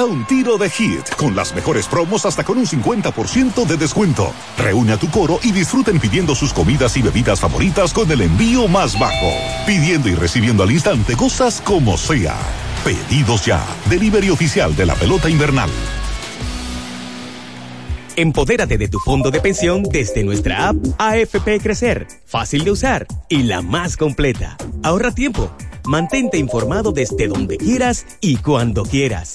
Pedidos ya, da un tiro de hit, con las mejores promos hasta con un 50% de descuento. Reúne a tu coro y disfruten pidiendo sus comidas y bebidas favoritas con el envío más bajo. Pidiendo y recibiendo al instante cosas como sea. Pedidos ya, delivery oficial de la pelota invernal. Empodérate de tu fondo de pensión desde nuestra app AFP Crecer, fácil de usar y la más completa. Ahorra tiempo, mantente informado desde donde quieras y cuando quieras.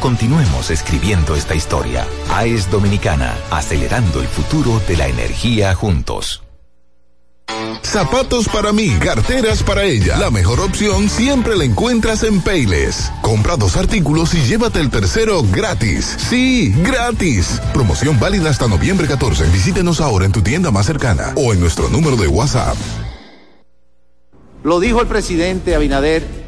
Continuemos escribiendo esta historia. AES Dominicana, acelerando el futuro de la energía juntos. Zapatos para mí, carteras para ella. La mejor opción siempre la encuentras en Payless. Compra dos artículos y llévate el tercero gratis. Sí, gratis. Promoción válida hasta noviembre 14. Visítenos ahora en tu tienda más cercana o en nuestro número de WhatsApp. Lo dijo el presidente Abinader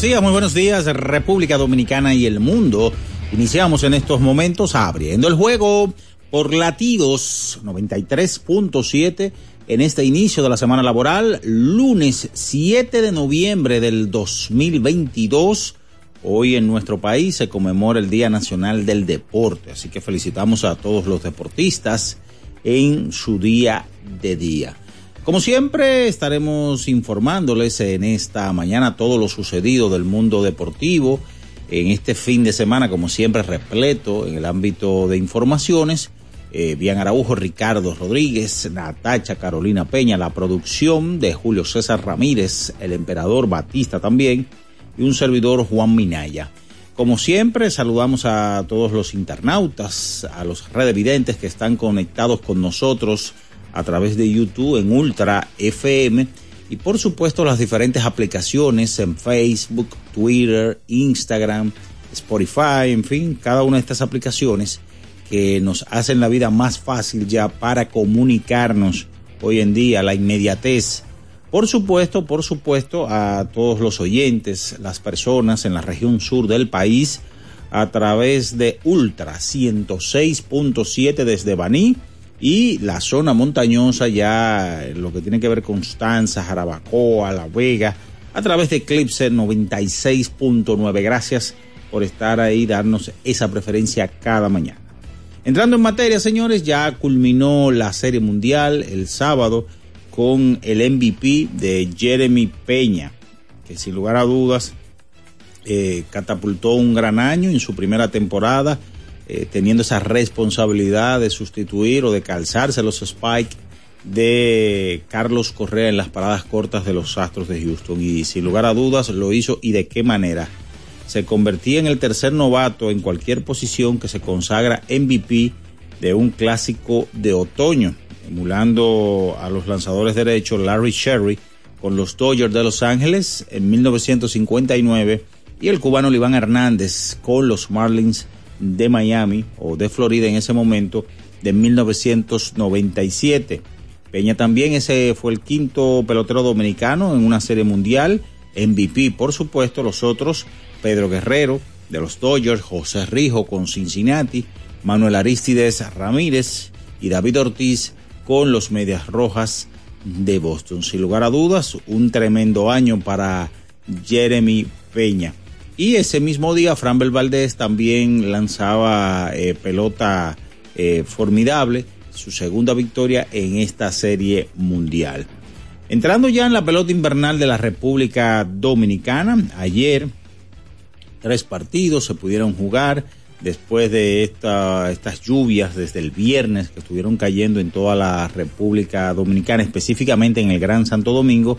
Buenos días, muy buenos días, República Dominicana y el mundo. Iniciamos en estos momentos abriendo el juego por latidos 93.7 en este inicio de la semana laboral, lunes 7 de noviembre del 2022. Hoy en nuestro país se conmemora el Día Nacional del Deporte, así que felicitamos a todos los deportistas en su día de día. Como siempre, estaremos informándoles en esta mañana todo lo sucedido del mundo deportivo, en este fin de semana, como siempre, repleto en el ámbito de informaciones. Eh, Bian Ricardo Rodríguez, Natacha Carolina Peña, la producción de Julio César Ramírez, el emperador Batista también, y un servidor Juan Minaya. Como siempre, saludamos a todos los internautas, a los redevidentes que están conectados con nosotros a través de YouTube en Ultra FM y por supuesto las diferentes aplicaciones en Facebook, Twitter, Instagram, Spotify, en fin, cada una de estas aplicaciones que nos hacen la vida más fácil ya para comunicarnos hoy en día, la inmediatez. Por supuesto, por supuesto, a todos los oyentes, las personas en la región sur del país, a través de Ultra 106.7 desde Baní y la zona montañosa ya lo que tiene que ver con Constanza, Jarabacoa, La Vega, a través de Eclipse 96.9. Gracias por estar ahí, darnos esa preferencia cada mañana. Entrando en materia, señores, ya culminó la Serie Mundial el sábado con el MVP de Jeremy Peña, que sin lugar a dudas eh, catapultó un gran año en su primera temporada, eh, teniendo esa responsabilidad de sustituir o de calzarse los spikes de Carlos Correa en las paradas cortas de los Astros de Houston. Y sin lugar a dudas lo hizo y de qué manera. Se convertía en el tercer novato en cualquier posición que se consagra MVP de un clásico de otoño emulando a los lanzadores derechos Larry Sherry con los Dodgers de Los Ángeles en 1959 y el cubano Iván Hernández con los Marlins de Miami o de Florida en ese momento de 1997. Peña también ese fue el quinto pelotero dominicano en una serie mundial, MVP por supuesto, los otros Pedro Guerrero de los Dodgers, José Rijo con Cincinnati, Manuel Aristides Ramírez y David Ortiz con los Medias Rojas de Boston. Sin lugar a dudas, un tremendo año para Jeremy Peña. Y ese mismo día, Framber Valdés también lanzaba eh, pelota eh, formidable, su segunda victoria en esta serie mundial. Entrando ya en la pelota invernal de la República Dominicana, ayer tres partidos se pudieron jugar después de esta, estas lluvias desde el viernes que estuvieron cayendo en toda la República Dominicana, específicamente en el Gran Santo Domingo,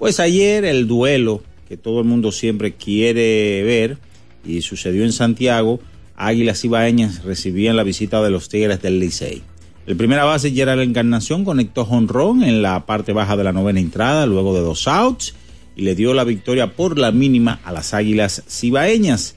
pues ayer el duelo que todo el mundo siempre quiere ver y sucedió en Santiago, Águilas Ibaeñas recibían la visita de los Tigres del Licey. El primera base, la Encarnación, conectó jonrón en la parte baja de la novena entrada, luego de dos outs, y le dio la victoria por la mínima a las Águilas Cibaeñas.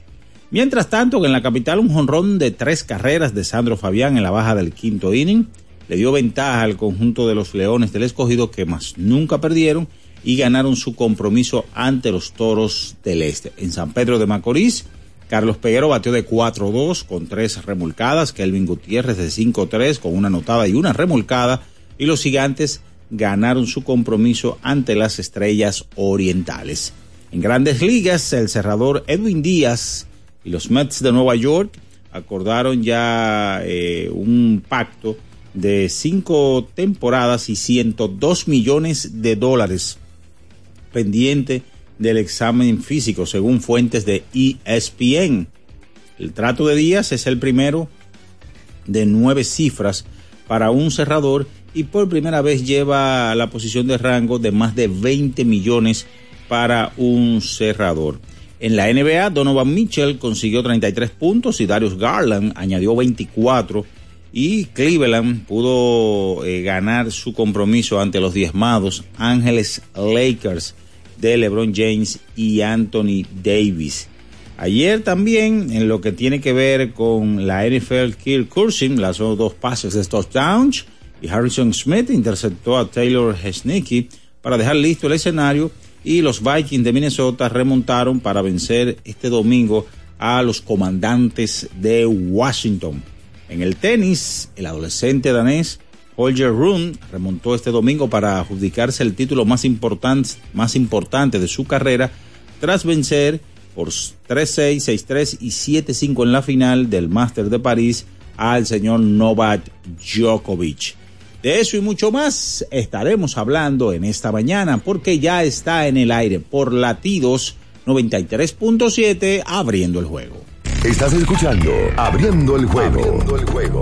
Mientras tanto, en la capital un jonrón de tres carreras de Sandro Fabián en la baja del quinto inning le dio ventaja al conjunto de los Leones del Escogido que más nunca perdieron y ganaron su compromiso ante los Toros del Este. En San Pedro de Macorís, Carlos Peguero batió de 4-2 con tres remolcadas, Kelvin Gutiérrez de 5-3 con una anotada y una remolcada y los gigantes ganaron su compromiso ante las Estrellas Orientales. En grandes ligas, el cerrador Edwin Díaz y los Mets de Nueva York acordaron ya eh, un pacto de cinco temporadas y 102 millones de dólares pendiente del examen físico, según fuentes de ESPN. El trato de Díaz es el primero de nueve cifras para un cerrador y por primera vez lleva la posición de rango de más de 20 millones para un cerrador. En la NBA, Donovan Mitchell consiguió 33 puntos y Darius Garland añadió 24 y Cleveland pudo eh, ganar su compromiso ante los diezmados Ángeles Lakers de LeBron James y Anthony Davis. Ayer también, en lo que tiene que ver con la NFL, Kirk Cousins lanzó dos pases de touchdowns y Harrison Smith interceptó a Taylor Hesnicki para dejar listo el escenario y los Vikings de Minnesota remontaron para vencer este domingo a los comandantes de Washington. En el tenis, el adolescente danés Holger Rune remontó este domingo para adjudicarse el título más importante, más importante de su carrera tras vencer por 3-6, 6-3 y 7-5 en la final del Master de París al señor Novak Djokovic. De eso y mucho más estaremos hablando en esta mañana porque ya está en el aire por latidos 93.7 abriendo el juego. Estás escuchando Abriendo el juego. Abriendo el juego.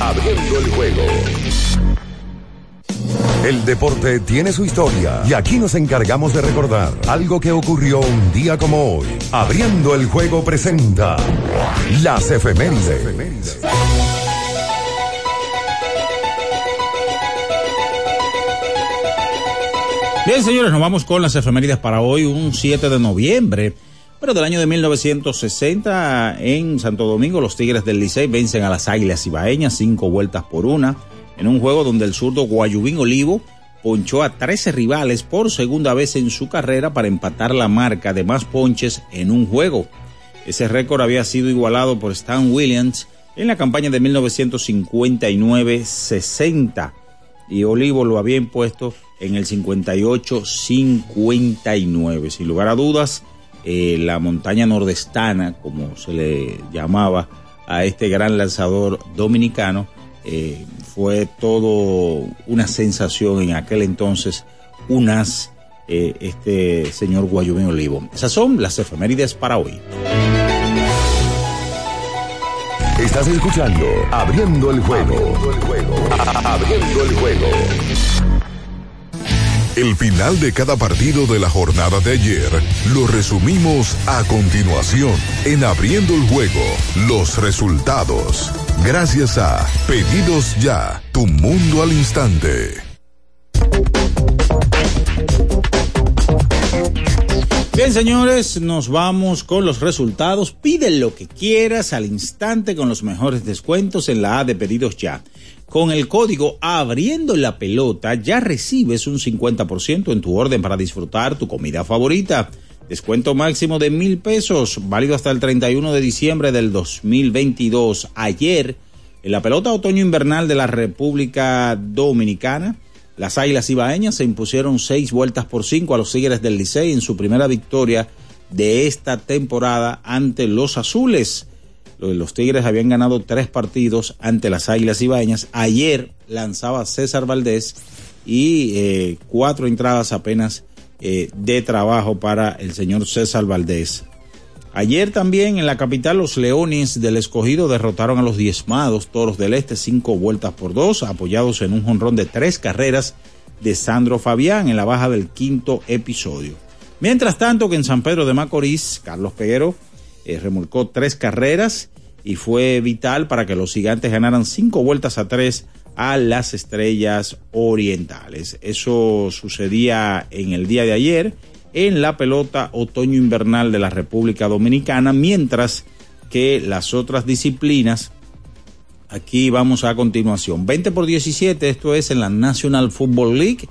Abriendo el juego. El deporte tiene su historia y aquí nos encargamos de recordar algo que ocurrió un día como hoy. Abriendo el juego presenta las efemérides. Bien, señores, nos vamos con las efemérides para hoy, un 7 de noviembre. Pero del año de 1960 en Santo Domingo, los Tigres del Licey vencen a las Águilas Ibaeñas cinco vueltas por una en un juego donde el zurdo Guayubín Olivo ponchó a 13 rivales por segunda vez en su carrera para empatar la marca de más ponches en un juego. Ese récord había sido igualado por Stan Williams en la campaña de 1959-60 y Olivo lo había impuesto en el 58-59. Sin lugar a dudas, eh, la montaña nordestana, como se le llamaba a este gran lanzador dominicano, eh, fue todo una sensación en aquel entonces, unas eh, este señor Guayumín Olivo. Esas son las efemérides para hoy. Estás escuchando Abriendo el juego. Abriendo el juego. Abriendo el juego. El final de cada partido de la jornada de ayer lo resumimos a continuación en Abriendo el Juego, los resultados. Gracias a Pedidos Ya, tu mundo al instante. Bien, señores, nos vamos con los resultados. Pide lo que quieras al instante con los mejores descuentos en la A de Pedidos Ya. Con el código Abriendo la Pelota ya recibes un 50% en tu orden para disfrutar tu comida favorita. Descuento máximo de mil pesos, válido hasta el 31 de diciembre del 2022. Ayer, en la pelota otoño-invernal de la República Dominicana, las Águilas Ibaeñas se impusieron seis vueltas por cinco a los Tigres del Licey en su primera victoria de esta temporada ante los Azules. Los Tigres habían ganado tres partidos ante las Águilas Ibaeñas. Ayer lanzaba César Valdés y eh, cuatro entradas apenas eh, de trabajo para el señor César Valdés. Ayer también en la capital los Leones del Escogido derrotaron a los diezmados Toros del Este cinco vueltas por dos, apoyados en un jonrón de tres carreras de Sandro Fabián en la baja del quinto episodio. Mientras tanto que en San Pedro de Macorís, Carlos Peguero eh, remolcó tres carreras y fue vital para que los gigantes ganaran cinco vueltas a tres a las estrellas orientales. Eso sucedía en el día de ayer en la pelota otoño-invernal de la República Dominicana, mientras que las otras disciplinas, aquí vamos a continuación. 20 por 17, esto es en la National Football League.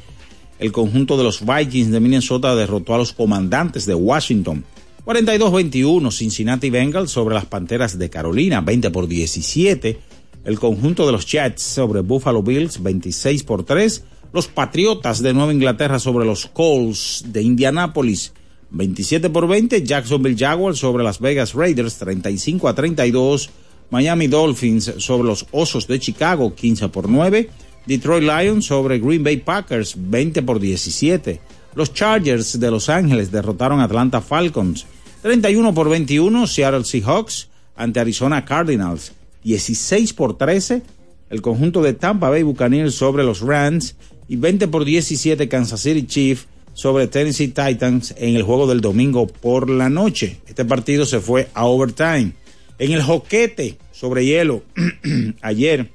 El conjunto de los Vikings de Minnesota derrotó a los comandantes de Washington. 42-21 Cincinnati Bengals sobre las Panteras de Carolina, 20 por 17. El conjunto de los Jets sobre Buffalo Bills, 26 por 3 los Patriotas de Nueva Inglaterra sobre los Colts de Indianápolis. 27 por 20, Jacksonville Jaguars sobre Las Vegas Raiders 35 a 32, Miami Dolphins sobre los Osos de Chicago 15 por 9, Detroit Lions sobre Green Bay Packers 20 por 17, los Chargers de Los Ángeles derrotaron Atlanta Falcons 31 por 21, Seattle Seahawks ante Arizona Cardinals 16 por 13, el conjunto de Tampa Bay Buccaneers sobre los Rams y 20 por 17 Kansas City Chiefs sobre Tennessee Titans en el juego del domingo por la noche. Este partido se fue a overtime. En el joquete sobre hielo, ayer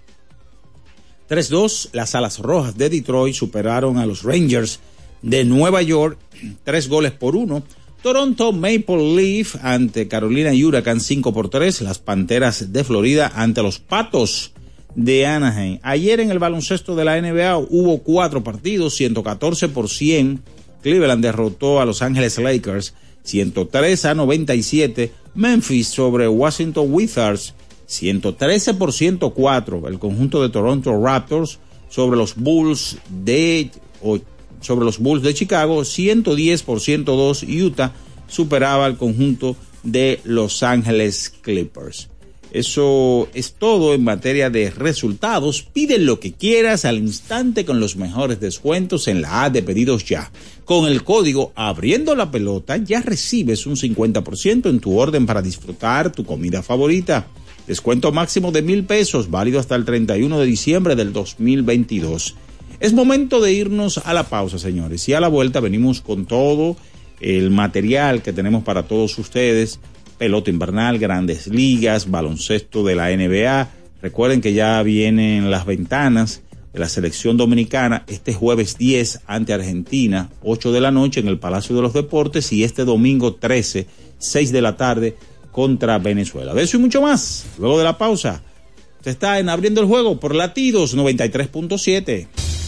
3-2, las alas rojas de Detroit superaron a los Rangers de Nueva York, tres goles por uno. Toronto Maple Leaf ante Carolina Huracán 5 por 3. Las Panteras de Florida ante los Patos de Anaheim. Ayer en el baloncesto de la NBA hubo cuatro partidos, 114 por 100. Cleveland derrotó a Los Ángeles Lakers 103 a 97. Memphis sobre Washington Wizards 113 por 104. El conjunto de Toronto Raptors sobre los Bulls de sobre los Bulls de Chicago 110 por 102. Utah superaba al conjunto de Los Ángeles Clippers. Eso es todo en materia de resultados. Pide lo que quieras al instante con los mejores descuentos en la A de pedidos ya. Con el código abriendo la pelota ya recibes un 50% en tu orden para disfrutar tu comida favorita. Descuento máximo de mil pesos, válido hasta el 31 de diciembre del 2022. Es momento de irnos a la pausa, señores. Y a la vuelta venimos con todo el material que tenemos para todos ustedes pelota invernal, grandes ligas, baloncesto de la NBA. Recuerden que ya vienen las ventanas de la selección dominicana este jueves 10 ante Argentina, 8 de la noche en el Palacio de los Deportes y este domingo 13, 6 de la tarde contra Venezuela. De eso y mucho más. Luego de la pausa, se está en Abriendo el Juego por Latidos 93.7.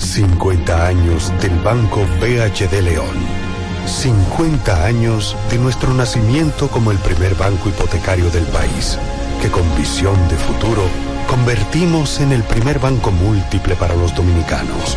50 años del Banco BHD León 50 años de nuestro nacimiento como el primer banco hipotecario del país, que con visión de futuro convertimos en el primer banco múltiple para los dominicanos.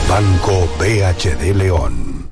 Banco BHD León.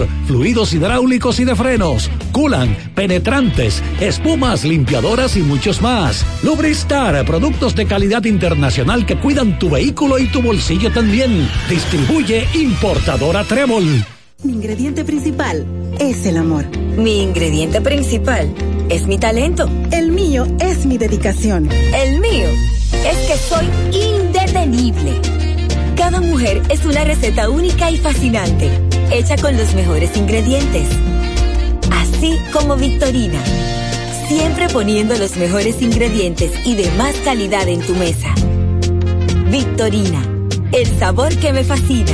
fluidos hidráulicos y de frenos, culan, penetrantes, espumas, limpiadoras y muchos más. Lubristar, productos de calidad internacional que cuidan tu vehículo y tu bolsillo también. Distribuye importadora Trébol. Mi ingrediente principal es el amor. Mi ingrediente principal es mi talento. El mío es mi dedicación. El mío es que soy indetenible. Cada mujer es una receta única y fascinante hecha con los mejores ingredientes. Así como Victorina. Siempre poniendo los mejores ingredientes y de más calidad en tu mesa. Victorina, el sabor que me fascina.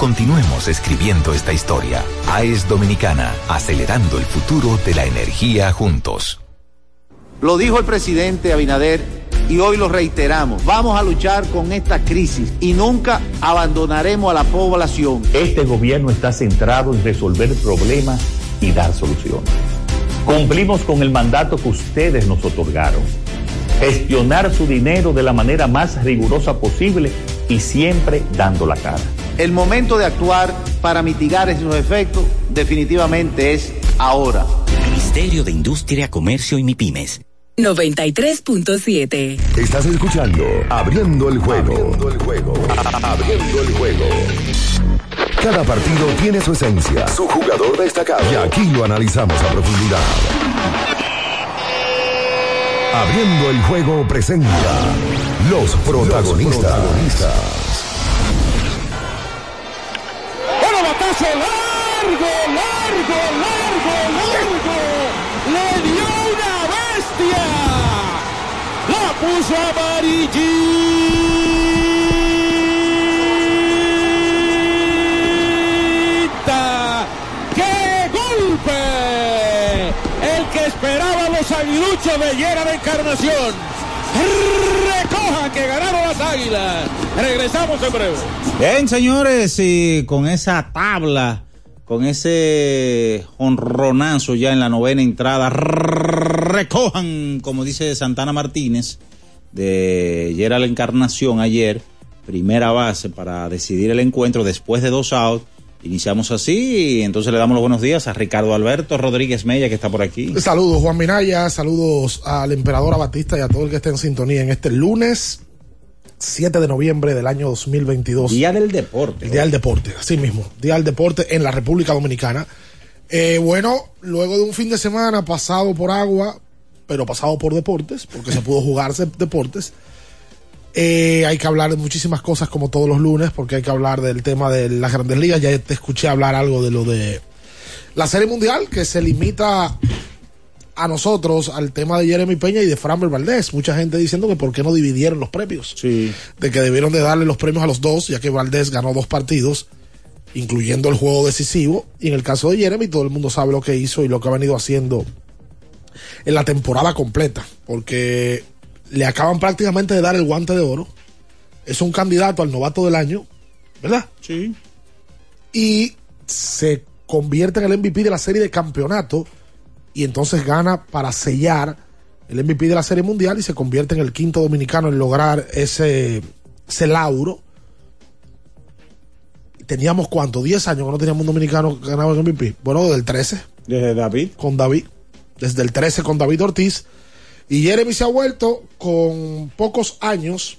Continuemos escribiendo esta historia. AES Dominicana, acelerando el futuro de la energía juntos. Lo dijo el presidente Abinader y hoy lo reiteramos. Vamos a luchar con esta crisis y nunca abandonaremos a la población. Este gobierno está centrado en resolver problemas y dar soluciones. Cumplimos con el mandato que ustedes nos otorgaron. Gestionar su dinero de la manera más rigurosa posible y siempre dando la cara. El momento de actuar para mitigar esos efectos definitivamente es ahora. Ministerio de Industria, Comercio y MIPIMES. 93.7. Estás escuchando Abriendo el juego. Abriendo el juego. Abriendo el juego. Cada partido tiene su esencia, su jugador destacado. Y aquí lo analizamos a profundidad. Abriendo el juego presenta los protagonistas. ¡Una batazo largo, largo, largo, largo! ¡Le dio una bestia! ¡La puso amarillita. ¡Qué golpe! El que esperaba los aguiluchos de Llera de Encarnación. Recojan que ganaron las águilas. Regresamos en breve. Bien, señores, y con esa tabla, con ese honronazo ya en la novena entrada, recojan, como dice Santana Martínez, de Gerald Encarnación ayer, primera base para decidir el encuentro después de dos outs. Iniciamos así y entonces le damos los buenos días a Ricardo Alberto Rodríguez Mella que está por aquí. Saludos Juan Minaya, saludos al emperador Abatista y a todo el que esté en sintonía en este lunes 7 de noviembre del año 2022. Día del deporte. El Día del Deporte, así mismo. Día del Deporte en la República Dominicana. Eh, bueno, luego de un fin de semana pasado por agua, pero pasado por deportes, porque se pudo jugarse deportes, eh, hay que hablar de muchísimas cosas como todos los lunes, porque hay que hablar del tema de las grandes ligas. Ya te escuché hablar algo de lo de la Serie Mundial, que se limita a nosotros al tema de Jeremy Peña y de Framber Valdés. Mucha gente diciendo que por qué no dividieron los premios. Sí. De que debieron de darle los premios a los dos, ya que Valdés ganó dos partidos, incluyendo el juego decisivo. Y en el caso de Jeremy, todo el mundo sabe lo que hizo y lo que ha venido haciendo en la temporada completa. Porque le acaban prácticamente de dar el guante de oro. Es un candidato al novato del año, ¿verdad? Sí. Y se convierte en el MVP de la serie de campeonato y entonces gana para sellar el MVP de la Serie Mundial y se convierte en el quinto dominicano en lograr ese, ese lauro. Teníamos cuánto, 10 años que no teníamos un dominicano que ganaba el MVP. Bueno, desde el 13. Desde David. Con David. Desde el 13 con David Ortiz. Y Jeremy se ha vuelto con pocos años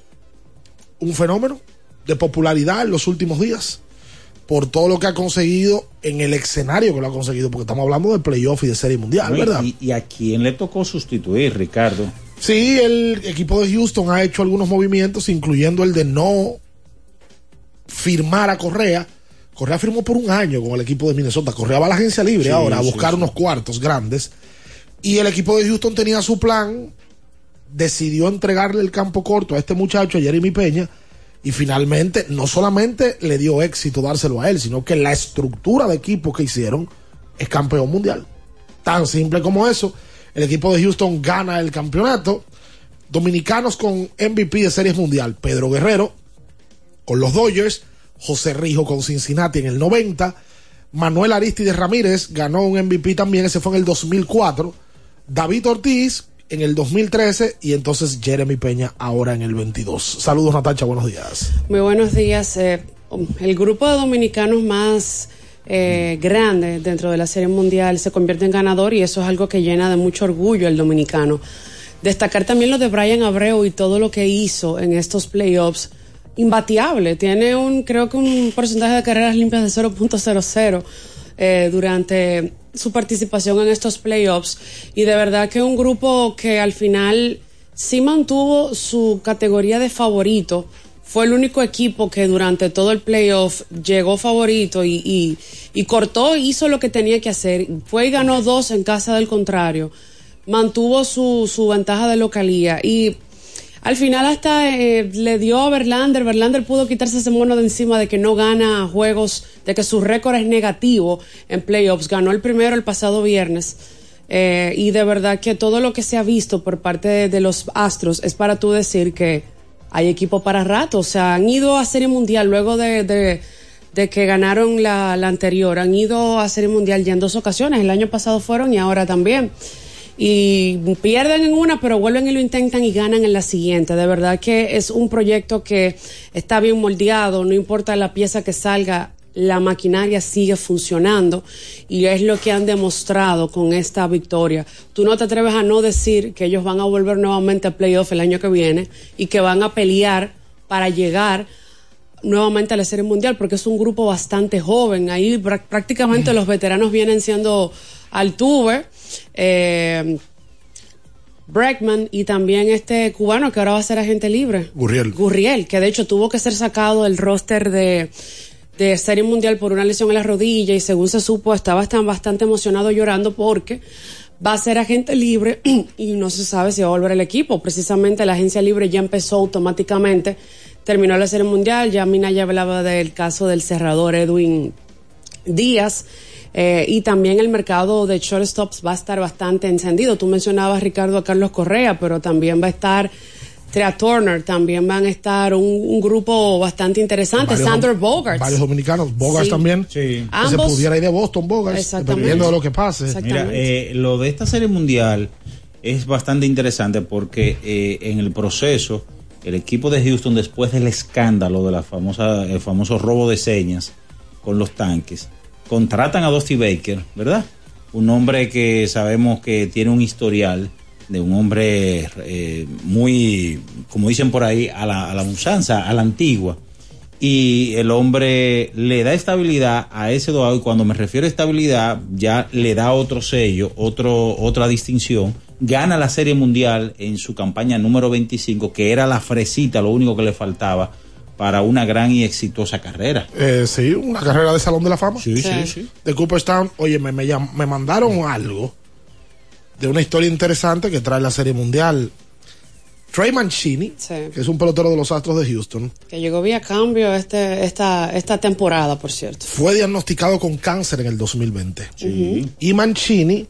un fenómeno de popularidad en los últimos días por todo lo que ha conseguido en el escenario que lo ha conseguido, porque estamos hablando de playoff y de serie mundial, ¿verdad? Y, y a quién le tocó sustituir, Ricardo? Sí, el equipo de Houston ha hecho algunos movimientos, incluyendo el de no firmar a Correa. Correa firmó por un año con el equipo de Minnesota. Correa va a la agencia libre Sí, ahora a sí, buscar sí. unos cuartos grandes. Y el equipo de Houston tenía su plan, decidió entregarle el campo corto a este muchacho, a Jeremy Peña, y finalmente no solamente le dio éxito dárselo a él, sino que la estructura de equipo que hicieron es campeón mundial. Tan simple como eso. El equipo de Houston gana el campeonato. Dominicanos con MVP de Series Mundial. Pedro Guerrero con los Dodgers. José Rijo con Cincinnati en el 90. Manuel Aristides Ramírez ganó un MVP también. Ese fue en el 2004. David Ortiz en el 2013. Y entonces Jeremy Peña ahora en el 22. Saludos Natacha, buenos días. Muy buenos días. Eh, el grupo de dominicanos más eh, grande dentro de la Serie Mundial se convierte en ganador y eso es algo que llena de mucho orgullo al dominicano. Destacar también lo de Brian Abreu y todo lo que hizo en estos playoffs. Imbatiable. Tiene un, creo que un porcentaje de carreras limpias de 0.00 eh, durante su participación en estos playoffs. Y de verdad que un grupo que al final sí mantuvo su categoría de favorito. Fue el único equipo que durante todo el playoff llegó favorito y, y, y cortó, hizo lo que tenía que hacer. Fue y ganó dos en casa del contrario. Mantuvo su, su ventaja de localía. Y al final hasta eh, le dio a Verlander. Verlander pudo quitarse ese mono de encima de que no gana juegos, de que su récord es negativo en playoffs. Ganó el primero el pasado viernes. Eh, y de verdad que todo lo que se ha visto por parte de, los Astros es para tú decir que hay equipo para rato. O sea, han ido a Serie Mundial luego de, de, de que ganaron la, la anterior. Han ido a Serie Mundial ya en dos ocasiones. El año pasado fueron y ahora también y pierden en una, pero vuelven y lo intentan y ganan en la siguiente. De verdad que es un proyecto que está bien moldeado, no importa la pieza que salga, la maquinaria sigue funcionando y es lo que han demostrado con esta victoria. Tú no te atreves a no decir que ellos van a volver nuevamente a playoff el año que viene y que van a pelear para llegar nuevamente a la Serie Mundial porque es un grupo bastante joven. Ahí prá- prácticamente los veteranos vienen siendo Altuve, eh, Breckman y también este cubano que ahora va a ser agente libre. Gurriel. Gurriel, que de hecho tuvo que ser sacado del roster de, de Serie Mundial por una lesión en la rodilla y según se supo estaba tan bastante emocionado llorando porque va a ser agente libre y no se sabe si va a volver al equipo. Precisamente la agencia libre ya empezó automáticamente, terminó la Serie Mundial, ya Mina ya hablaba del caso del cerrador Edwin Díaz. Eh, y también el mercado de shortstops va a estar bastante encendido. Tú mencionabas, Ricardo, a Carlos Correa, pero también va a estar Trea Turner, también van a estar un, un grupo bastante interesante. Varios Sander dom- Bogarts. Varios dominicanos. Bogarts Sí. también. Que se pudiera ir de Boston. Exactamente. Dependiendo de lo que pase. Mira, eh, lo de esta serie mundial es bastante interesante porque eh, en el proceso, el equipo de Houston, después del escándalo de la famosa, el famoso robo de señas con los tanques, contratan a Dusty Baker, ¿verdad? Un hombre que sabemos que tiene un historial de un hombre eh, muy, como dicen por ahí, a la, a la usanza, a la antigua y el hombre le da estabilidad a ese doado y cuando me refiero a estabilidad ya le da otro sello, otro, otra distinción, gana la Serie Mundial en su campaña número 25 que era la fresita, lo único que le faltaba para una gran y exitosa carrera. Eh, sí, una carrera de Salón de la Fama. Sí, sí, sí. De Cooperstown. Oye, me, me, me mandaron algo de una historia interesante que trae la Serie Mundial. Trey Mancini, que es un pelotero de los Astros de Houston, Que llegó vía cambio este, esta, esta temporada, por cierto. fue diagnosticado con cáncer en el 2020. Sí. Y Mancini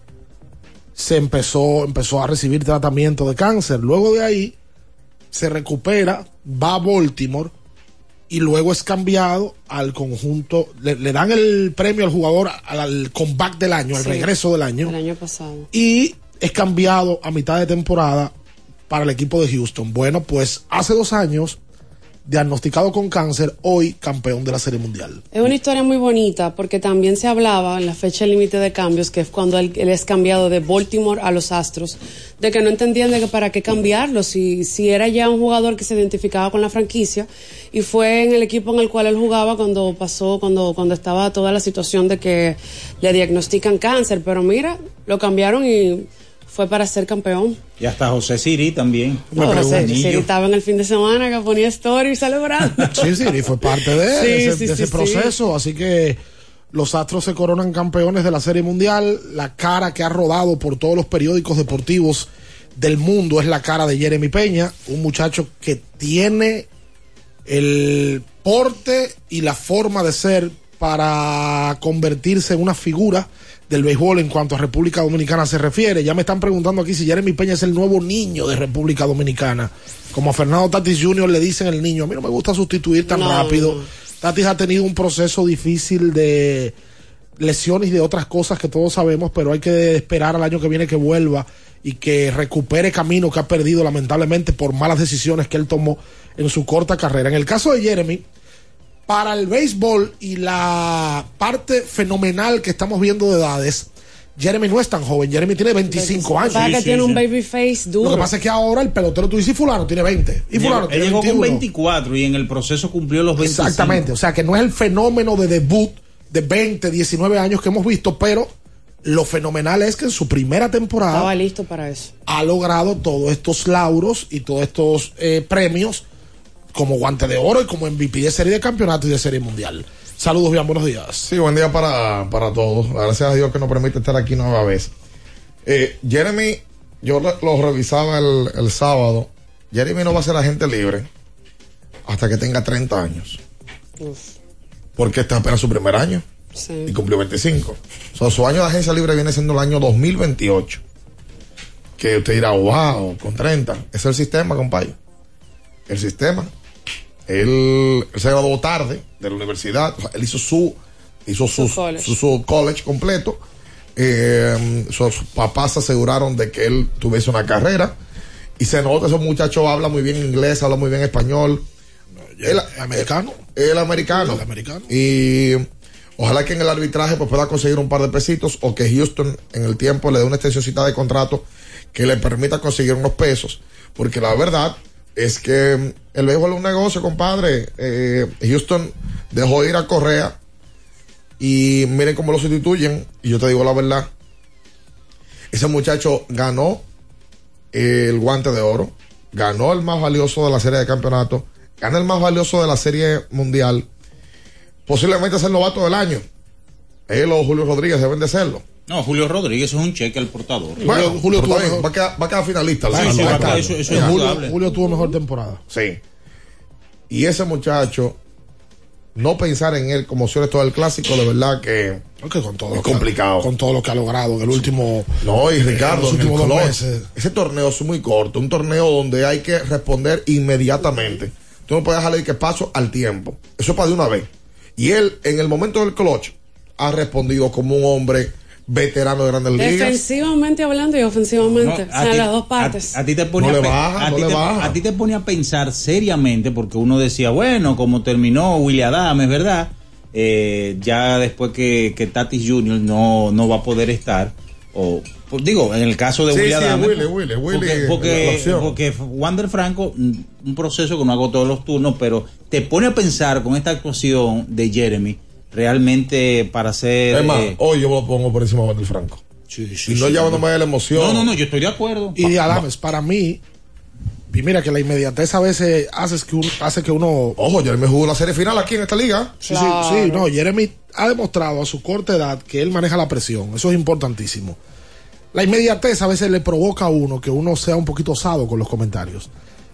se empezó, empezó a recibir tratamiento de cáncer. Luego de ahí se recupera, va a Baltimore y luego es cambiado al conjunto. Le, le dan el premio al jugador al, al comeback del año, al regreso del año. El año pasado. Y es cambiado a mitad de temporada para el equipo de Houston. Bueno, pues hace dos años, diagnosticado con cáncer, hoy campeón de la Serie Mundial. Es una historia muy bonita porque también se hablaba en la fecha límite de cambios, que es cuando él, es cambiado de Baltimore a los Astros, de que no entendían de que para qué cambiarlo, si, si era ya un jugador que se identificaba con la franquicia y fue en el equipo en el cual él jugaba cuando pasó, cuando, cuando estaba toda la situación de que le diagnostican cáncer, pero mira, lo cambiaron y fue para ser campeón. Y hasta José Siri también. No, José, Siri estaba en el fin de semana que ponía story y celebrando. Sí, sí, y fue parte de, Sí, ese, sí, de sí, ese sí. proceso. Así que los Astros se coronan campeones de la Serie Mundial. La cara que ha rodado por todos los periódicos deportivos del mundo es la cara de Jeremy Peña, un muchacho que tiene el porte y la forma de ser para convertirse en una figura del béisbol en cuanto a República Dominicana se refiere. Ya me están preguntando aquí si Jeremy Peña es el nuevo niño de República Dominicana. Como a Fernando Tatis Jr. le dicen el niño, a mí no me gusta sustituir tan No, rápido. Tatis ha tenido un proceso difícil de lesiones y de otras cosas que todos sabemos, pero hay que esperar al año que viene que vuelva y que recupere camino que ha perdido lamentablemente por malas decisiones que él tomó en su corta carrera. En el caso de Jeremy, para el béisbol y la parte fenomenal que estamos viendo de edades, Jeremy no es tan joven, Jeremy tiene 25 años. Para que tiene un baby face duro. Lo que pasa es que ahora el pelotero, tú dices, y fulano tiene 20. Y fulano Llegó- él tiene llegó con 21. 24 y en el proceso cumplió los 25. Exactamente, o sea que no es el fenómeno de debut de 20, 19 años que hemos visto, pero lo fenomenal es que en su primera temporada Estaba listo para eso. ha logrado todos estos lauros y todos estos eh, premios como guante de oro y como MVP de serie de campeonato y de serie mundial. Saludos, bien, buenos días. Sí, buen día para, para todos. Gracias a Dios que nos permite estar aquí nueva vez. Eh, Jeremy, yo lo, lo revisaba el, el sábado. Jeremy no va a ser agente libre hasta que tenga 30 años. Porque este es apenas su primer año Sí. y cumplió 25. O sea, su año de agencia libre viene siendo el año 2028. Que usted dirá, wow, con 30. Es el sistema, compadre. El sistema. Él, se graduó tarde de la universidad. O sea, él hizo su, hizo su, Su college. su, su college completo. Eh, sus papás se aseguraron de que él tuviese una carrera. Y se nota, ese muchacho habla muy bien inglés, habla muy bien español. Él, americano. Él americano. americano. Y ojalá que en el arbitraje pues, pueda conseguir un par de pesitos o que Houston en el tiempo le dé una extensioncita de contrato que le permita conseguir unos pesos. Porque la verdad es que el béisbol es un negocio, compadre. Eh, Houston dejó ir a Correa y miren cómo lo sustituyen. Y yo te digo la verdad. Ese muchacho ganó el guante de oro, ganó el más valioso de la serie de campeonato, gana el más valioso de la serie mundial, posiblemente es el novato del año. Él o Julio Rodríguez deben de serlo. No, Julio Rodríguez es un cheque al portador. Bueno, Julio Julio tuvo mejor- va, a quedar, va a quedar finalista. Sí, la- sí, la- va a la- quedar- eso- eso la- es Julio, tuvo mejor temporada. Sí. Y ese muchacho, no pensar en él como si todo el clásico, de verdad que Porque con todo es complicado. con todo lo que ha logrado en el último. No, y en Ricardo, los en últimos dos meses. ese torneo es muy corto, un torneo donde hay que responder inmediatamente. Tú no puedes dejarle que paso al tiempo. Eso es para de una vez. Y él, en el momento del clutch, ha respondido como un hombre veterano de grandes ligas. Defensivamente hablando y ofensivamente. No, o sea, ti- las dos partes. A, a ti te pone No a, le pe- baja, a no ti le te- baja. a ti te pone a pensar seriamente porque uno decía, bueno, como terminó William Adams, ¿verdad? Eh, ya después que, que Tatis Jr. no, no va a poder estar, o pues, digo, en el caso de Sí, William sí, Adams, Willy, Willy, Willy, porque, porque, Wander Franco, un proceso que no hago todos los turnos, pero te pone a pensar con esta actuación de Jeremy, realmente para ser... Es más, eh, hoy yo me lo pongo por encima de Wendell Franco. sí, y sí, no sí. llevándome de la emoción. No, no, no, yo estoy de acuerdo. Y de Adames, para mí, y mira que la inmediatez a veces hace que, uno, hace que uno. Ojo, Jeremy jugó la serie final aquí en esta liga. Sí, sí, sí, no, Jeremy ha demostrado a su corta edad que él maneja la presión. Eso es importantísimo. La inmediatez a veces le provoca a uno que uno sea un poquito osado con los comentarios.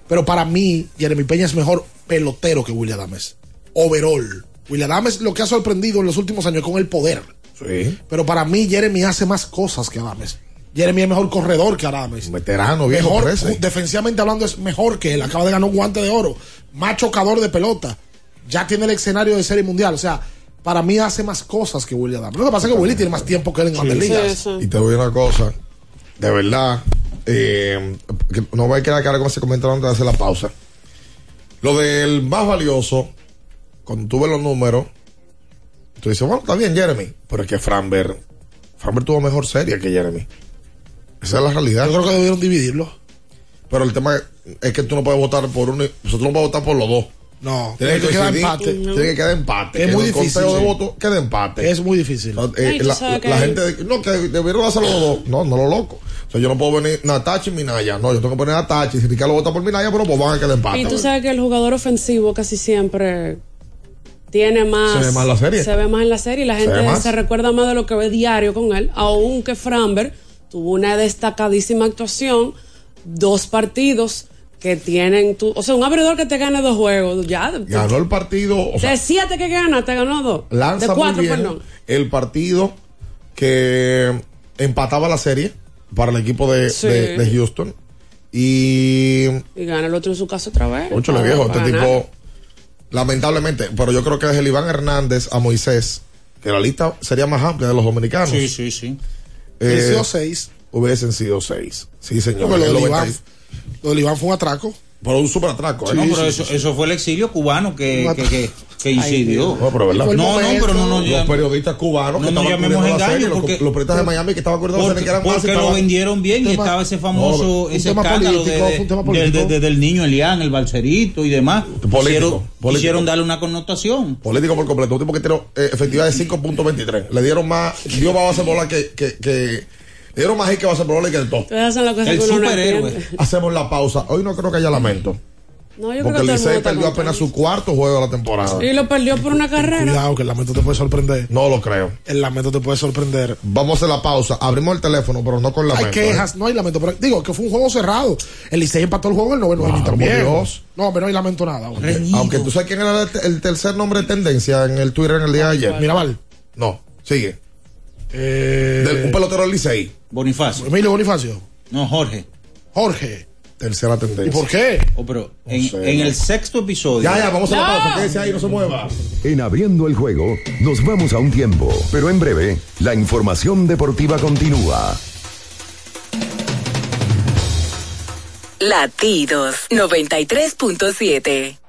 Pero para mí, Jeremy Peña es mejor pelotero que William Adames. Overall. William Adames lo que ha sorprendido en los últimos años es con el poder. Sí. Pero para mí, Jeremy hace más cosas que Adames. Jeremy es mejor corredor que Adames. Veterano, viejo, Mejor, parece. defensivamente hablando, es mejor que él. Acaba de ganar un guante de oro. Más chocador de pelota. Ya tiene el escenario de serie mundial. O sea, para mí hace más cosas que William Adames. Lo que pasa es que Willy tiene más tiempo que él en grandes ligas. Y te voy a una cosa, de verdad, eh, no voy a quedar cara con ese comentario antes de hacer la pausa. Lo del más valioso, cuando tú ves los números, tú dices, bueno, está bien, Jeremy, pero es que Framber, Framber tuvo mejor serie que Jeremy. Esa es la realidad. Yo creo que debieron dividirlo. Pero el tema es que tú no puedes votar por uno, y- o sea, tú no puedes votar por los dos. No, Tiene que, quedar coincidir, empate. Tiene que quedar empate. Es que muy en el difícil, conteo de votos quede empate. Es muy difícil. Eh, Ay, la, que gente, no, que debieron hacerlo los dos. No, no lo loco. O sea, yo no puedo venir Natachi y Minaya. No, yo tengo que poner Natachi. Si Ricardo vota por Minaya, pero pues van a quedar empate. Y tú sabes que el jugador ofensivo casi siempre tiene más. Se ve más en la serie. Se ve más en la serie y la gente se, recuerda más de lo que ve diario con él. Aunque Framber tuvo una destacadísima actuación, dos partidos que tienen. Tu, o sea, un abridor que te gane dos juegos. Ya. Ganó el partido. O sea, de siete que gana, te ganó dos. lanza de cuatro, muy bien perdón. el partido que empataba la serie para el equipo de, Sí. de- de Houston. Y Y gana el otro en su casa otra vez. Ocho le viejo, este ganar. tipo, lamentablemente, pero yo creo que desde el Iván Hernández a Moisés, que la lista sería más amplia de los dominicanos. Sí, sí, sí. eh, Hubiesen sido seis. Hubiesen sido seis. Sí, señor. Porque lo El del 90 Iván, lo del Iván fue un atraco. Pero un super atraco, ¿eh? no, Sí, pero sí, eso, eso fue el exilio cubano que, que, que, que incidió. No, pero verdad. No, no, pero no, no, Los periodistas cubanos No que estaban llamemos engaño, serie, los- porque- los, periodistas de Miami que estaban cubriendo la Porque, serie que eran porque lo vendieron bien y estaba ese No, famoso, ese escándalo político, de, fue un tema de- de- político. de- del niño Elian, el balserito y demás. Político, Quisieron, político. quisieron darle una connotación. Político por completo. Un tipo que tiró eh, efectividad de 5.23. Le dieron más. Dio más base bola que. Que, que dieron más que que el top. Ustedes hacen la cosa El que uno no superhéroe. Hacemos la pausa. Hoy no creo que haya lamento. No, yo Porque creo el que todo el Licey perdió apenas su cuarto juego de la temporada. Y lo perdió por una carrera. Cuidado, que el lamento te puede sorprender. No lo creo. El lamento te puede sorprender. Vamos a hacer la pausa. Abrimos el teléfono, pero no con lamento. Hay quejas, no hay lamento. Pero digo que fue un juego cerrado. El Licey empató el juego en el noveno Wow, también. Dios. No, pero no hay lamento nada. hombre. ¿eh? Aunque tú sabes quién era el, el tercer nombre de tendencia en el Twitter en el día de ayer. Mirabal. No, sigue. Eh, Del- un pelotero del Licey. Bonifacio. Emilio Bonifacio. No, Jorge. Jorge. Tercera tendencia. ¿Y por qué? Oh, pero en, sé, en no. el sexto episodio. Ya, ya, vamos a la pausa. Quédese ahí, no se mueva. En abriendo el juego, nos vamos a un tiempo, pero en breve, la información deportiva continúa. Latidos 93.7.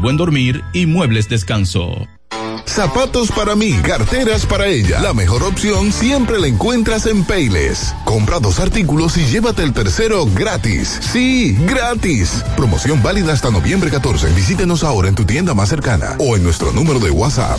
buen dormir y muebles descanso. Zapatos para mí, carteras para ella. La mejor opción siempre la encuentras en Payless. Compra dos artículos y llévate el tercero gratis. Sí, gratis. Promoción válida hasta noviembre 14. Visítenos ahora en tu tienda más cercana o en nuestro número de WhatsApp.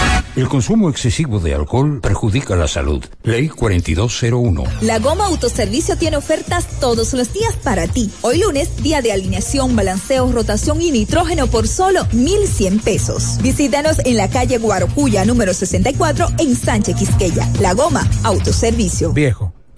El consumo excesivo de alcohol perjudica la salud. Ley 4201. La Goma Autoservicio tiene ofertas todos los días para ti. Hoy lunes, día de alineación, balanceo, rotación y nitrógeno por solo 1,100 pesos. Visítanos en la calle Guarocuya, número 64, en Sánchez Quisqueya. La Goma Autoservicio. Viejo,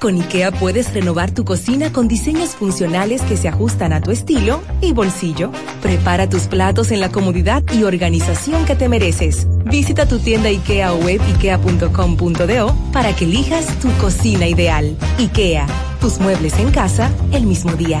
Con IKEA puedes renovar tu cocina con diseños funcionales que se ajustan a tu estilo y bolsillo. Prepara tus platos en la comodidad y organización que te mereces. Visita tu tienda IKEA o web ikea.com.do para que elijas tu cocina ideal. IKEA, tus muebles en casa el mismo día.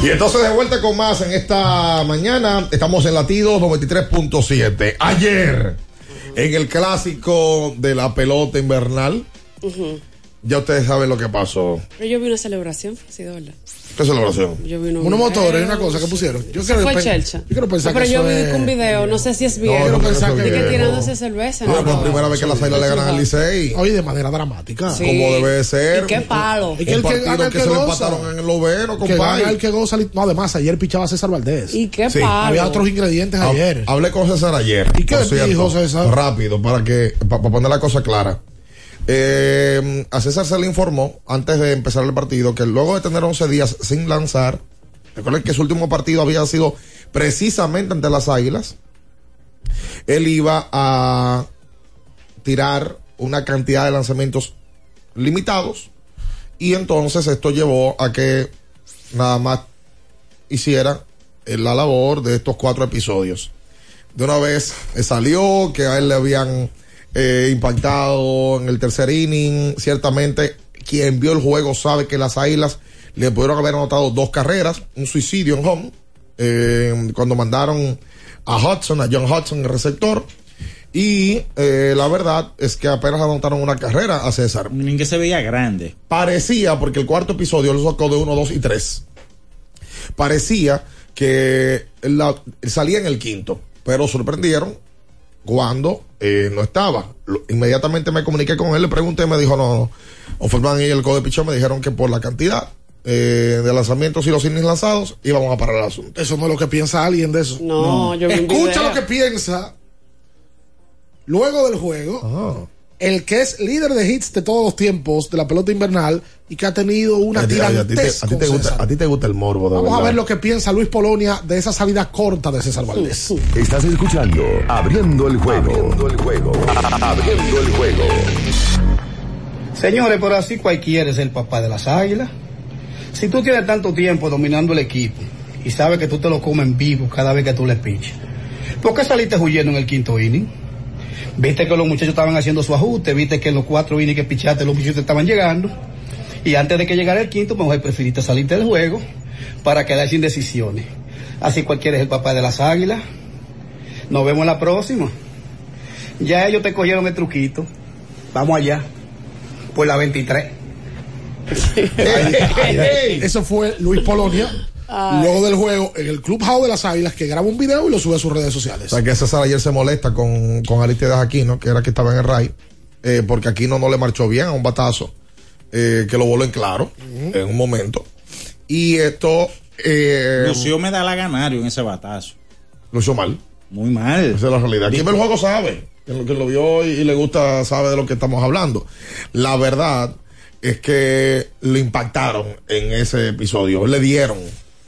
Y entonces de vuelta con más en esta mañana. Estamos en latidos 93.7. Ayer, en el clásico de la pelota invernal, ya ustedes saben lo que pasó. Pero yo vi una celebración, así de. ¿Qué celebración? Yo vi unos Unos motores, una cosa que pusieron. Yo quiero fue Chelcha. Yo quiero pensar No, pero que yo vi es- un video, no sé si es bien. No, yo creo que que viejo. tirándose cerveza. No, por primera vez que las águilas le ganan al Licey. Oye, de manera dramática. Sí. Como debe de ser. Y qué palo. Y que el que gana el que que se goza. empataron en el Que compadre. gana el que goza. No, además, ayer pichaba César Valdés. Y qué palo. Había otros ingredientes ayer. Hablé con César ayer. ¿Y qué dijo César? Rápido, para que para poner la cosa clara. Eh, a César se le informó, antes de empezar el partido, que luego de tener 11 días sin lanzar, recuerden que su último partido había sido precisamente ante las Águilas, él iba a tirar una cantidad de lanzamientos limitados y entonces esto llevó a que nada más hiciera la labor de estos cuatro episodios. De una vez salió que a él le habían eh, impactado en el tercer inning. Ciertamente, quien vio el juego sabe que las águilas le pudieron haber anotado dos carreras, un suicidio en home, eh, cuando mandaron a Hudson, a John Hudson, el receptor. Y eh, la verdad es que apenas anotaron una carrera a César. Ni que se veía grande. Parecía, porque el cuarto episodio lo sacó de 1, 2 y 3. Parecía que la- salía en el quinto, pero sorprendieron cuando eh, no estaba. Lo- inmediatamente me comuniqué con él, le pregunté, me dijo, no, no. Offerman y el Code Pichón me dijeron que por la cantidad eh, de lanzamientos y los innings lanzados íbamos a parar el asunto. Eso no es lo que piensa alguien de eso. No, yo vi un Escucha lo que piensa luego del juego. El que es líder de hits de todos los tiempos de la pelota invernal y que ha tenido una A ti- a ti- a ti te- tirantez a ti te gusta- César. a ti te gusta el morbo, de Vamos a ver lo que piensa Luis Polonia de esa salida corta de César Valdés. Estás escuchando Abriendo el juego. Abriendo el juego. Abriendo el juego. Señores, pero así cualquiera es el papá de las águilas. Si tú tienes tanto tiempo dominando el equipo y sabes que tú te lo comes en vivo cada vez que tú le piches, ¿por qué saliste huyendo en el quinto inning? Viste que los muchachos estaban haciendo su ajuste, viste que en los cuatro innings que pichaste los muchachos estaban llegando. Y antes de que llegara el quinto, mejor preferiste salirte del juego para quedar sin decisiones. Así cualquiera es el papá de las águilas. Nos vemos en la próxima. Ya ellos te cogieron el truquito. Vamos allá. Por la 23. Eso fue Luis Polonia. Luego del juego en el Clubhouse de las Águilas que graba un video y lo sube a sus redes sociales. O sea, que César ayer se molesta con, con Aristides Aquino, que era que estaba en el RAI, eh, porque Aquino no le marchó bien a un batazo, eh, que lo voló en claro en un momento. Y esto. Eh, Lució me da la ganario en ese batazo. Lució mal. Muy mal. Esa es la realidad. Quien ve el juego sabe. Quien lo, quien lo vio y, y le gusta sabe de lo que estamos hablando. La verdad es que lo impactaron en ese episodio. Le dieron.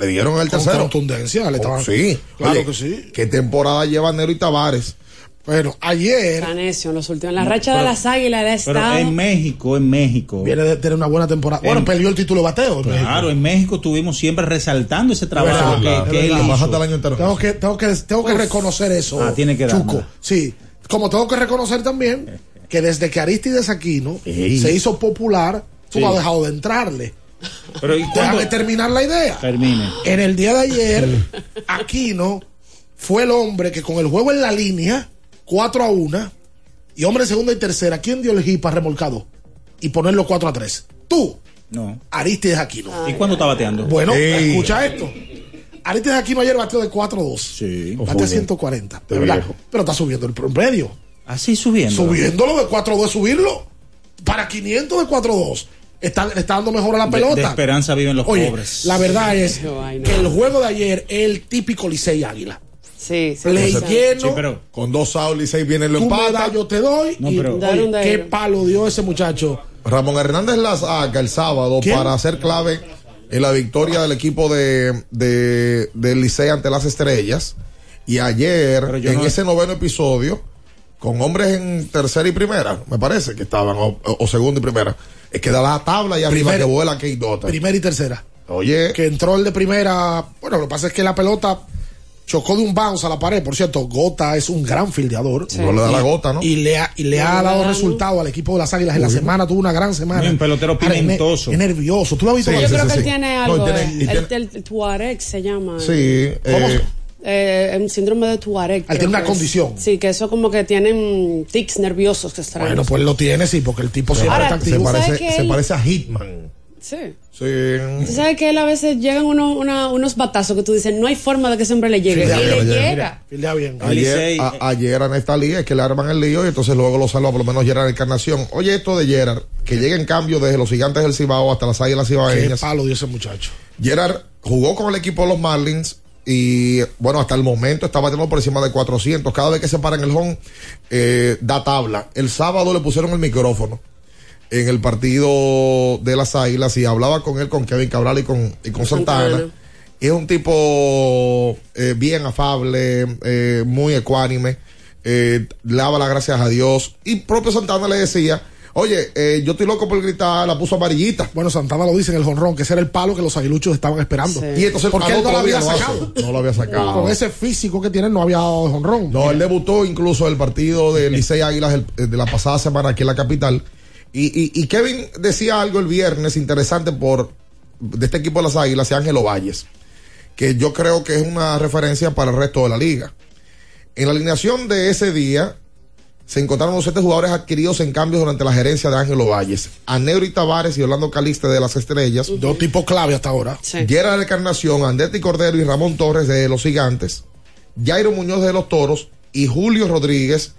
Le dieron el Con tercero. contundencia, le Oh, estaban- sí. Claro Oye, que sí. ¿Qué temporada lleva Nero y Tavares? Bueno, ayer. Canecio, en los últimos. La racha pero- de las águilas ha Pero estado. en México, en México. Viene de tener una buena temporada. Bueno, En- perdió el título de bateo. en México. Claro, en México estuvimos siempre resaltando ese trabajo Es verdad, que, que él hizo. Bájate el año entero. Tengo que, tengo que, tengo que reconocer eso. Ah, tiene que Chuco. darla. Sí. Como tengo que reconocer también que desde que Aristides Aquino Ey. se hizo popular, tú Sí. no has dejado de entrarle. Pero ¿y? Déjame terminar la idea. Termine. En el día de ayer, Aquino fue el hombre que con el juego en la línea, 4 a 1, y hombre en segunda y tercera, ¿quién dio el hit para remolcado? Y ponerlo 4 a 3. Tú, No. Aristides Aquino. ¿Y cuándo está bateando? Bueno, escucha esto. Aristides Aquino ayer bateó de 4 a 2. Sí. Batea 140. de verdad. Pero está subiendo el promedio. Así subiendo. Subiéndolo de 4 a 2, subirlo para 500 de 4 a 2. Está, le está dando mejor a la De- pelota. de esperanza viven los Oye, pobres. La verdad es que el juego de ayer es el típico Licey Águila. Sí, sí. Le lleno, Sí, pero Con dos outs y seis viene el empate. yo te doy. No, y, pero- oye, Dar un qué palo dio ese muchacho. Ramón Hernández la saca el sábado ¿Quién? para hacer clave en la victoria del equipo de, de, del Licey ante las estrellas. Y ayer, en no- ese noveno episodio, con hombres en tercera y primera, me parece que estaban, o, o segunda y primera, es que da la tabla y arriba Primera- que vuela Kate Dota. Primera y tercera. Oye, Que entró el de primera. Bueno, lo que pasa es que la pelota chocó de un bounce a la pared. Por cierto, Gota es un gran fildeador. no le da la gota, ¿no? Y le ha, y le ha dado resultado al equipo de las Águilas en la semana. Tuvo una gran semana. Un pelotero pimentoso. Es nervioso. ¿Tú lo has visto? Sí, Yo sí, creo sí, que él sí. tiene No, algo. tiene- eh, el, tiene- el- el Tuareg se llama. Sí, ¿Cómo? Eh, un síndrome de Tuareg. Él tiene una es. condición. Sí, que eso como que tienen tics nerviosos que extraños. Bueno, pues lo tiene, sí, porque el tipo siempre Ahora, está se activo. ¿tú sabes parece, que se él- parece a Hitman. Sí. Sí. Tú sabes que él a veces llegan unos, una- unos batazos que tú dices, no hay forma de que ese hombre le llegue. Fildea y bien, le ayer, llega. Bien. El Ayer, a- ayer en esta liga es que le arman el lío y entonces luego lo salva por lo menos Gerard Encarnación. Oye, esto de Gerard, que llega en cambio desde los gigantes del Cibao hasta las águilas Qué cibaeñas. palo dio ese muchacho. Gerard jugó con el equipo de los Marlins y bueno, hasta el momento está batiendo por encima de 400. Cada vez que se para en el home, eh, da tabla. El sábado le pusieron el micrófono en el partido de las águilas y hablaba con él, con Kevin Cabral y con, y con Santana. Santana. Y es un tipo eh, bien afable, eh, muy ecuánime, eh, le daba las gracias a Dios. Y propio Santana le decía, oye, eh, yo estoy loco por gritar, la puso amarillita. Bueno, Santana lo dice en el jonrón, que ese era el palo que los aguiluchos estaban esperando. Y entonces porque al él no lo había lo sacado. No lo había sacado. Con ese físico que tiene, no había dado jonrón. No, él debutó incluso el partido de Licey Águilas el- eh, de la pasada semana aquí en la capital. Y, y, y Kevin decía algo el viernes interesante por de este equipo de las Águilas, y Ángelo Valles, que yo creo que es una referencia para el resto de la liga. En la alineación de ese día se encontraron los siete jugadores adquiridos en cambios durante la gerencia de Ángelo Valles. Aneuri Tavares y Orlando Caliste de las Estrellas. Dos tipos clave hasta ahora. Gerard Encarnación, Andetti Cordero y Ramón Torres de los Gigantes. Jairo Muñoz de los Toros y Julio Rodríguez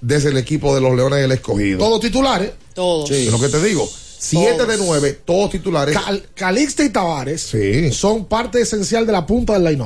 desde el equipo de los Leones del Escogido. Todos titulares. Todos. Es lo que te digo. Siete de nueve, todos titulares. Cal- Calixte y Tavares Sí. son parte esencial de la punta del line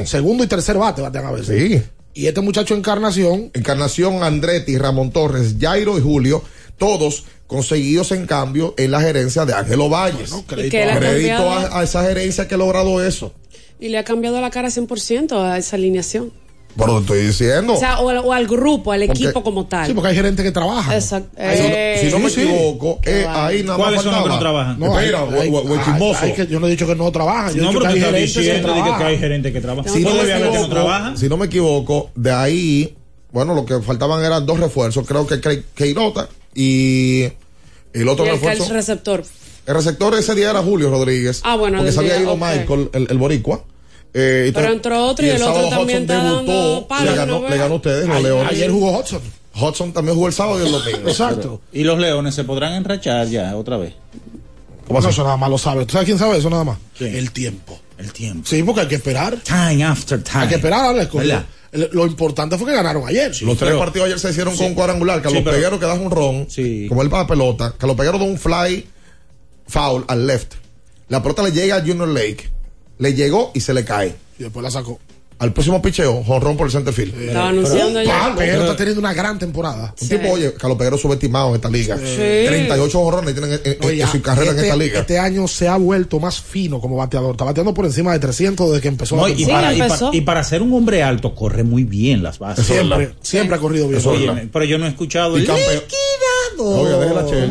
Sí. Segundo y tercer bate batean a veces. Sí. Y este muchacho Encarnación, Encarnación, Andretti, Ramón Torres, Jairo y Julio, todos conseguidos en cambio en la gerencia de Ángelo Valles. Ha Crédito cambiado- a, a esa gerencia que ha logrado eso. Y le ha cambiado la cara 100% a esa alineación. Pero te estoy diciendo. O sea, o, al- o al grupo, al Porque- equipo como tal. sí, porque hay gerentes que trabajan. Exacto. Si no- Eh, si no me sí, sí. equivoco, Qué eh, ahí nada más ¿Cuáles son los que no trabajan? No, Espera, o- el que- yo no he dicho que no trabajan. Yo he No, pero que te hay gerentes que diciendo de que, trabajan. que hay gente que trabaja. Si no, me que equivoco, trabaja. si no me equivoco, de ahí, bueno, lo que faltaban eran dos refuerzos. Creo que Queirota y el otro y el refuerzo. catch receptor. El receptor ese día era Julio Rodríguez. Ah, bueno, Porque se había ido. Michael, el, el boricua. Eh, Pero entró otro y el otro sábado también está dando debutó, palo le ganó, le ganó a ustedes, los Ayer- Leones. Ayer jugó Hudson. Hudson también jugó el sábado y el domingo. Exacto. Y los leones se podrán enrachar ya otra vez. ¿Cómo No, eso nada más lo sabe. ¿Tú sabes quién sabe eso nada más? ¿Quién? El tiempo. El tiempo. Sí, porque hay que esperar. Time after time. Hay que esperar a la. El- Lo importante fue que ganaron ayer. Los tres partidos ayer se hicieron con un cuadrangular. Carlos Sí, pero- Peguero que da un ron, Sí. como él para pelota. Carlos Peguero da un fly foul al left. La pelota le llega a Junior Lake. Le llegó y se le cae. Y después la sacó. Al próximo picheo, jonrón por el center field. Estaba anunciando ya. Palo, pero está teniendo una gran temporada. Un tipo, oye, Carlos Peguero subestimado en esta liga. 38 jonrones tienen en, en- Oye, en su carrera este, en esta liga. este año se ha vuelto más fino como bateador. Está bateando por encima de 300 desde que empezó No, la y, para, y, empezó. para, y para ser un hombre alto, corre muy bien las bases. Siempre, siempre ha corrido bien. Oye, pero yo no he escuchado Y el campeón. liquidado.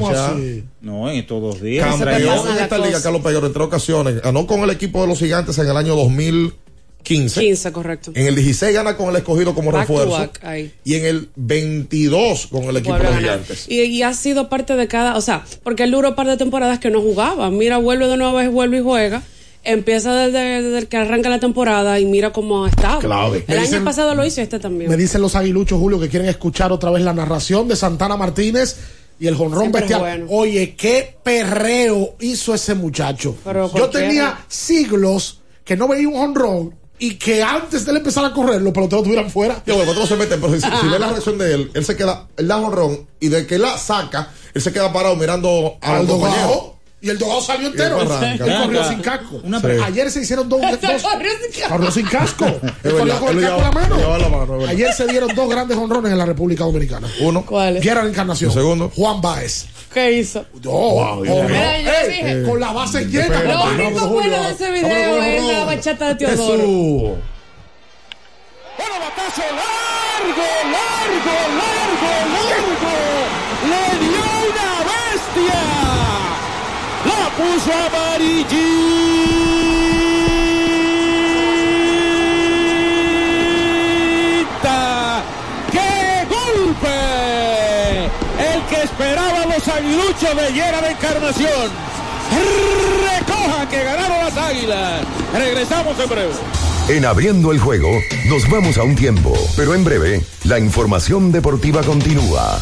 Oye. No, en estos dos días. Campeón. En esta cosa. liga, Carlos Peguero, en tres ocasiones. Ganó con el equipo de los gigantes en el año 2015. 15, correcto. En el 16 gana con el escogido como Back refuerzo. back. Y en el 22 con el equipo Vuelve de los gigantes. Y, y ha sido parte de cada, o sea, porque él duró un par de temporadas que no jugaba. Mira, vuelve de nuevo, vuelve y juega. Empieza desde, que arranca la temporada y mira cómo ha estado. Clave. El Me año dicen- pasado lo hizo y este también. Me dicen los aguiluchos, Julio, que quieren escuchar otra vez la narración de Santana Martínez y el jonrón bestial. bueno. Oye, qué perreo hizo ese muchacho. Pero Yo tenía siglos que no veía un jonrón y que antes de él empezar a correr, los peloteros estuvieran fuera. Yo, bueno, otros se meten, pero si, si ves la reacción de él, él se queda, él da jonrón y de que la saca, él se queda parado mirando a al dogado. Y el dogado salió entero. Él corrió sin casco. Una Sí. Ayer se hicieron dos. dos corrió sin casco. corrió sin casco. Él corrió verdad, con el casco la mano. Ayer se dieron dos grandes honrones en la República Dominicana. Uno. ¿Cuál? Gerard Encarnación. El segundo. Juan Baez. ¿Qué hizo? Dije. con la base llena. Lo único bueno Julio, de ese video es la bachata de Teodoro. Jesús. Bueno, batazo largo, largo, largo, largo. Puso amarillita. ¡Qué golpe! El que esperaban los aguiluchos de Llera de Encarnación. Recoja que ganaron las águilas. Regresamos en breve. En abriendo el juego, nos vamos a un tiempo, pero en breve, la información deportiva continúa.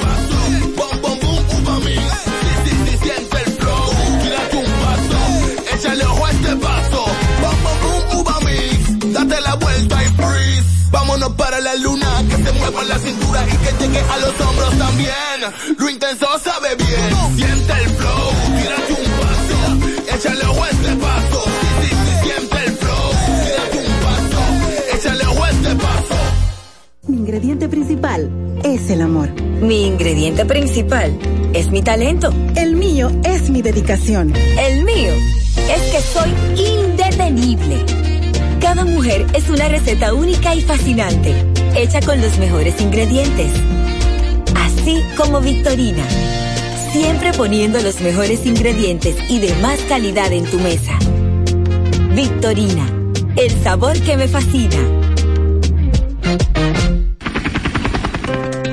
La luna, que se mueva la cintura y que llegue a los hombros también. Lo intenso sabe bien. Siente el flow. Tírate un paso. Échale ojo a este paso. Sí, sí, sí, siente el flow. Tírate un paso. Échale ojo a este paso. Mi ingrediente principal es el amor. Mi ingrediente principal es mi talento. El mío es mi dedicación. El mío es que soy indetenible. Cada mujer es una receta única y fascinante, hecha con los mejores ingredientes. Así como Victorina. Siempre poniendo los mejores ingredientes y de más calidad en tu mesa. Victorina, el sabor que me fascina.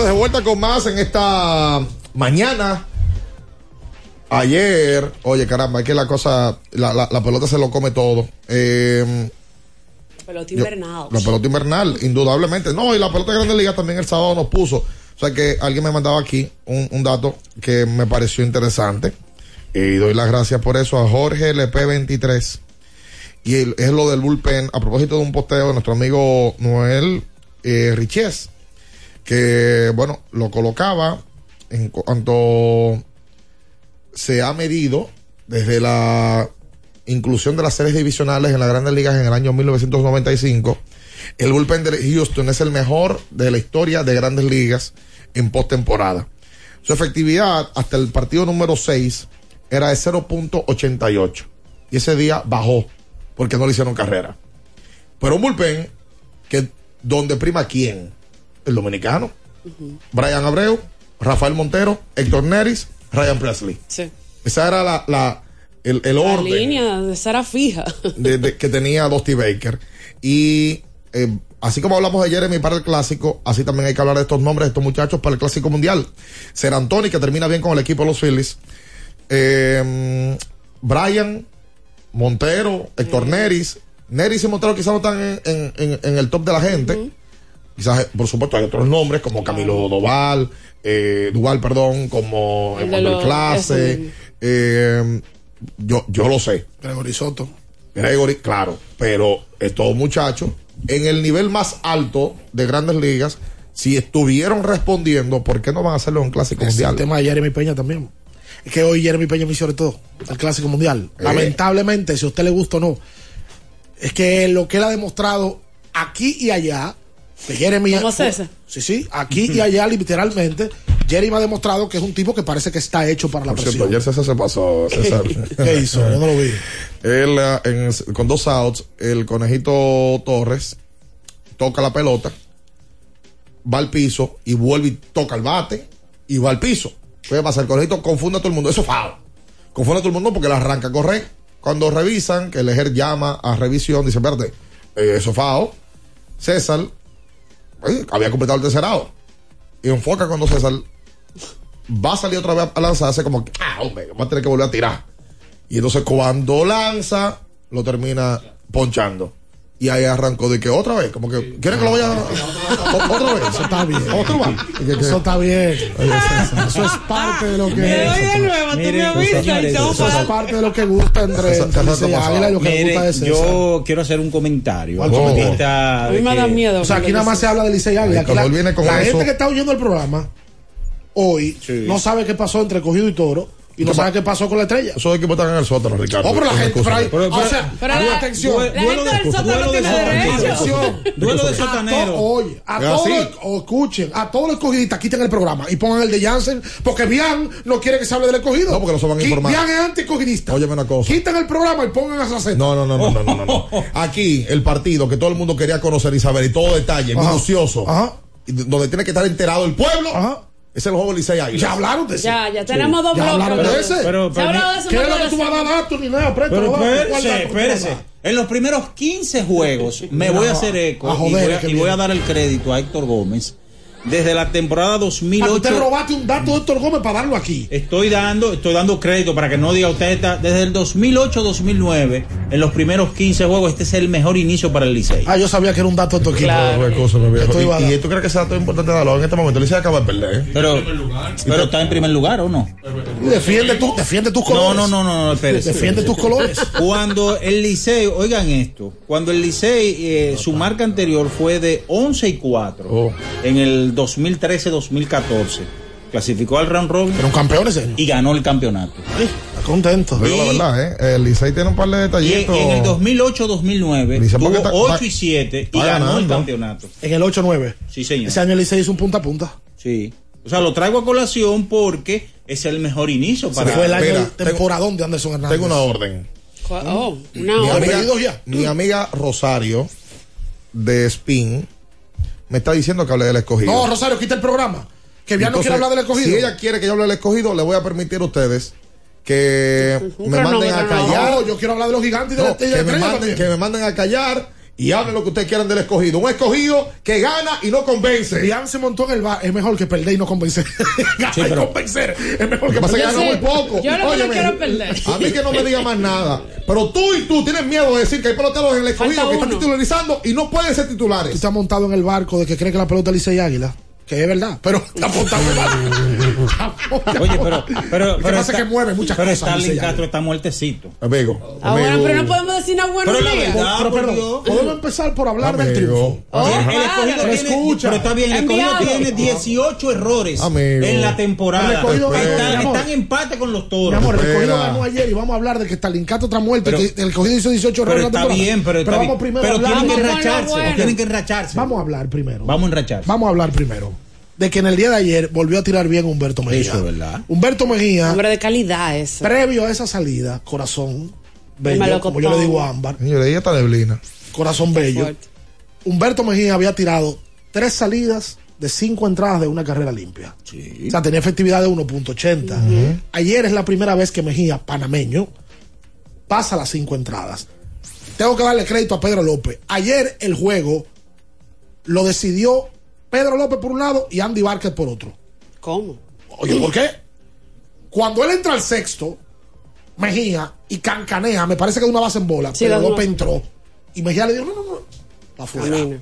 entonces de vuelta con más en esta mañana. Ayer, oye caramba, es que la cosa, la, la- la pelota se lo come todo. Eh, Pelota yo- invernal. la pelota invernal, indudablemente. No, y la pelota de Grandes Ligas también el sábado nos puso. O sea que alguien me mandaba aquí un, un dato que me pareció interesante. Y doy las gracias por eso a Jorge LP23. Y el- es lo del bullpen, a propósito de un posteo de nuestro amigo Noel eh, Riches, que, bueno, lo colocaba en cuanto se ha medido desde la inclusión de las series divisionales en las grandes ligas en el año 1995. El bullpen de Houston es el mejor de la historia de grandes ligas en postemporada. Su efectividad hasta el partido número 6 era de 0.88. Y ese día bajó porque no le hicieron carrera. Pero un bullpen que donde prima quién? El dominicano. Brian Abreu, Rafael Montero, Héctor Neris, Ryan Presley. Sí. Esa era la, la- el, el La orden línea de Sara fija. de- de- que tenía Dusty Baker. Y eh, así como hablamos de Jeremy para el clásico, así también hay que hablar de estos nombres de estos muchachos para el clásico mundial. Ser Anthony, que termina bien con el equipo de los Phillies. Eh, Brian, Montero, Héctor Neris. Neris y Montero quizás no están en, en- en- en el top de la gente. Quizás, eh, por supuesto, hay otros nombres como Camilo Doval, eh, Duval, perdón, como Emanuel Clase. eh, yo, yo lo sé. Gregory Soto. Gregory, claro, pero estos muchachos, en el nivel más alto de grandes ligas, si estuvieron respondiendo, ¿por qué no van a hacerlo en un clásico Es mundial? el tema de Jeremy Peña también. Es que hoy Jeremy Peña me hizo de todo. El clásico mundial. Eh. Lamentablemente, si a usted le gusta o no, es que lo que él ha demostrado aquí y allá, que Jeremy. ¿Cómo César? Sí, sí, aquí y allá, literalmente, Jeremy ha demostrado que es un tipo que parece que está hecho para la Por cierto, presión. ayer César se pasó, César. ¿Qué hizo? Yo no lo vi. Él, en- con dos outs, el conejito Torres toca la pelota, va al piso y vuelve y toca el bate y va al piso. ¿Qué pasa? El conejito confunde a todo el mundo. Eso es foul. Confunde a todo el mundo porque le arranca a correr. Cuando revisan, que el ejer llama a revisión, dice, espérate, eh, eso es foul. César había completado el tercer out. Y enfoca cuando César va a salir otra vez a lanzarse como, que, ah, hombre, va a tener que volver a tirar. Y entonces cuando lanza, lo termina ponchando. Y ahí arrancó de que otra vez, como que, ¿quieren que lo vaya o- otra vez? Eso está bien. ¿Otro va? Eso está bien. Eso es parte de lo que Me doy de nuevo, tú me avisas Eso es parte de lo que gusta entre, Águila y lo que Mire, gusta de César. yo quiero hacer un comentario. ¿Cuál Ahorita comentario? A mí me da miedo. O sea, aquí nada más se habla de Licey y Águila. La, él viene con la eso- gente que está oyendo el programa hoy no sabe qué pasó entre Cogido y Toro y no ¿Qué sabe pa- qué pasó con la estrella. Esos equipos están en el sótano, Ricardo. Oh, pero la gente, pero, Pero- o sea, pero la- atención. La duelo gente de- del sótano duelo de tiene derecho. Duelo sotaneros. Oye, a todos escuchen, a todos los escogidistas quiten el programa y pongan el de Jansen, porque Bian no quiere que se hable del escogido. No, porque no se van a informar. Bian es anti-escogidista. Óyeme una cosa. Quiten el programa y pongan a Saceta. No, no, no, no, no, no. Aquí, el partido que todo el mundo quería conocer y saber, y todo detalle, minucioso, donde tiene que estar enterado el pueblo, Ajá. Es el juego Licey Águilas. Ya hablaron de eso. Ya, ya tenemos dos Ya bloques. hablaron de ¿no? ese. Pero, de eso ¿Qué es lo que tú vas a dar semana. datos ni nada? Préstalo, Pero va. ¿Cuál espérese, espérese. En los primeros 15 juegos me voy a hacer eco a y, joder, voy a, y voy a dar el crédito a Héctor Gómez. Desde la temporada Ah, Usted 2008 robaste un dato de Héctor Gómez para darlo aquí. estoy dando, estoy dando crédito para que no diga usted está- desde el 2008-2009 en los primeros 15 juegos este es el mejor inicio para el Licey. Ah, yo sabía que era un dato de tu equipo. Claro. Qué cosa. Esto dar. Y, y tú crees que sea todo importante darlo en este momento. El Licey acaba de perder. ¿eh? Pero, pero está en primer lugar o no? Defiende, tu, defiende tus No, colores. no, no, no, no, espérese. Defiende tus colores. Cuando el Licey, oigan esto, cuando el Licey, eh, su marca anterior fue de 11 y 4 Oh. en el 2013-2014, clasificó al round robin Pero un campeón ese año. y ganó el campeonato. Está contento. Digo la verdad, ¿eh? El Licey tiene un par de detallitos. y en el 2008-2009 Licey, tuvo porque está- 8 está- y 7 y ganó el campeonato. En el 8-9. Sí, señor. Ese año el Licey hizo un punta a punta. Sí. O sea, lo traigo a colación porque es el mejor inicio para Fue el año Mira, temporadón de Anderson Hernández. Tengo una orden. Oh, una Mi amiga, mi amiga Rosario de Spin me está diciendo que hable del escogido. No, Rosario, quita el programa. Que ya no quiere hablar del escogido. Si ella quiere que yo hable del escogido, le voy a permitir a ustedes que me manden a callar. No, yo quiero hablar de los gigantes y de No, la estrella que, me estrella manden, también. que me manden a callar y hablen lo que ustedes quieran del escogido. Un escogido que gana y no convence. Bian se montó en el bar. Es mejor que perder y no convencer. Ganar y pero- convencer. Es mejor que pasa que perder. gana muy poco. Yo lo que no quiero es perder. A mí que no me diga más nada. Pero tú y tú tienes miedo de decir que hay peloteros en el escogido Falta que están titularizando y no pueden ser Tú titulares. estás montado en el barco de que cree que la pelota es Licey Águila. Que es verdad. Pero está en el barco. Oye, pero, pero, Lo que pero, pasa es que mueve muchas pero cosas, Starling Licey Castro está muertecito. Amigo. Ah, bueno, amigo. pero no podemos decir nada bueno Pero la verdad- Pero perdón, podemos empezar por hablar del triunfo. Oh, el escogido tiene, Escucha. pero está bien, el escogido tiene 18 errores Amigo. en la temporada. Están, mi en empate con los Mi toros. amor, el escogido ganó ayer y vamos a hablar de que Stalincato está muerto. Pero- y que el escogido hizo 18 pero errores en la está temporada. bien, pero, está vamos bien. primero pero a hablar. tienen que enracharse. Tienen que enracharse. Vamos a hablar primero. Vamos a enracharse. Vamos a hablar primero de que en el día de ayer volvió a tirar bien Humberto Mejía. Eso es verdad. Humberto Mejía, Hombre de calidad ese. previo a esa salida, corazón bello, como yo le digo a Ámbar, ella está neblina. corazón bello. Fuerte. Humberto Mejía había tirado tres salidas de cinco entradas de una carrera limpia. O sea, tenía efectividad de 1.80. Ayer es la primera vez que Mejía, panameño, pasa las cinco entradas. Tengo que darle crédito a Pedro López. Ayer el juego lo decidió Pedro López por un lado y Andy Vázquez por otro. ¿Cómo? Oye, ¿por qué? Cuando él entra al sexto, Mejía y cancanea, me parece que de una base en bola, Sí, pero. López entró. Y Mejía le dijo, no, no, no, para afuera. Camina.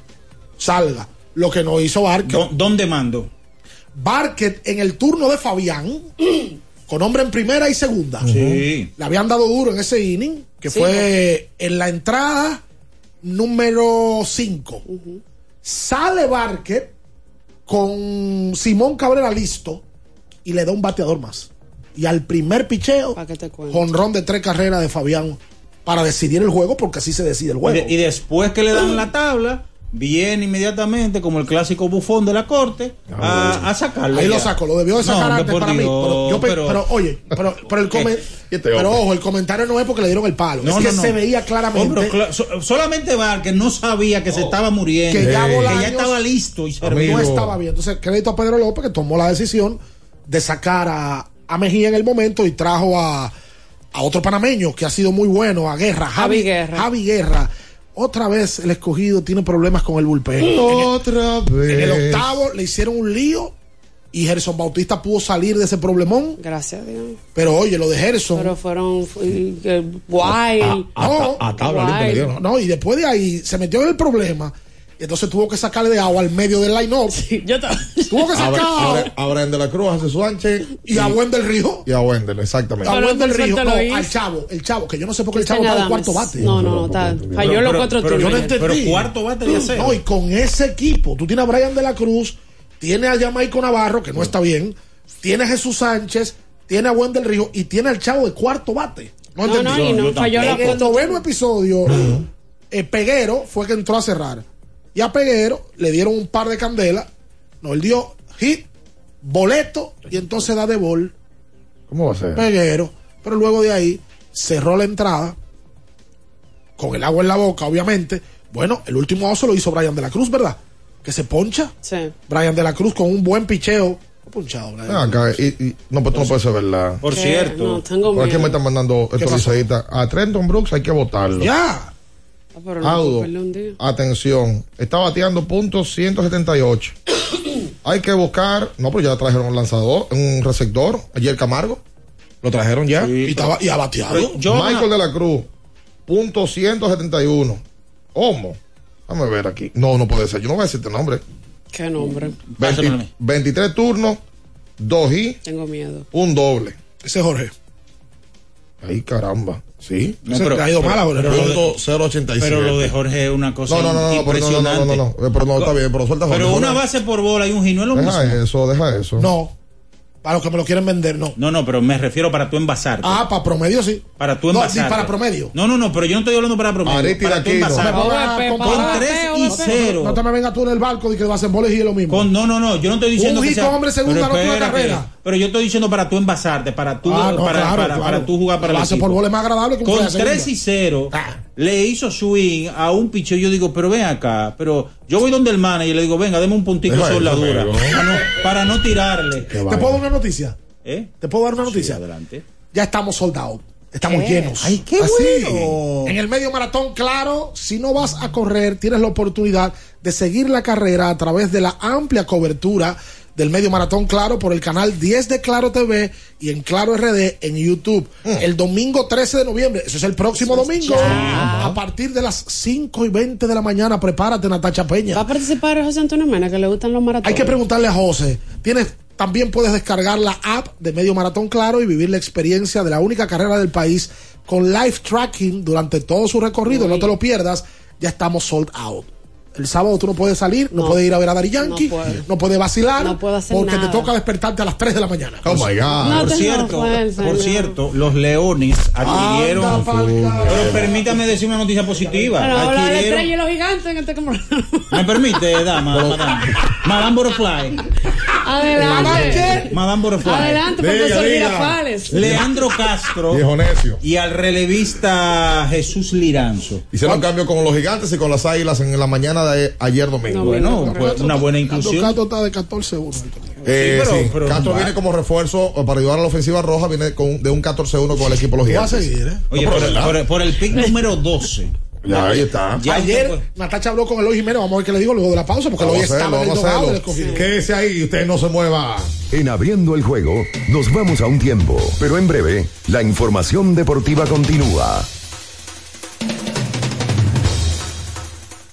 Salga. Lo que no hizo Vázquez. ¿Dó- ¿Dónde mando? Vázquez en el turno de Fabián, con hombre en primera y segunda. Sí. Le habían dado duro en ese inning, que Sí, fue en la entrada número 5. Sale Vázquez con Simón Cabrera listo y le da un bateador más. Y al primer picheo, jonrón de tres carreras de Fabián para decidir el juego, porque así se decide el Y, juego. de- y después que le dan la tabla, viene inmediatamente, como el clásico bufón de la corte, a, a sacarlo. Ahí lo sacó, lo debió de No, sacar antes para mí. Dios, Pero, yo pe- pero- pero, oye, pero, pero el comen- ¿Y este ojo, el comentario no es porque le dieron el palo. No, es que no, no. se veía claramente Hombre, so- solamente Vázquez no sabía que se estaba muriendo, que ya que Bolaños ya estaba listo y no servido. estaba bien. Entonces, crédito a Pedro López que tomó la decisión de sacar a, a Mejía en el momento y trajo a, a otro panameño que ha sido muy bueno, a Guerra, Javi Guerra. Javi Guerra. Otra vez el escogido tiene problemas con el bullpen. En el- Otra vez. En el octavo le hicieron un lío y Gerson Bautista pudo salir de ese problemón. Gracias a Dios. Pero oye, lo de Gerson. Pero fueron fue- eh, Wild. No, Wild. no, no, y después de ahí se metió en el problema. Y entonces tuvo que sacarle de agua al medio del line-up. Tuvo que sacar Ahora, ahora en De la Cruz, a Jesús Sánchez. y a Wendel Río. Y a Wendel, exactamente. A Wendel Río. No, al chavo. El chavo, que yo no sé por qué el chavo Cristian está de cuarto bate. No, no, no, está- falló los cuatro Yo no tiros. entendí. Pero cuarto bate de hacer. No, y con ese equipo, tú tienes a Brian de la Cruz, tienes a Jamaico Navarro, que no está bien, tienes a Jesús Sánchez, tienes a Wendel Río y tienes al chavo de cuarto bate. No, No, no, y no, Yo falló la En el noveno episodio, eh, Peguero fue que entró a cerrar. Y a Peguero le dieron un par de candelas. No, él dio hit, boleto y entonces da de bol. ¿Cómo va a ser? Peguero. Pero luego de ahí cerró la entrada con el agua en la boca, obviamente. Bueno, el último oso lo hizo Brian de la Cruz, ¿verdad? Que se poncha. Sí. Brian de la Cruz con un buen picheo. Ponchado, Brian. Ven acá, y, y- no, pues tú no puedes ser verdad. Por cierto. no, tengo Por aquí miedo. me están mandando estos liceístas. A Trenton Brooks hay que votarlo. Ya. Ah, Audo, atención, está bateando punto 178. Hay que buscar, no, pero ya trajeron un lanzador, un receptor, ayer Camargo, lo trajeron ya. Y, estaba, y ha bateado. Pero yo- Michael de la Cruz, punto 171. ¿Cómo? Déjame ver aquí. No, no puede ser, yo no voy a decirte nombre. Qué nombre. 20 Pásamelo a mí. 23 turnos, 2 y Tengo miedo. un doble. Ese es Jorge. Ay, caramba. Sí. No, pero- ha ido mal ahora. pero lo de- Punto 087. Pero lo de Jorge es una cosa No, no, no, no, pero no, no, no, no, no, no, pero no, está bien, pero suelta Jorge, Pero una base por bola y un gino es lo mismo. Deja eso, deja eso. No. Para los que me lo quieren vender, no. No, no, pero me refiero para tú envasarte. Ah, para promedio sí. para tú No, envasarte. ni para promedio. No, no, no, pero yo no estoy hablando para promedio. Para tú Pepe, con- Pepe, con Con 3 Pepe, y Pepe. 0. No te me vengas tú en el barco de que vas en boles y es lo mismo. Con, no, no, no, yo no estoy diciendo Un que con hombre segunda, pero no carrera. Pero yo estoy diciendo para tú envasarte, para tú, Ah, no, para, claro, para, claro. para tú jugar para La el equipo. por bola es más agradable que un Con fuera segunda. 3 y 0 Ah. Le hizo swing a un picheo. Yo digo, pero ven acá. Pero yo voy donde el manager y le digo, venga, deme un puntico Deja sobre la eso, dura. amigo. Para no, para no tirarle. ¿Te puedo dar una noticia? ¿Eh? ¿Te puedo dar una Sí, noticia? adelante. ya estamos soldados. Estamos ¿Qué? llenos. Ay, qué Así. bueno. En el medio maratón, claro, si no vas a correr, tienes la oportunidad de seguir la carrera a través de la amplia cobertura del medio maratón, claro, por el canal 10 de Claro TV y en Claro RD en YouTube. El domingo 13 de noviembre, eso es el próximo domingo, a partir de las 5 y 20 de la mañana. Prepárate, Natacha Peña. ¿Va a participar José Antonio Mena, que le gustan los maratones? Hay que preguntarle a José. Tienes, también puedes descargar la app de Medio Maratón Claro y vivir la experiencia de la única carrera del país con live tracking durante todo su recorrido. No te lo pierdas. Ya estamos sold out. El sábado tú no puedes salir, no, No. puedes ir a ver a Dari Yankee, No puedes vacilar, No puedo hacer porque nada. te toca despertarte a las 3 de la mañana. Oh my God. No por cierto, por cierto, los Leones adquirieron. Anda. Pero permítame decir una noticia positiva. La adquirieron, estrella y los gigantes en este como- ¿Me permite, dama? Madame, Madame Butterfly. Adelante. Madame Butterfly. Adelante, profesor. Girafales. Leandro Castro Viejo necio. y al relevista Jesús Liranzo. Hicieron cambio con los gigantes y con las águilas en la mañana de ayer domingo. No, Bueno, pues, una buena inclusión. Castro está de 14-1. Eh, Sí, pero- sí, pero- Castro viene como refuerzo eh, para ayudar a la ofensiva roja, viene con, de un 14-1 con el equipo de los vas a seguir, ¿eh? Oye, No, por, el pick número 12. Ya, ahí está. Ya Ayer Natacha habló con Eloy Jiménez, vamos a ver qué le digo luego de la pausa, porque hacerlo, estaba en el vamos a dogado del hacerlo. escogido. Quédese ahí y usted no se mueva. En abriendo el juego, nos vamos a un tiempo, pero en breve, la información deportiva continúa.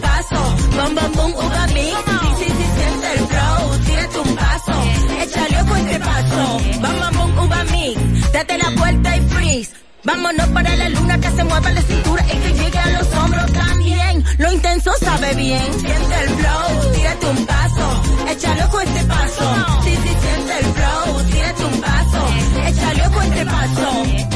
paso, bom, bom, bom, uva mix. Sí, sí, siente el flow, tírate un paso, échale ojo este paso, bom, bom, bom, uva mix. Date la vuelta y freeze. Vámonos para la luna que se mueva la cintura y que llegue a los hombros también. Lo intenso sabe bien. Siente el flow, tírate un paso, échale ojo este paso. Sí, sí, siente el flow, tírate un paso, échale ojo este paso.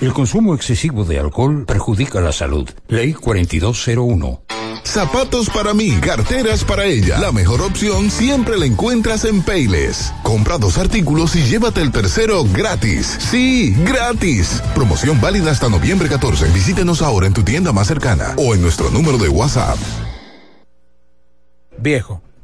El consumo excesivo de alcohol perjudica la salud. Ley 4201. Zapatos para mí, carteras para ella. La mejor opción siempre la encuentras en Payless. Compra dos artículos y llévate el tercero gratis. Sí, gratis. Promoción válida hasta noviembre 14. Visítenos ahora en tu tienda más cercana o en nuestro número de WhatsApp. Viejo,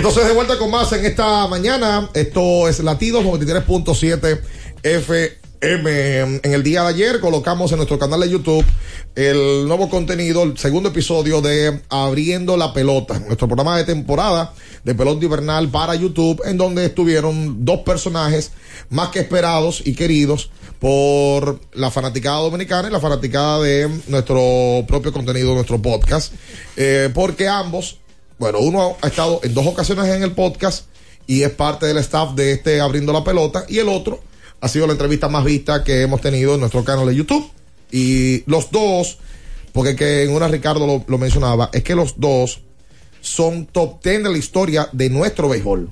Entonces de vuelta con más en esta mañana. Esto es Latidos 93.7 FM. En el día de ayer colocamos en nuestro canal de YouTube el nuevo contenido, el segundo episodio de Abriendo la Pelota, nuestro programa de temporada de pelota invernal para YouTube, en donde estuvieron dos personajes más que esperados y queridos por la fanaticada dominicana y la fanaticada de nuestro propio contenido, nuestro podcast, eh, porque ambos bueno, uno ha estado en dos ocasiones en el podcast y es parte del staff de este Abriendo la Pelota y el otro ha sido la entrevista más vista que hemos tenido en nuestro canal de YouTube. Y los dos, porque que en una Ricardo lo, lo mencionaba, es que los dos son top 10 de la historia de nuestro béisbol.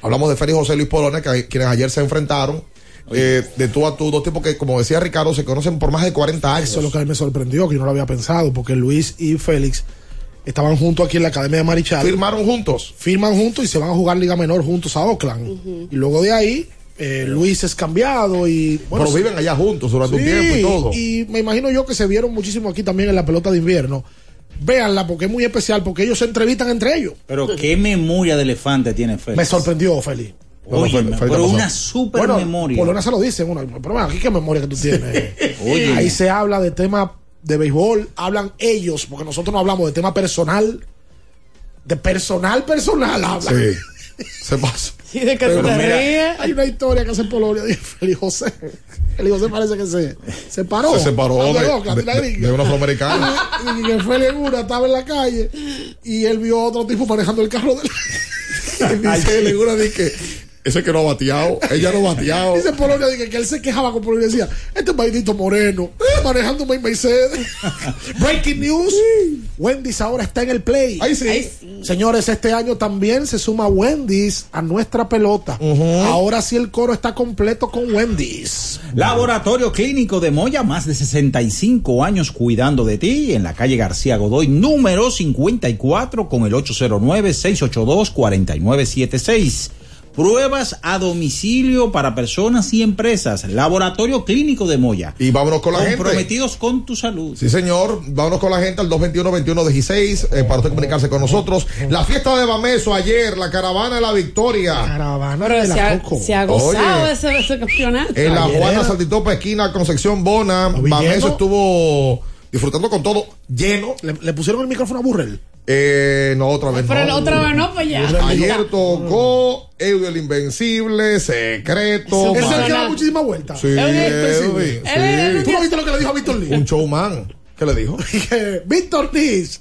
Hablamos de Félix José Luis Polones, que, quienes ayer se enfrentaron eh, de tú a tú, dos tipos que, como decía Ricardo, se conocen por más de 40 años. Eso es lo que a mí me sorprendió, que yo no lo había pensado, porque Luis y Félix estaban juntos aquí en la Academia de Marichal. ¿Firmaron juntos? Firman juntos y se van a jugar Liga Menor juntos a Oakland. Y luego de ahí, eh, Luis es cambiado y... Pero viven allá juntos durante un tiempo y todo. Y me imagino yo que se vieron muchísimo aquí también en la pelota de invierno. Véanla porque es muy especial, porque ellos se entrevistan entre ellos. Pero qué memoria de elefante tiene Félix. Me sorprendió, Félix. Oye, pero una super Bueno, memoria. Polona se lo dice, bueno, pero bueno, aquí qué memoria que tú tienes. Oye. Ahí se habla de temas de béisbol, hablan ellos, porque nosotros no hablamos de tema personal, de personal personal hablan. Sí. Se pasa. Y de que Pero se mira, ríe. Hay una historia que hace Polonia de Félix José. Félix José parece que se separó. Se separó de, loca, de- un afroamericano. Y que Félix en una estaba en la calle y él vio a otro tipo manejando el carro de él. Y dice que Ese que no ha bateado. Ella no ha bateado. Dice Polonia dice que él se quejaba con Polonia y decía, este maldito moreno, eh, manejando mi Mercedes. Breaking news. Wendy's ahora está en el play. Ahí sí. Señores, este año también se suma Wendy's a nuestra pelota. Ahora sí el coro está completo con Wendy's. Laboratorio Clínico de Moya, más de 65 años cuidando de ti, en la calle García Godoy, número 54, con el 809-682-4976. Pruebas a domicilio para personas y empresas. Laboratorio Clínico de Moya. Y vámonos con la gente. Comprometidos con tu salud. Sí, señor. Vámonos con la gente al 221-2116 eh, para usted comunicarse con nosotros. La fiesta de Bameso ayer, la caravana de la victoria. Caravana Pero de se la ha, Coco. se ha gozado Oye. ese, ese campeonato. En la Ayer Juana Saltitopa, esquina Concepción Bona. Bameso estuvo disfrutando con todo lleno. ¿Le, le pusieron el micrófono a Burrell? Eh, no, otra vez Pero no. la otra vez no, pues ya. Ayer tocó Eudio el Invencible, Secreto. Ese es el que da muchísimas vueltas. Sí, Eudio, sí. ¿Tú no viste lo que le dijo a Víctor Lee? Un showman. ¿Qué le dijo? Víctor Liz,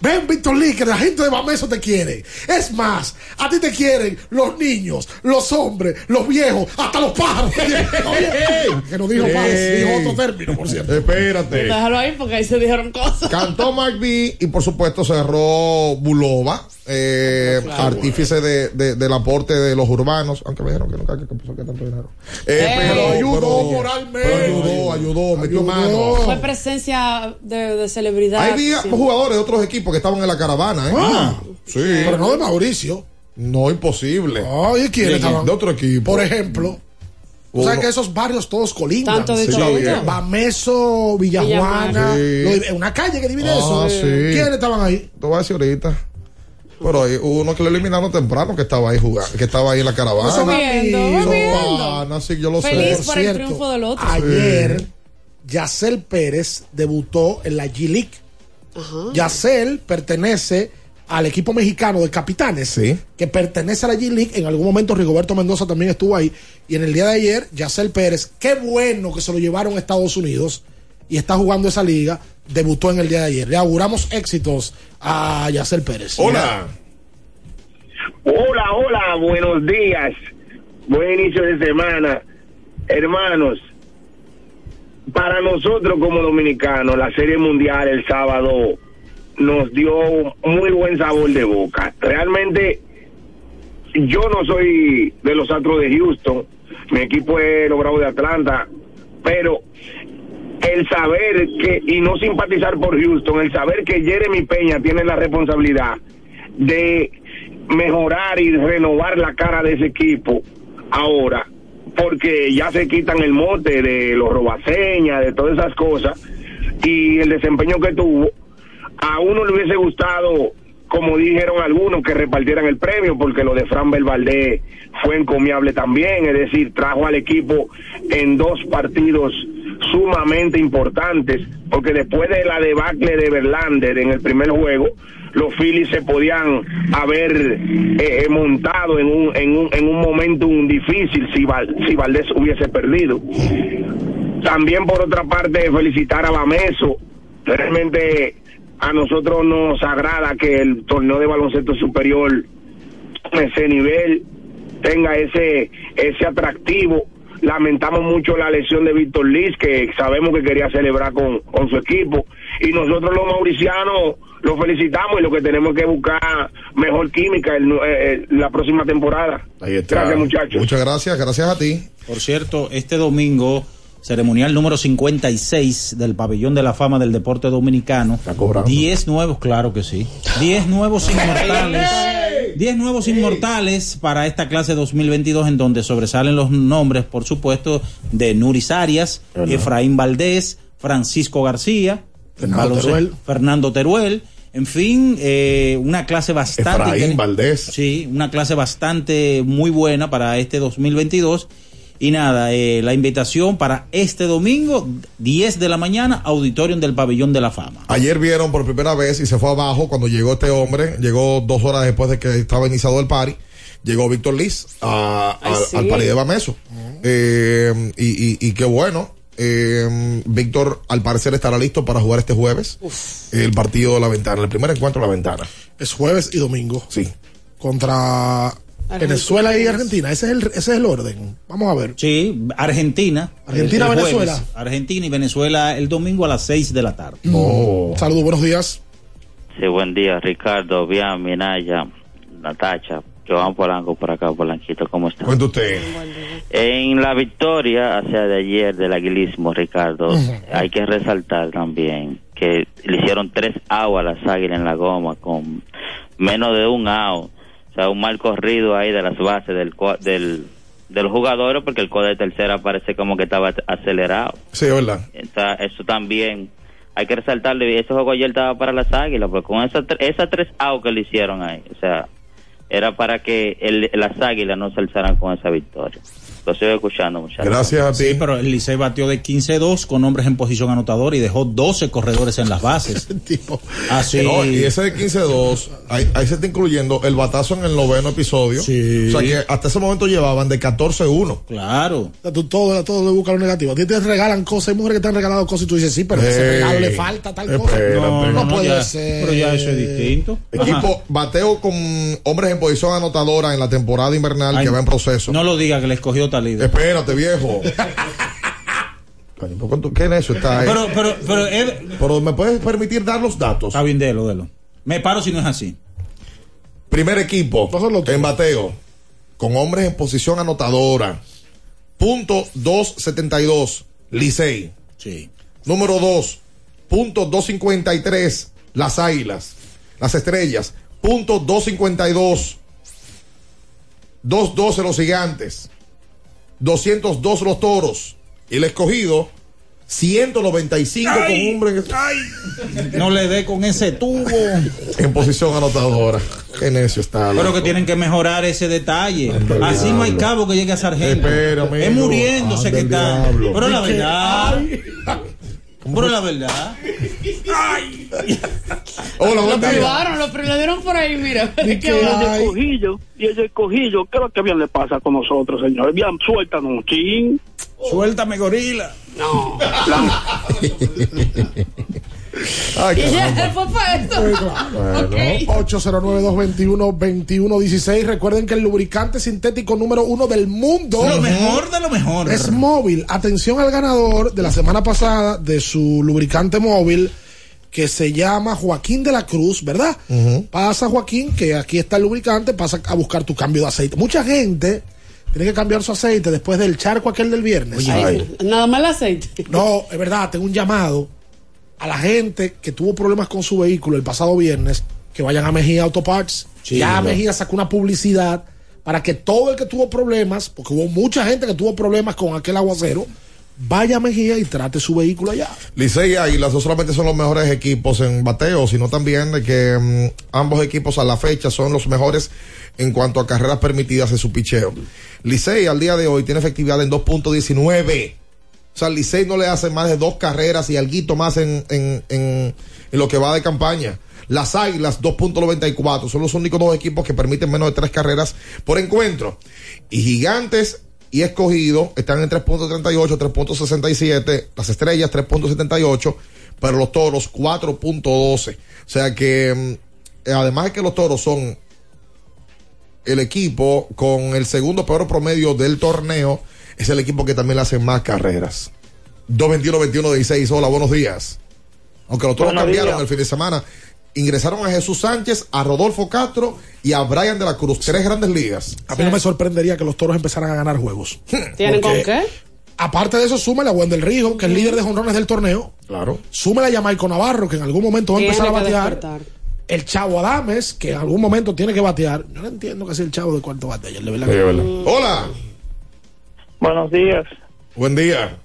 ven Víctor Lee, que la gente de Bameso te quiere. Es más, a ti te quieren los niños, los hombres, los viejos, hasta los pájaros. Oye, que no dijo pájaros, dijo otro término, por cierto. Espérate. Déjalo ahí porque ahí se dijeron cosas. Cantó McBee y por supuesto cerró Bulova, eh, artífice de, de- del aporte de los urbanos, aunque me dijeron que nunca que puso que tanto dinero. Eh, Eh. pero Ayudó pero- moralmente. pero ayudó, ayudó, metió Ayudó. mano. Fue presencia de, de celebridad. Hay Sí. jugadores de otros equipos que estaban en la caravana, ¿eh? Ah. sí. Pero no de Mauricio. No, imposible. Ay, ¿quiénes de, estaban? de otro equipo. Por ejemplo, tú Uno- sabes que esos barrios todos colindan. Tanto de Sí, todo. Bameso, Villajuana, Sí. una calle que divide Ah, eso. sí. ¿Quiénes estaban ahí? Te voy a decir ahorita. Pero hay uno que lo eliminaron temprano que estaba ahí jugando, que estaba ahí en la caravana. Eso viendo, sí, yo lo Feliz sé. por el triunfo del otro. Ayer, Yacel Pérez debutó en la Yacel pertenece al equipo mexicano de capitanes, Sí. que pertenece a la G-League. En algún momento Rigoberto Mendoza también estuvo ahí. Y en el día de ayer, Yacel Pérez, qué bueno que se lo llevaron a Estados Unidos y está jugando esa liga, debutó en el día de ayer. Le auguramos éxitos a Yacel Pérez. Hola. Hola, hola, buenos días. Buen inicio de semana. Hermanos, para nosotros como dominicanos, la Serie Mundial el sábado nos dio muy buen sabor de boca. Realmente, yo no soy de los Astros de Houston, mi equipo es los Bravos de Atlanta, pero el saber que, y no simpatizar por Houston, el saber que Jeremy Peña tiene la responsabilidad de mejorar y renovar la cara de ese equipo ahora, porque ya se quitan el mote de los robaseñas, de todas esas cosas, y el desempeño que tuvo, a uno le hubiese gustado, como dijeron algunos, que repartieran el premio, porque lo de Fran Valdés fue encomiable también, es decir, trajo al equipo en dos partidos sumamente importantes, porque después de la debacle de Verlander en el primer juego, los Phillies se podían haber eh, eh, montado en un, en un, en un momento difícil si, Val- si Valdés hubiese perdido. También por otra parte felicitar a Bameso. Realmente a nosotros nos agrada que el torneo de baloncesto superior ese nivel, tenga ese, ese atractivo. Lamentamos mucho la lesión de Víctor Liz, que sabemos que quería celebrar con, con su equipo. Y nosotros los mauricianos lo felicitamos y lo que tenemos que buscar mejor química el- eh, eh, la próxima temporada. Ahí está. Gracias, muchachos. Muchas gracias, gracias a ti. Por cierto, este domingo, ceremonial número 56 del Pabellón de la Fama del Deporte Dominicano. 10 nuevos, claro que sí. 10 nuevos inmortales. 10 nuevos inmortales para esta clase 2022 en donde sobresalen los nombres, por supuesto, de Nuris Arias, Efraín Valdés, Francisco García, Fernando Teruel. Fernando Teruel. En fin, eh, una clase bastante... Efraín Valdés. Sí, una clase bastante muy buena para este 2022. Y nada, eh, la invitación para este domingo, 10 de la mañana, auditorium del Pabellón de la Fama. Ayer vieron por primera vez y se fue abajo cuando llegó este hombre, llegó dos horas después de que estaba iniciado el party, llegó Víctor Liz a- Ay, al- sí. al party de Bameso. Eh, y, y, y qué bueno. Eh, Víctor al parecer estará listo para jugar este jueves el partido de la ventana, el primer encuentro de la ventana. Es jueves y domingo. Sí. Contra Venezuela y Argentina, ese es el, ese es el orden. Vamos a ver. Sí, Argentina. Argentina, el- el jueves. Venezuela. Argentina y Venezuela el domingo a las 6 de la tarde. Mm. Saludos, buenos días. Sí, buen día, Ricardo, Bian, Minaya, Natacha, Joan Polanco por acá, Polanquito, ¿cómo están? Cuenta usted. En la victoria hacia de ayer del aguilismo, Ricardo, hay que resaltar también que le hicieron tres outs a las águilas en la goma con menos de un out. O sea, un mal corrido ahí de las bases del, del, del jugador porque el code de tercera parece como que estaba acelerado. Sí, ¿verdad? Entonces, eso también hay que resaltarle. y Ese juego ayer estaba para las águilas, porque con esas, esas tres outs que le hicieron ahí, o sea, era para que el- las águilas no se alzaran con esa victoria. Lo estoy escuchando, muchachos. Sí, pero el Licey batió de 15-2 con hombres en posición anotadora y dejó 12 corredores en las bases. Así. No, y ese de 15-2, ahí, ahí se está incluyendo el batazo en el noveno episodio. O sea que hasta ese momento llevaban de 14-1. Claro. O sea, tú todo, todo le buscas lo negativo. A ti te regalan cosas, hay mujeres que te han regalado cosas y tú dices, sí, pero ese Ey. regalo le falta tal cosa. No, No, no, puede ya- ser. pero ya eso es distinto. Equipo bateo con hombres en posición anotadora en la temporada invernal que va en proceso. No lo diga que le escogió Espérate, viejo. Coño, ¿por cuánto- ¿Qué en eso está ahí? Pero, pero, pero, eh, Pero me puedes permitir dar los datos. Está bien, délo, délo. Me paro si no es así. Primer equipo en bateo con hombres en posición anotadora. Punto 272, Licey. Sí. Número 2, punto 253, Las Águilas. Las Estrellas. Punto 252. 212 los Gigantes. 202 los Toros. Y el escogido, 195 con hombres No le dé con ese tubo. en posición anotadora. Qué necio está. Pero loco. que tienen que mejorar ese detalle. Así no hay cabo que llegue a sargento. Es muriéndose que está. Pero la ¿Y qué? Pero la verdad. Hola, Lo buen día. privaron, lo pri- le dieron por ahí, mira. Y Qué el va. escogillo, y el escogillo, ¿qué es lo que bien le pasa con nosotros, señores? Bien, suéltanos, chin. Suéltame, gorila. No. Ay, Y ya fue para esto. Bueno, 809-221-2116. Recuerden que el lubricante sintético número uno del mundo. Lo mejor de lo mejor. Es móvil. Atención al ganador de la semana pasada de su lubricante móvil que se llama Joaquín de la Cruz, ¿verdad? Pasa Joaquín, que aquí está el lubricante, pasa a buscar tu cambio de aceite. Mucha gente tiene que cambiar su aceite después del charco aquel del viernes. Ay, Nada más el aceite. No, es verdad, tengo un llamado a la gente que tuvo problemas con su vehículo el pasado viernes, que vayan a Mejía Auto Parts. Sí, ya ¿verdad? Mejía sacó una publicidad para que todo el que tuvo problemas, porque hubo mucha gente que tuvo problemas con aquel aguacero, vaya a Mejía y trate su vehículo allá. Licey y Águilas no solamente son los mejores equipos en bateo, sino también de que mm, ambos equipos a la fecha son los mejores en cuanto a carreras permitidas en su picheo. Licey al día de hoy tiene efectividad en 2.19. O sea, Licey no le hace más de dos carreras y algo más en, en, en, en lo que va de campaña. Las Águilas 2.94 son los únicos dos equipos que permiten menos de tres carreras por encuentro. Y Gigantes y Escogido están en 3.38, 3.67, las Estrellas 3.78, pero los Toros 4.12. O sea que mm, además de que los Toros son el equipo con el segundo peor promedio del torneo, es el equipo que también le hace más carreras. 221-21-16, hola, buenos días. Aunque los toros Buenos cambiaron días. el fin de semana, ingresaron a Jesús Sánchez, a Rodolfo Castro y a Brian de la Cruz, tres grandes ligas. A mí no me sorprendería que los toros empezaran a ganar juegos. ¿Tienen con qué? Aparte de eso, súmale a Wendel Rijo, que es líder de jonrones del torneo. Claro. Súmale a Yamaico Navarro, que en algún momento va a empezar a batear. despertar. El Chavo Adames, que en algún momento tiene que batear. Yo no entiendo que sea el Chavo de cuánto bate de verdad. Hola. Buenos días. Buen día.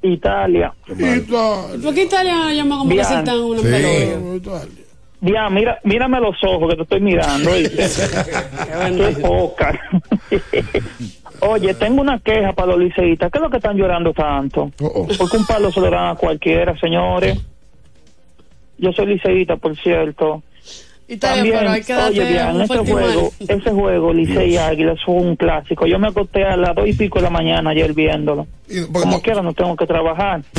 Italia. ¿Por qué Italia llama como que Bien. si están una Sí. pelota? Bien, mira, mírame los ojos que te estoy mirando. Oye, tengo una queja para los liceístas. ¿Qué es lo que están llorando tanto? Porque un palo se lo dan a cualquiera, señores. Yo soy liceísta, por cierto. Italia, También, pero hay que oye, bien, ese juego, ese juego, Licey y Águilas, fue un clásico. Yo me acosté a las dos y pico de la mañana ayer viéndolo. Como quiera, no tengo que trabajar.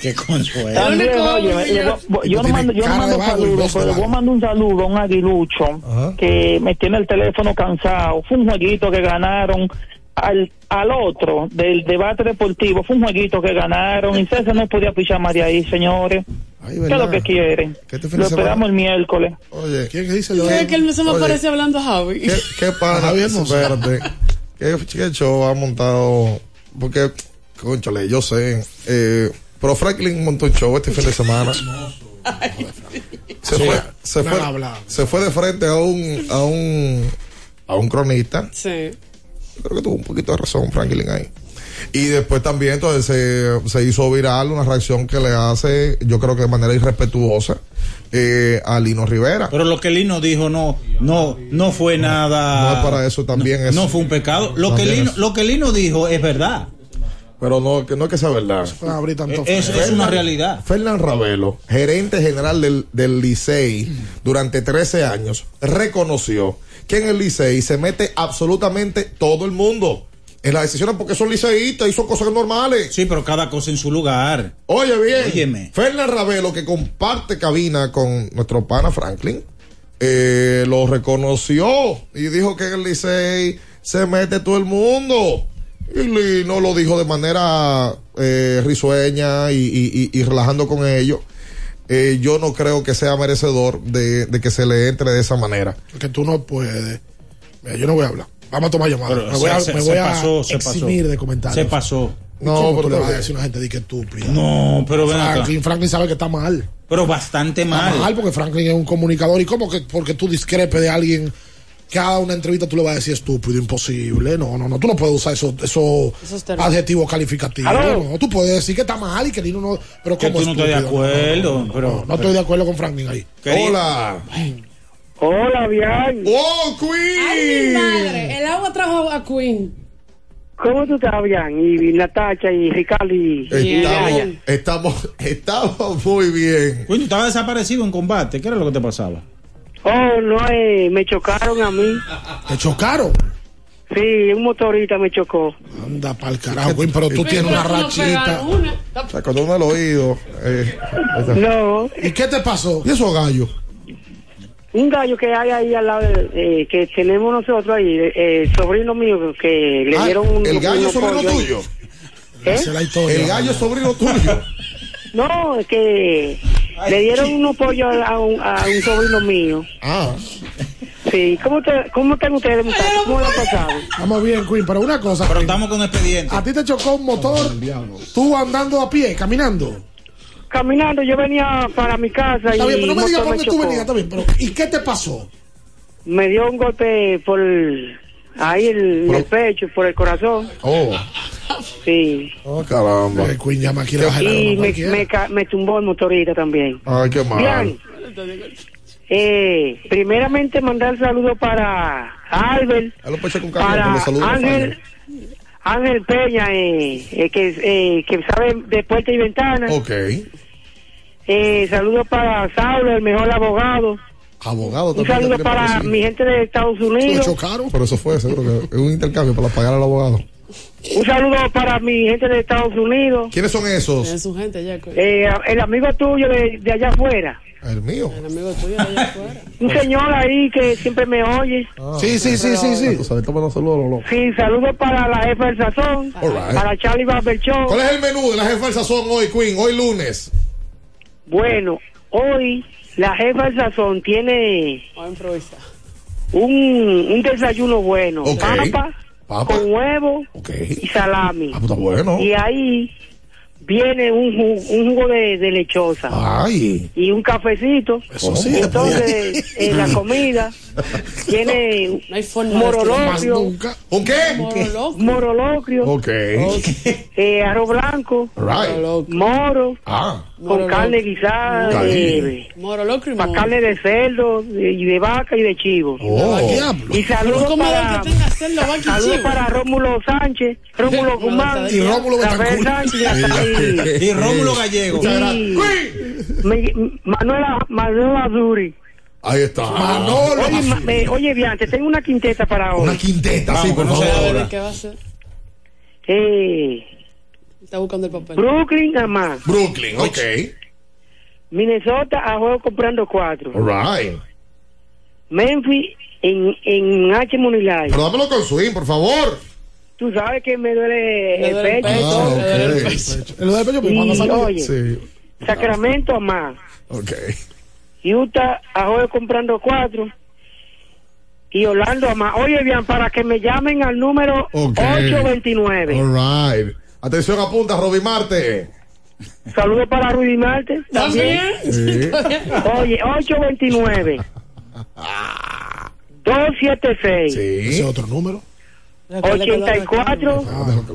Qué consuelo. También, oye, yo no mando, yo no mando saludos, pero a mandar un saludo a un aguilucho que me tiene el teléfono cansado. Fue un jueguito que ganaron al, al otro del debate deportivo. Fue un jueguito que ganaron y César no podía pichar más de ahí, señores. ¿Qué es ¿verdad? lo que quieren? de Lo semana? esperamos el miércoles. Oye, ¿quién dice ¿Qué que él se me parece hablando a Javi? ¿Qué, qué Hermoso. Espérate. ¿Qué, qué show ha montado? Porque, conchale, yo sé. Eh, pero Franklin montó un show este fin de semana. Se Sí. fue, se fue, se fue de frente a un, a un, a un cronista. Sí. Creo que tuvo un poquito de razón Franklin ahí. Y después también entonces se, se hizo viral una reacción que le hace, yo creo que de manera irrespetuosa, eh, a Lino Rivera. Pero lo que Lino dijo no, no, no fue nada. No es para eso también. No, es, no fue un pecado. Lo que, Lino, es- lo que Lino dijo es verdad. Pero no, que no es que sea verdad. Es, es una realidad. Fernán Ravelo, gerente general del, del Licey durante 13 años, reconoció que en el Licey se mete absolutamente todo el mundo en las decisiones porque son liceístas y son cosas normales. Sí, pero cada cosa en su lugar. Oye bien, Óyeme. Fernán Ravelo, que comparte cabina con nuestro pana Franklin, eh, lo reconoció y dijo que en el Licey se mete todo el mundo. Y Lino lo dijo de manera eh, risueña y, y- y- y relajando con ellos. Eh, yo no creo que sea merecedor de, de que se le entre de esa manera. Que tú no puedes. Mira, yo no voy a hablar. Vamos a tomar llamada. Pero Me voy a, se- me se voy a pasó, se pasó. eximir de comentarios. Se pasó. No, No, ¿Cómo pero tú le vas a decir a una gente di que estúpida? No, pero ven acá. Franklin, Franklin sabe que está mal. Pero bastante Está mal. mal porque Franklin es un comunicador. ¿Y cómo que porque tú discrepes de alguien que haga una entrevista tú le vas a decir estúpido, imposible? No, no, no. Tú no puedes usar esos eso Esos términos. adjetivos calificativos. No, tú puedes decir que está mal y que Lino no. Pero Que como tú no estás de acuerdo, No, no, pero- no, no estoy de acuerdo con Franklin ahí. Hola. Hola, bien. ¡Oh, Ay, mi madre. El agua trajo a Queen. ¿Cómo tú estás, bien? Y Natacha y Ricardo y... Estamos, estamos, estamos muy bien. Coño, estaba desaparecido en combate. ¿Qué era lo que te pasaba? Oh, no, eh, me chocaron a mí. ¿Te chocaron? Sí, un motorista me chocó. Anda pa'l carajo, Queen, pero tú tienes una rachita. Sea, cuando uno el oído. Eh, No, ¿Y qué te pasó? ¿Y esos gallos? Un gallo que hay ahí al lado, de- eh, que tenemos nosotros ahí, eh, sobrino mío, que le Ah, dieron un... el gallo sobrino tuyo. ¿Eh? El gallo sobrino tuyo. No, es que le dieron unos pollos a un, a un sobrino mío. Ah. Sí, ¿cómo, te, cómo están ustedes, muchachos? ¿Cómo lo han pasado? Estamos bien, Queen, pero una cosa. Pero estamos con expediente. A ti te chocó un motor, tú andando a pie, caminando. Caminando, yo venía para mi casa y bien, pero no me digas por dónde tú venías, está bien, pero ¿y qué te pasó? Me dio un golpe por ahí el, en el pecho, por el corazón. Oh. Sí. Oh, caramba. El Queen llama aquí a la Y me, me, ca- me tumbó el motorista también. Ay, qué mal. Bien. Eh, primeramente mandar saludos para Albert, cariño, para Ángel, Ángel Peña, eh, eh, que, eh, que sabe de puerta y ventana. Ok. Eh, saludos para Saulo, el mejor abogado. Abogado Un también. saludo tiene para mi gente de Estados ¿Lo Unidos. chocaron? Pero eso fue, seguro que es un intercambio para pagar al abogado. Un saludo para mi gente de Estados Unidos. ¿Quiénes son esos? Es su gente. Queen. Eh, el amigo tuyo de, de allá afuera. El mío. El amigo tuyo de allá afuera. Un señor ahí que siempre me oye. Sí, sí, sí, sí, sí. Los saludos, Lolo. Sí, saludos para la jefa del sazón. Right. Para Charlie Barberchón. ¿Cuál es el menú de la jefa del sazón hoy, Queen? Hoy lunes. Bueno, hoy la jefa del sazón tiene Vamos a improvisar. un, un desayuno bueno. Ok. Papa, Papa. con huevo Ok. y salami. Ah, pues está bueno. Y ahí viene un, ju- un jugo de, de lechosa. Ay. y un cafecito. Eso sí, Entonces, en la comida tiene No morolocrio. ¿Un qué? Moroloco. morolocrio, Ok. eh, arroz blanco, Right. moro, Ah. Con carne guisada, para moro. carne de cerdo, de- y de vaca y de chivo. Oh. Y saludos ¿cómo para, saludos Rómulo Sánchez, Rómulo Guzmán, Y Rómulo Rafael. Sánchez y Rómulo Gallego. y- me- Manuela, Manuela Duri. Ahí está. Manolo. Oye, ma- me- oye, bien, te tengo una quinteta para hoy. Una quinteta, sí, por no se favor. joda. ¿Qué va a hacer? Eh, Está buscando el papel. Brooklyn a más. Brooklyn, ok. Minnesota a juego comprando cuatro. All right. Memphis en, en H Monilay. Pero dámelo con swing, por favor. Tú sabes que me duele Le el duele el pecho. pecho, Ah, duele el pecho. El pecho, Y, cuando oye, Sí. Sacramento a más. Ok. Utah a juego comprando cuatro. Y Orlando a más. Oye, bien, para que me llamen al número Ok. 829. All right. Atención, apunta, Roby Marte. Saludos para Rudy Marte. También. Sí. Oye, 829. 276. Sí. Ese es otro número. 84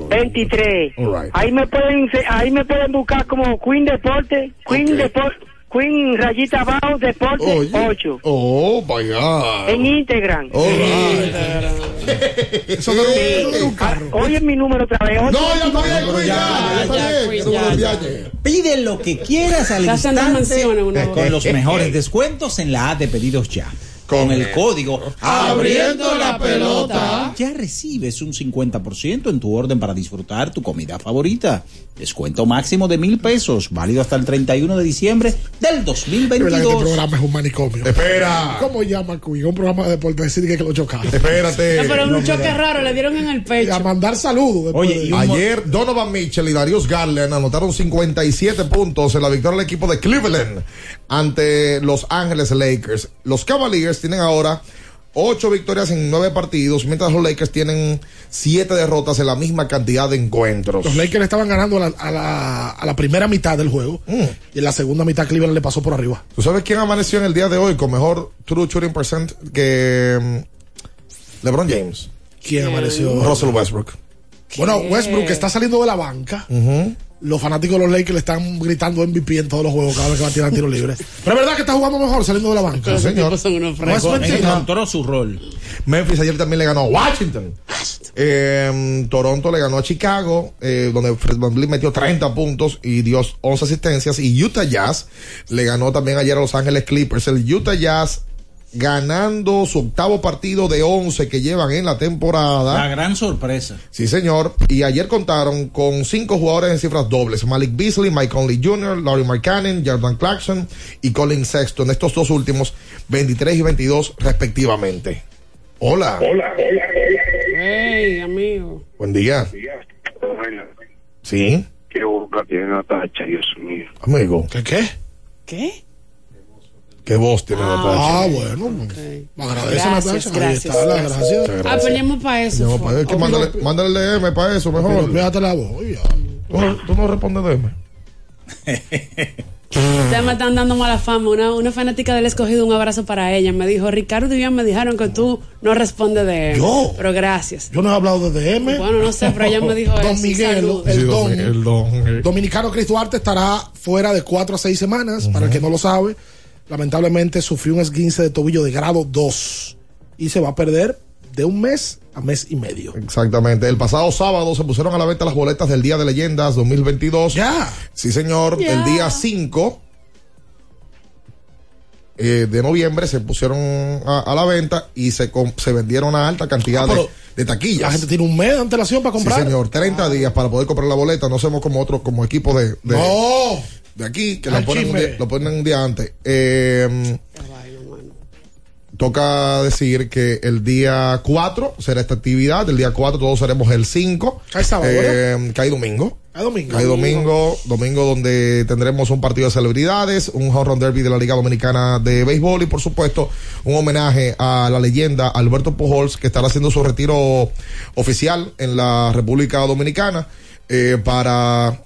23 All right. ahí me pueden ahí me pueden buscar como Queen Deporte Queen Ok. Deporte Queen rayita abajo Deporte Oye. 8 Oh, my God. en Instagram right. Eso carro. oye mi número otra vez No, ya está 829. bien, Queen, ya, ya está ya. Pide lo que quieras al instante con los mejores descuentos en la app de pedidos ya. Con el código Abriendo la pelota. ya recibes un 50% en tu orden para disfrutar tu comida favorita. Descuento máximo de mil pesos, válido hasta el 31 de diciembre del Es verdad que este 2022. programa es un manicomio. Espera. ¿Cómo llama Queen? Un programa de deporte decir que, que lo chocaron. Espérate. No, pero un choque raro, le dieron en el Y a pecho. mandar saludos. Oye, de- Ayer Donovan Mitchell y Darius Garland anotaron 57 puntos en la victoria del equipo de Cleveland ante Los Ángeles Lakers. Los Cavaliers tienen ahora 8 victorias en 9 partidos, mientras los Lakers tienen 7 derrotas en la misma cantidad de encuentros. Los Lakers estaban ganando a la, a la- a la primera mitad del juego. Y en la segunda mitad Cleveland le pasó por arriba. ¿Tú sabes quién amaneció en el día de hoy con mejor true shooting percent que mm, LeBron James? ¿Quién amaneció? Russell Westbrook. Bueno, Westbrook está saliendo de la banca. Los fanáticos de los Lakers le están gritando MVP en todos los juegos cada vez que va a tirar tiro libre. Pero es verdad que está jugando mejor saliendo de la banca. Pero señor. son unos. Encontró su rol. Memphis ayer también le ganó a Washington. Eh, Toronto le ganó a Chicago, eh, donde Fred VanVleet metió 30 puntos y dio 11 asistencias. Y Utah Jazz le ganó también ayer a Los Ángeles Clippers. El Utah Jazz ganando su octavo partido de 11 que llevan en la La temporada. gran sorpresa. Sí, señor. Y ayer contaron con cinco jugadores en cifras dobles. Malik Beasley, Mike Conley Jr., Laurie Markkanen, Jordan Clarkson y Colin Sexton. Estos dos últimos, 23 y 22 respectivamente. Hola. Hey, amigo. Buen día. Sí, Qué boca tiene Natacha, Dios mío. amigo. ¿Qué qué? ¿Qué? ¿Qué voz tiene Natacha? Ah, bueno. Me agradece Gracias, Natasha. Ahí gracias. está la gracia. Ah, pues llamo para eso. No, que mándale, mándale el DM para eso, mejor. fíjate la voz. ya. Tú, no- tú no respondes DM. Ustedes me están dando mala fama. Una, una fanática del escogido, un abrazo para ella. Me dijo, Ricardo y me dijeron que tú no respondes de él. Yo. Pero gracias. Yo no he hablado de DM. Bueno, no sé, pero ella me dijo Don eso. Miguel, el Sí, don. el don. Dominicano Chris Duarte estará fuera de cuatro a seis semanas. Para el que no lo sabe, lamentablemente sufrió un esguince de tobillo de grado 2 y se va a perder de un mes a mes y medio. Exactamente. El pasado sábado se pusieron a la venta las boletas del Día de Leyendas 2022. Ya. Sí, señor. El día 5 eh, de noviembre se pusieron a, a la venta y se, se vendieron a alta cantidad Ah, de, taquillas. La gente tiene un mes de antelación para Sí, comprar. señor. 30 días para poder comprar la boleta. No somos como otros, como equipo de, de, No. De aquí, que lo ponen, un día, lo ponen un día antes. Eh, toca decir que el día 4 será esta actividad. El día 4 todos seremos el 5. Cae sábado, Eh, cae domingo. A domingo. Cae domingo, domingo donde tendremos un partido de celebridades, un home run derby de la Liga Dominicana de Béisbol y por supuesto un homenaje a la leyenda Alberto Pujols que estará haciendo su retiro oficial en la República Dominicana eh, para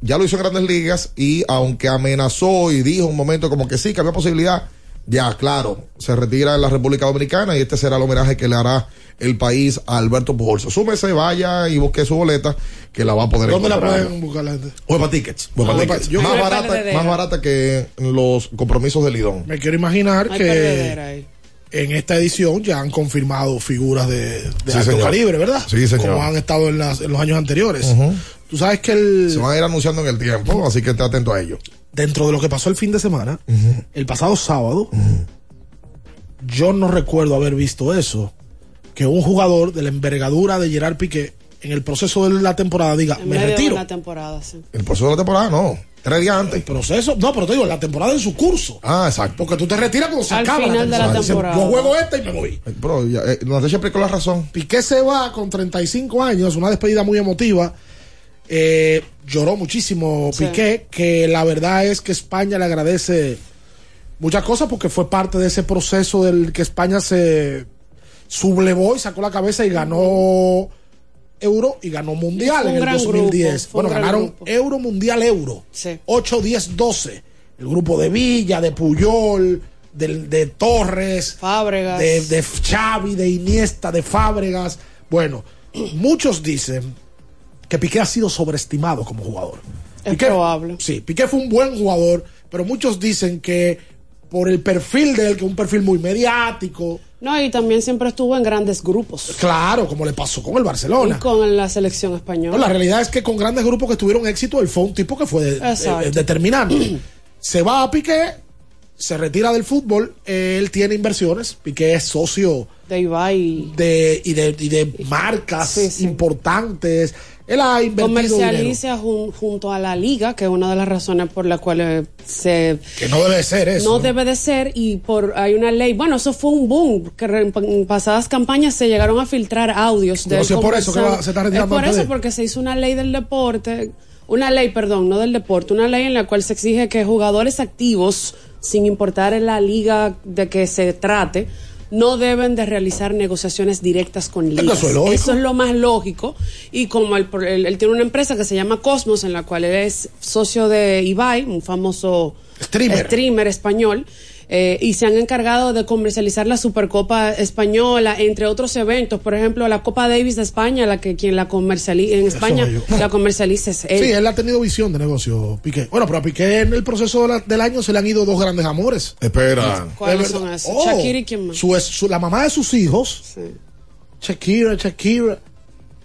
ya lo hizo en Grandes Ligas y aunque amenazó y dijo un momento como que sí, que había posibilidad, ya claro, se retira en la República Dominicana y este será el homenaje que le hará el país a Alberto Pujols. Súmese, vaya y busque su boleta que la va a poder ¿Dónde la pueden buscar la gente? Hueva Tickets. Hueva Ah, Tickets. yo- más, barata, más barata que los compromisos de Lidón. Me quiero imaginar Hay que perdedera ahí. En esta edición ya han confirmado figuras de, de Sí, alto señor. calibre, ¿verdad? Sí, señor. Como han estado en, las- en los años anteriores. Ujú. Tú sabes que el, Se van a ir anunciando en el tiempo, así que esté atento a ello. dentro de lo que pasó el fin de semana, el pasado sábado, yo no recuerdo haber visto eso, que un jugador de la envergadura de Gerard Piqué en el proceso de la temporada diga, En me medio retiro. de la temporada, sí. El proceso de la temporada, no. Tres días antes. El proceso, no, pero te digo, la temporada en su curso. Ah, exacto. Porque tú te retiras cuando se Al acaba final de la Dice, temporada. Yo juego esta y me voy. Bro, ya, eh, Natasha explicó la razón. Piqué se va con 35 años, una despedida muy emotiva. Eh, lloró muchísimo Sí. Piqué, que la verdad es que España le agradece muchas cosas porque fue parte de ese proceso del que España se sublevó y sacó la cabeza y ganó Euro y ganó Mundial en el gran 2010. grupo, fue un bueno, ganaron grupo. Euro Mundial Euro. Sí. 8, 10, 12. El grupo de Villa, de Puyol, del- de, Torres, Fábregas. de, de Xavi, de Iniesta, de Fábregas. Bueno, muchos dicen que Piqué ha sido sobreestimado como jugador. Es probable. Sí, Piqué fue un buen jugador, pero muchos dicen que por el perfil de él, que es un perfil muy mediático, No, y también siempre estuvo en grandes grupos. claro, como le pasó con el Y Barcelona. con la selección española. No, la realidad es que con grandes grupos que tuvieron éxito, él fue un tipo que fue de- eh, determinante. se va a Piqué, se retira del fútbol, él tiene inversiones, Piqué es socio de Ibai. de, y, de, y de marcas importantes. Él ha invertido. Comercializa jun- junto a la liga, que es una de las razones por las cuales se... Que no debe ser eso. No debe de ser y por hay una ley. Bueno, eso fue un boom, que en pasadas campañas se llegaron a filtrar audios de No sé por eso que va- se está retirando Es por eso, porque se hizo una ley del deporte, una ley, perdón, no del deporte, una ley en la cual se exige que jugadores activos, sin importar en la liga de que se trate, no deben de realizar negociaciones directas con ligas. eso es lógico. Eso es lo más lógico. Y como él, él- él tiene una empresa que se llama Cosmos, en la cual él es socio de Ibai, un famoso Streamer. streamer español, eh, y se han encargado de comercializar la Supercopa Española, entre otros eventos. Por ejemplo, la Copa Davis de España, la que quien la comercializa en España, la comercializa es él. Sí, él ha tenido visión de negocio, Piqué. Bueno, pero a Piqué en el proceso de la- del año se le han ido dos grandes amores. Espera. ¿Cuáles son esos? Oh, Shakira y quién más. su es- su- la mamá de sus hijos, Shakira, Shakira.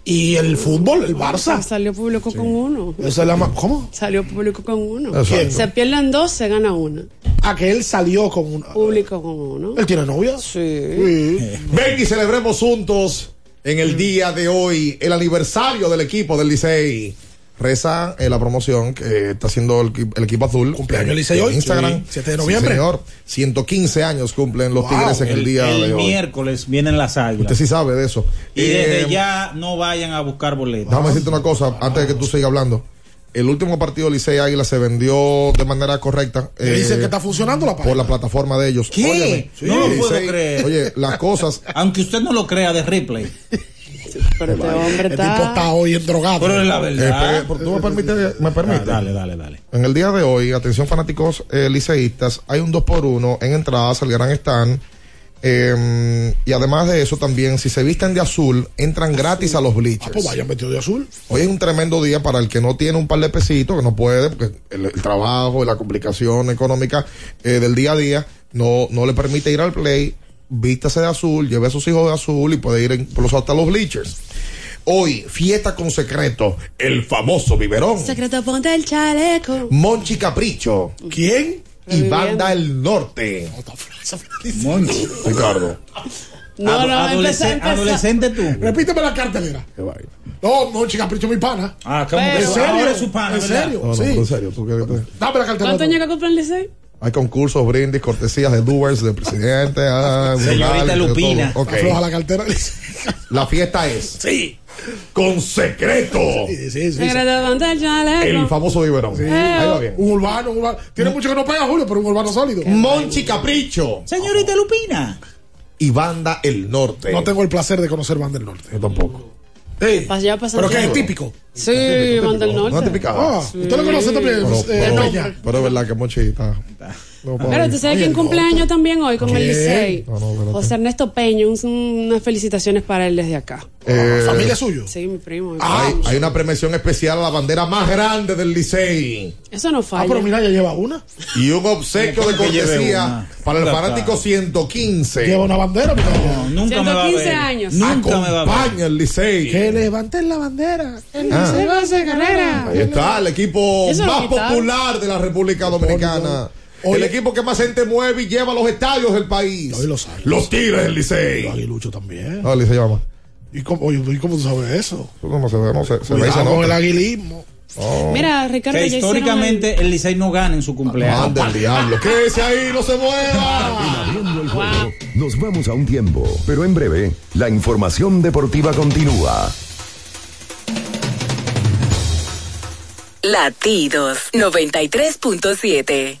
Y el fútbol, el Barça. Salió público con uno. Esa es la ¿Cómo? Salió público con uno. Exacto. Se pierden dos, se gana una. A que él salió con una. Público con uno. ¿Él tiene novia? Sí. Ven y celebremos juntos en el día de hoy el aniversario del equipo del Licey. Reza en la promoción que está haciendo el, equi- el equipo azul. Cumpleaños Licey en hoy, Instagram. sí, 7 de Sí, noviembre. señor. 115 años cumplen los Wow, Tigres en el, día el de hoy. miércoles vienen las águilas. Usted sí sabe de eso. Y Eh, desde ya no vayan a buscar boletos. Déjame decirte una cosa antes de que tú sigas hablando. El último partido Licey Águila se vendió de manera correcta. Eh, dicen que está funcionando la página. por la plataforma de ellos. ¿Qué? Óyeme, no lo puedo creer. Oye, las cosas. Aunque usted no lo crea de replay. Pero este hombre El tipo está está. hoy endrogado. Pero es la Eh, verdad. pero ¿Tú me permites? ¿Me permites? Dale, dale, dale. En el día de hoy, atención fanáticos eh, liceístas, hay un 2x1 en entradas al gran stand. eh, y además de eso, también, si se visten de azul, entran gratis a los Ah, pues bleachers. vayan vestido de azul. Hoy es un tremendo día para el que no tiene un par de pesitos, que no puede, porque el, el trabajo y la complicación económica eh, del día a día no, no le permite ir al play. Vístase de azul, lleve a sus hijos de azul y puede ir incluso hasta los bleachers. Hoy, fiesta con secreto, el famoso biberón. Secreto, ponte el chaleco. Monchi Capricho. ¿Quién? Y Banda El Norte. Monchi. Ricardo. No, Ado- no, adolescente, empezó- empezó- adolescente tú. Repíteme la cartelera. No, no, chica, capricho mi pana. Ah, ¿cómo ¿En serio? ahora es su pana, ¿En serio? No, no, sí. en serio, ¿tú qué- qué- Dame la cartelera. ¿Cuántos años que compran Licey? Hay concursos, brindis, cortesías de doers, de presidente. ah, Señorita Lupina. todo. Ok. Afloja la cartera. La fiesta es Sí. con secreto. Sí, sí, sí. el. El famoso biberón. Ahí va bien. Un urbano, un urbano. Tiene mucho que no pega, Julio, pero un urbano sólido. Monchi Capricho Señorita Lupina. y Banda El Norte. No tengo el placer de conocer Banda del Norte. Yo tampoco. Sí. Ya Pero que es típico. Sí, Banda del No Norte. te picaba. Ah, usted lo conoce también. Pero, eh, pero- Peña. pero es verdad que Monchi está. No, Pero tú sabes Oye, quién cumpleaños también hoy con el. Licey. No. José Ernesto Peño, un- unas felicitaciones para él desde acá. Eh, Familia suyo. Sí, mi primo. Ah, hay, hay una premiación especial a la bandera más grande del Licey. Eso no Ah, falla. pero mira, ya lleva una. Y un obsequio de ¿Cómo que lleve cortesía para el fanático está. 115. Lleva una bandera. mira. No, nunca me va a 115 ver. años. Nunca me va a ver. Acompaña el Licey. Que levanten la bandera. El Ah. Licey va a hacer carrera. Ahí está el equipo más popular de la República Dominicana. Oye. el equipo que más gente mueve y lleva a los estadios del país. Hoy los Águilas. Los Tigres del Los Licey. aguiluchos también. No, el Licey llama. ¿Y cómo, oye, ¿y cómo tú sabes eso? ¿Cómo se ve? No, se, se ve con nota. el aguilismo. Oh. Mira, Ricardo, Que históricamente el Licey no gana en su cumpleaños. Manda el diablo. Quédese ahí, no se mueva. El juego, nos vamos a un tiempo, pero en breve, la información deportiva continúa. Latidos 93.7.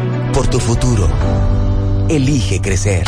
por tu futuro. Elige crecer.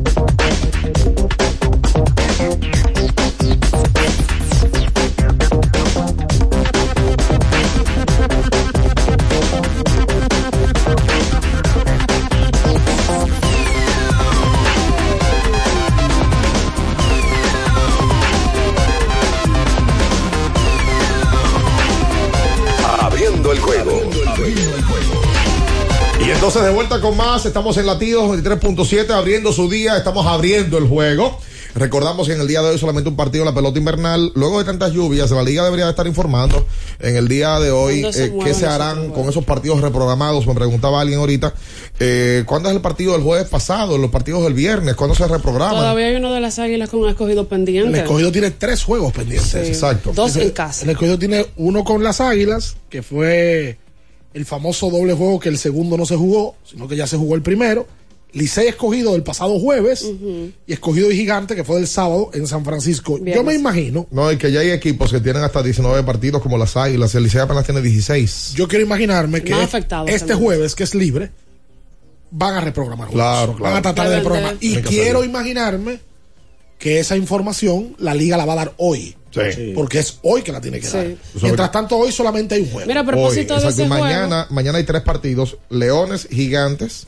Entonces de vuelta con más, estamos en latidos 23.7 abriendo su día, estamos abriendo el juego. Recordamos que en el día de hoy solamente un partido de la pelota invernal. Luego de tantas lluvias, la liga debería estar informando en el día de hoy ¿Cuándo se eh, qué se harán con esos partidos reprogramados. Me preguntaba alguien ahorita, eh, ¿cuándo es el partido del jueves pasado? ¿Los partidos del viernes? ¿Cuándo se reprograman? Todavía hay uno de las águilas con un escogido El pendiente. escogido tiene tres juegos pendientes. Sí. Exacto. Dos en casa. El escogido tiene uno con las águilas, que fue el famoso doble juego que el segundo no se jugó, sino que ya se jugó el primero. Licey escogido del pasado jueves y escogido y gigante que fue del sábado en San Francisco. Yo me imagino, No, y que ya hay equipos que tienen hasta 19 partidos como las Águilas. El Licey apenas tiene 16. yo quiero imaginarme que este- este también. jueves, que es libre, van a reprogramar juegos. Claro, claro. Van a tratar de reprogramar. Y quiero imaginarme que esa información la liga la va a dar hoy. Sí. Porque es hoy que la tiene que Sí. dar. Mientras tanto, hoy solamente hay un juego. Mira, a propósito Hoy, de ese juego. mañana, mañana hay tres partidos: Leones, Gigantes,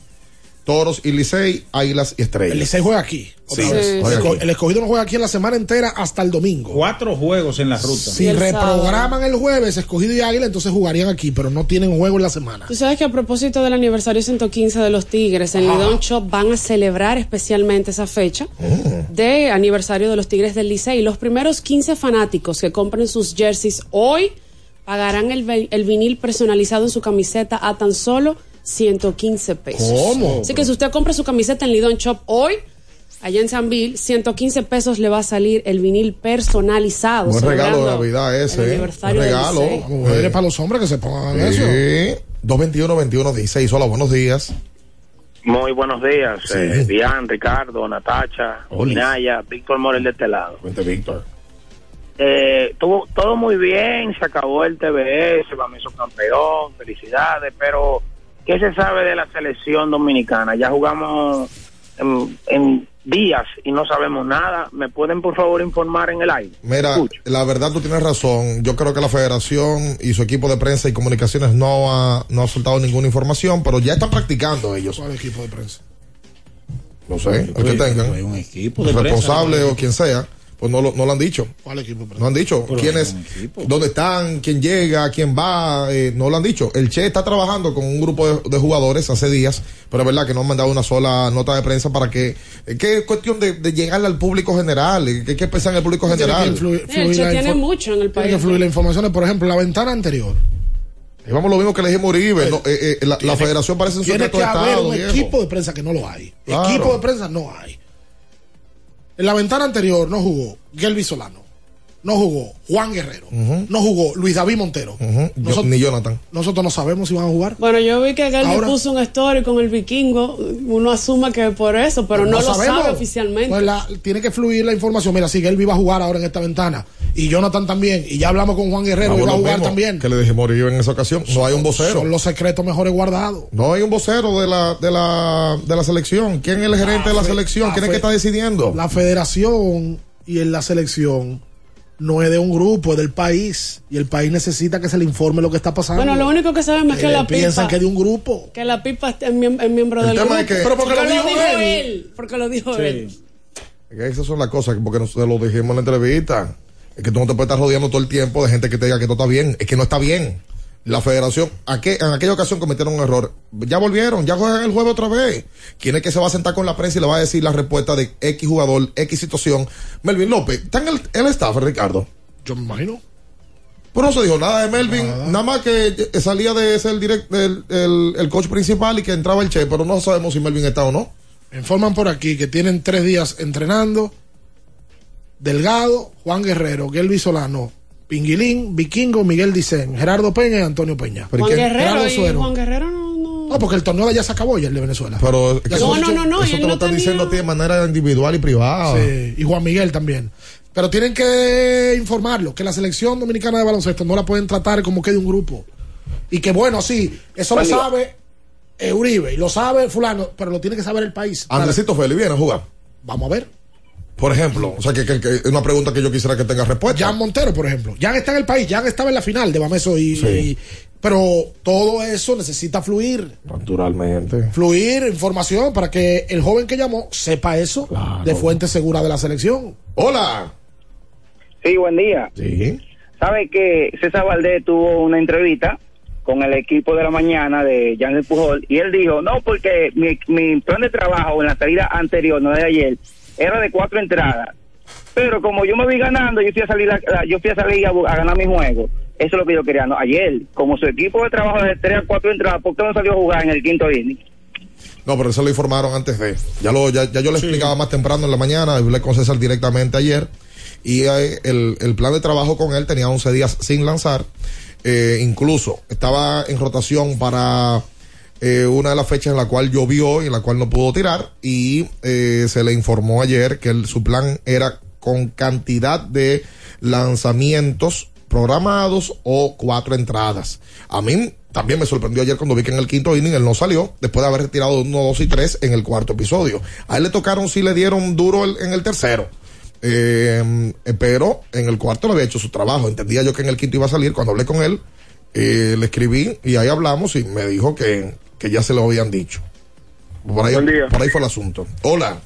Toros y Licey, Águilas y Estrellas. El Licey juega aquí. otra Sí. vez. Sí. El, Juega esco- aquí. el escogido no juega aquí en la semana entera hasta el domingo. Cuatro juegos en la ruta. Si el reprograman el jueves escogido y águila, entonces jugarían aquí, pero no tienen juego en la semana. Tú sabes que a propósito del aniversario 115 de los Tigres, en Lidón Shop van a celebrar especialmente esa fecha de aniversario de los Tigres del Licey. Los primeros 15 fanáticos que compren sus jerseys hoy pagarán el vinil personalizado en su camiseta a tan solo 115 pesos. ¿Cómo? Así que si usted compra su camiseta en Lidón Shop hoy, allá en San Bill, 115 pesos le va a salir el vinil personalizado. Buen regalo de Navidad el ese. ¿eh? aniversario Buen regalo. Mujeres para los hombres que se pongan eso. Sí. 221-21-16. Hola, buenos días. Muy buenos días, Sí. eh, Dian, Ricardo, Natacha. Minaya, Víctor Morel de este lado. Cuente, Víctor. eh, tuvo todo muy bien, se acabó el TBS, vamos hizo campeón, felicidades, pero ¿qué se sabe de la selección dominicana? Ya jugamos en, en días y no sabemos nada. ¿Me pueden por favor informar en el aire? Mira, la verdad tú tienes razón. Yo creo que la federación y su equipo de prensa y comunicaciones no ha, no ha soltado ninguna información, pero ya están practicando ellos. ¿Cuál equipo de prensa? No sé, el que tengan. un equipo de prensa, responsable ¿no? o quien sea, pues no lo, no lo han dicho. ¿Cuál equipo? No han dicho Pero hay un equipo. dónde están, quién llega, quién va, eh, no lo han dicho. El Che está trabajando con un grupo de, de jugadores hace días, pero es verdad que no han mandado una sola nota de prensa para que, eh, que es cuestión de, de llegarle al público general, eh, que, que pensar en el público Tiene que general. el Che tiene mucho en el Tiene que país. fluir la información. Por ejemplo, la ventana anterior. Y vamos lo mismo que le dijimos a Uribe, no, eh, eh, la, la federación parece un Tiene secreto que de haber Estado. un viejo. equipo de prensa que no lo hay. Claro. Equipo de prensa no hay. En la ventana anterior no jugó Gelby Solano. No jugó Juan Guerrero. No jugó Luis David Montero. Nosotros- ni Jonathan. Nosotros no sabemos si van a jugar. Bueno, yo vi que Gelby Ahora- puso un story con el vikingo. Uno asuma que por eso, pero no, lo sabemos. sabe oficialmente. Pues la- tiene que fluir la información. Mira, si Gelby va a jugar ahora en esta ventana. Y Jonathan también. Y ya hablamos con Juan Guerrero va a jugar mismo también. Que le dijimos a Uribe en esa ocasión. No hay un vocero. Son los secretos mejores guardados. No hay un vocero de la, de la, de la selección. ¿Quién es el gerente de la selección? la ¿Quién es que está decidiendo? La federación y en la selección no es de un grupo, es del país. Y el país necesita que se le informe lo que está pasando. Bueno, lo único que sabemos es que Eh, la piensan pipa, que es de un grupo. que la pipa es, miem- es miembro El del tema grupo. es que- Pero porque lo dijo él. Porque lo dijo él. Es que Esas son las cosas, porque nosotros lo dijimos en la entrevista. Es que tú no te puedes estar rodeando todo el tiempo de gente que te diga que todo está bien. Es que no está bien. La federación, en aquella ocasión cometieron un error. Ya volvieron, ya juegan el juego otra vez. ¿Quién es que se va a sentar con la prensa y le va a decir la respuesta de X jugador, X situación? Melvin López, ¿está en el, el staff, Ricardo? Yo me imagino. Pero no se dijo nada de Melvin, nada, más que eh, salía de ser el, direct, el, el- el coach principal y que entraba el Che, pero no sabemos si Melvin está o no. Informan por aquí que tienen tres días entrenando. Delgado, Juan Guerrero, Gelby Solano, Pinguilín, Vikingo, Miguel Dicen, Gerardo Peña y Antonio Peña. Juan Guerrero y. Juan Guerrero no, no. No, porque el torneo de allá se acabó ya el de Venezuela. Pero eso, no, no, no, eso te lo no están tenía- diciendo a ti de manera individual y privada. Sí, y Juan Miguel también. Pero tienen que informarlo, que la selección dominicana de baloncesto no la pueden tratar como que de un grupo. Y que bueno, sí, eso lo sabe eh, Uribe y lo sabe fulano, pero lo tiene que saber el país. Andresito Félix viene a jugar. Vamos a ver. Por ejemplo, o sea, que, que- que es una pregunta que yo quisiera que tenga respuesta. Jan Montero, por ejemplo. Jan está en el país, Jan estaba en la final de Bameso y, Sí. y- pero todo eso necesita fluir. Naturalmente. Fluir información para que el joven que llamó sepa eso de fuente segura de la selección. Hola. Sí, buen día. Sí. ¿Sabe que César Valdés tuvo una entrevista con el equipo de la mañana de Jan Pujol y él dijo, no, porque mi, mi plan de trabajo en la salida anterior, no de ayer, era de cuatro entradas. Pero como yo me vi ganando, yo fui a salir a, a- yo fui a, salir a, ganar mi juego. Eso es lo que yo quería. No, ayer, como su equipo de trabajo de tres a cuatro entradas, ¿por qué no salió a jugar en el quinto inning? No, pero eso lo informaron antes de. Ya, lo, ya, ya yo le explicaba más temprano en la mañana, hablé con César directamente ayer. Y eh, el, el plan de trabajo con él tenía 11 días sin lanzar. Eh, incluso estaba en rotación para eh, una de las fechas en la cual llovió y en la cual no pudo tirar. Y eh, se le informó ayer que su plan era con cantidad de lanzamientos programados o cuatro entradas. A mí también me sorprendió ayer cuando vi que en el quinto inning él no salió, después de haber retirado uno, dos y tres en el cuarto episodio. A él le tocaron, sí le dieron duro en el tercero. Eh, eh, pero en el cuarto le había hecho su trabajo. Entendía yo que en el quinto iba a salir. Cuando hablé con él, eh, le escribí y ahí hablamos y me dijo que, que ya se lo habían dicho. Por ahí, Buen día. por ahí fue el asunto. Hola.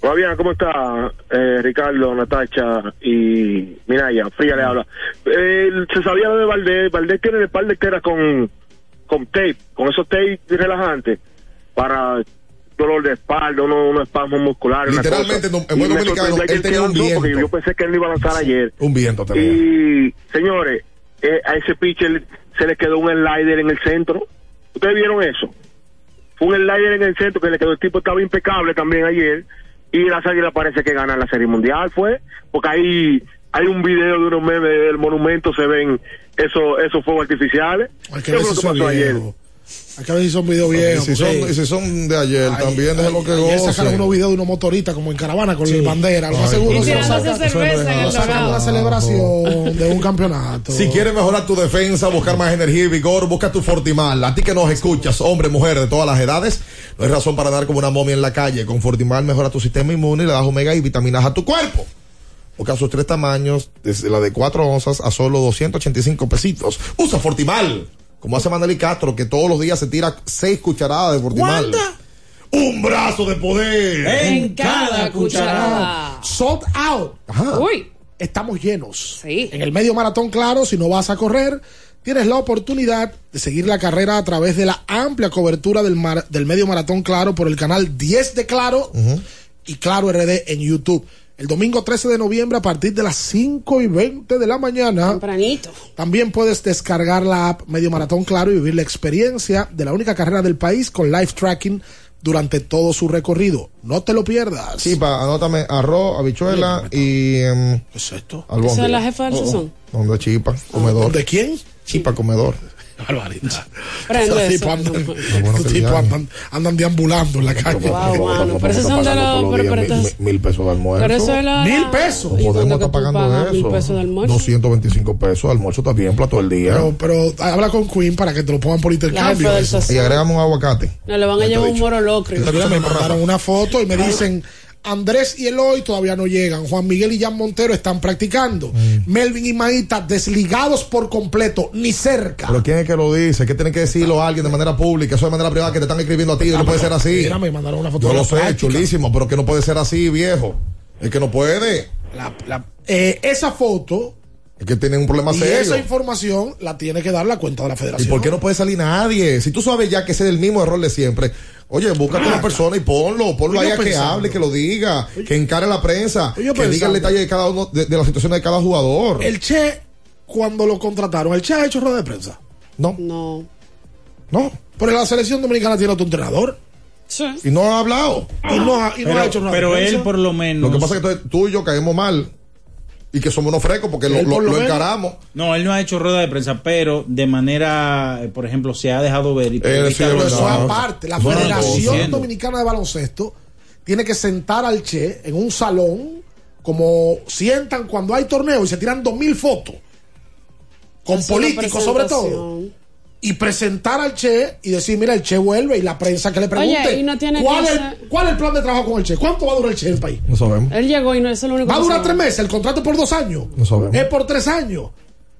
Fabián, ¿cómo está? Eh, Ricardo, Natacha y Minaya. Fría le habla. Eh, se sabía lo de Valdés. Valdés tiene el par de que era con, con tape, con esos tape relajantes para dolor de espalda, uno, unos espasmos musculares. una Literalmente, cosa. no, en buen dominicano, él tenía un viento. Yo pensé que él no iba a lanzar ayer. Un viento tenía. Y, señores, eh, a ese pitcher se le quedó un slider en el centro. ¿Ustedes vieron eso? Fue un slider en el centro que le quedó. El tipo estaba impecable también ayer. Y las águilas parece que ganan la Serie Mundial, fue. Porque ahí hay un video de unos memes del monumento, se ven esos, esos fuegos artificiales. Hay que ¿Qué ver fue si lo que eso pasó es ayer? Hay que ver si son videos Y viejos. si, son, porque- y si son de ayer, Ay, también déjenlo que Ayer gocen. sacaron unos videos de unos motoristas como en caravana con la bandera, lo más Ay, seguro. Y tirándose cerveza en el dorado. una celebración de un campeonato. Si quieres mejorar tu defensa, buscar más energía y vigor, busca tu Fortimal. A ti que nos escuchas, hombre, mujer, de todas las edades, no hay razón para andar como una momia en la calle. Con Fortimal mejora tu sistema inmune y le das omega y vitaminas a tu cuerpo. Busca sus tres tamaños, desde la de 4 onzas a solo 285 pesitos. Usa Fortimal, como hace Maneli Castro, que todos los días se tira 6 cucharadas de Fortimal. Un brazo de poder. En cada cucharada. Sold out. Uy. Estamos llenos. En el medio maratón, claro, si no vas a correr, tienes la oportunidad de seguir la carrera a través de la amplia cobertura del, mar- del medio maratón, claro, por el canal 10 de Claro y Claro RD en YouTube. El domingo 13 de noviembre a partir de las 5 y 20 de la mañana. Tempranito. También puedes descargar la app Medio Maratón Claro y vivir la experiencia de la única carrera del país con live tracking durante todo su recorrido. No te lo pierdas. Chipa, anótame arroz, habichuela y. em, ¿Qué es esto? ¿Esa es la jefa del sazón? ¿Dónde Chipa? Comedor. ¿De quién? Chipa, comedor. Barbaridad. Esos eso. tipos andan, bueno esos tipos andan, andan deambulando en la calle. Wow, mano. Pero esos son de los. Pero, pero, mil, pesos de almuerzo. pero eso es la. Mil pesos. No ¿Y dónde podemos estar pagando eso. mil pesos de almuerzo? 225 pesos de almuerzo también, plato del día. Pero, pero habla con Queen para que te lo pongan por intercambio. sazón. y agregamos un aguacate. No, le van a llevar un moro locro. Mira, me mandaron una foto y me dicen Andrés y Eloy todavía no llegan. Juan Miguel y Jan Montero están practicando. Melvin y Maíta desligados por completo, ni cerca. Pero ¿quién es que lo dice? ¿Qué tiene que decirlo a alguien de manera pública? Eso de manera privada que te están escribiendo a ti. No puede ser así. Mira, me mandaron una foto Yo lo sé, práctica. chulísimo, pero que no puede ser así, viejo. Es que no puede. La- la- eh, esa foto Es que tienen un problema y serio. esa información la tiene que dar la cuenta de la ¿Y federación. por qué no puede salir nadie? Si tú sabes ya que ese es el mismo error de siempre, oye, búscate una persona y ponlo, ponlo Estoy ahí a que pensando. hable, que lo diga, que encare la prensa, que yo diga el pensando. detalle de cada uno, de, de la situación de cada jugador. El Che, cuando lo contrataron, ¿el Che ha hecho rueda de prensa? No. No. No. Pero la selección dominicana tiene otro entrenador. Sí. Y no ha hablado. Y no ha, y no Pero, ha hecho rueda pero de prensa. él por lo menos. Lo que pasa es que tú y yo caemos mal y que somos unos frescos porque lo, encaramos. No, él no ha hecho rueda de prensa, pero de manera, eh, por ejemplo, se ha dejado ver. Y Eh, Pero sí, eso aparte, la Bueno, Federación. Dominicana de Baloncesto tiene que sentar al Che en un salón como sientan cuando hay torneo y se tiran dos mil fotos con políticos sobre todo. Y presentar al Che y decir mira el Che vuelve y la prensa que le pregunte Oye, y no tiene ¿cuál, es, ser- cuál es el plan de trabajo con el Che cuánto va a durar el Che en el país No sabemos. Él llegó y no eso es lo único va a durar tres meses el contrato es por dos años No sabemos. es por tres años.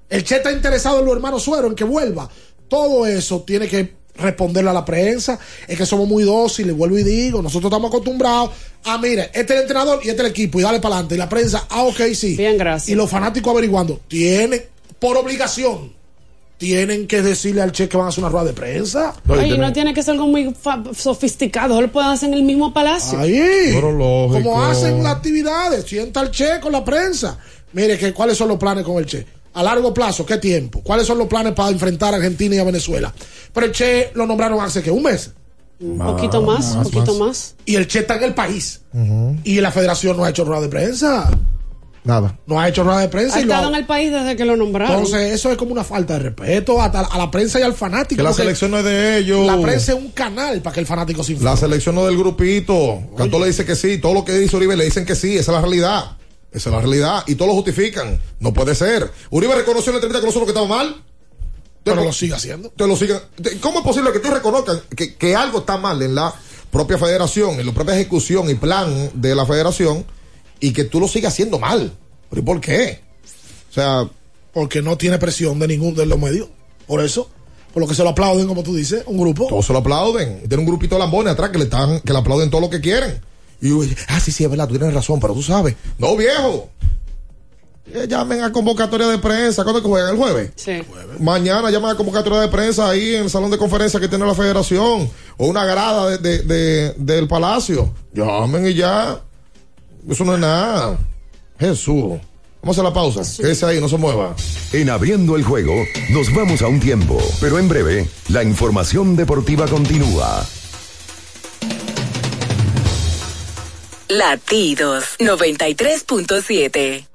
El Che está interesado en los hermanos Suero, en que vuelva. Todo eso tiene que responderle a la prensa. Es que somos muy dóciles, vuelvo y digo. Nosotros estamos acostumbrados a, mire, este es el entrenador y este es el equipo, y dale para adelante. Y la prensa, ah, ok, sí. Bien, gracias. Y los fanáticos averiguando, tienen, por obligación, tienen que decirle al Che que van a hacer una rueda de prensa. Oye, no tiene que ser algo muy sofisticado, lo pueden hacer en el mismo palacio. Ahí. Como hacen las actividades, sienta al Che con la prensa. Mire, que, ¿cuáles son los planes con el Che? A largo plazo, ¿qué tiempo? ¿Cuáles son los planes para enfrentar a Argentina y a Venezuela? Pero el Che lo nombraron hace que un mes. Un poquito más, un poquito más. Y el Che está en el país. Y la federación no ha hecho rueda de prensa. Nada. No ha hecho rueda de prensa. Ha y lo estado ha- en el país desde que lo nombraron. Entonces, eso es como una falta de respeto hasta a la prensa y al fanático. Que la selección no es de ellos. La prensa es un canal para que el fanático se informe. La selección no es del grupito. Cantó le dice que sí. Todo lo que dice Uribe le dicen que sí. Esa es la realidad. Esa es la realidad. Y todos lo justifican. No puede ser. Uribe reconoció en la entrevista que nosotros que estaba mal. Pero lo sigue haciendo. Te lo sigan. ¿Cómo es posible que tú reconozcan que, que algo está mal en la propia federación, en la propia ejecución y plan de la federación y que tú lo sigas haciendo mal? ¿Pero y por qué? O sea, Porque no tiene presión de ningún de los medios. Por eso. Por lo que se lo aplauden, como tú dices, un grupo. todos se lo aplauden. Tiene un grupito de lambones atrás que le están, que le aplauden todo lo que quieren. Y yo, ah, sí, sí, es verdad, tú tienes razón, pero tú sabes. No, viejo. Eh, llamen a convocatoria de prensa. ¿Cuándo es que juegan? ¿El jueves? Sí. Mañana llaman a convocatoria de prensa ahí en el salón de conferencia que tiene la federación o una grada de, de- de- del palacio. Llamen y ya. Eso no es nada. Jesús. Vamos a la pausa. Quédese ahí, no se mueva. En abriendo el juego, nos vamos a un tiempo, pero en breve, la información deportiva continúa. Latidos 93.7.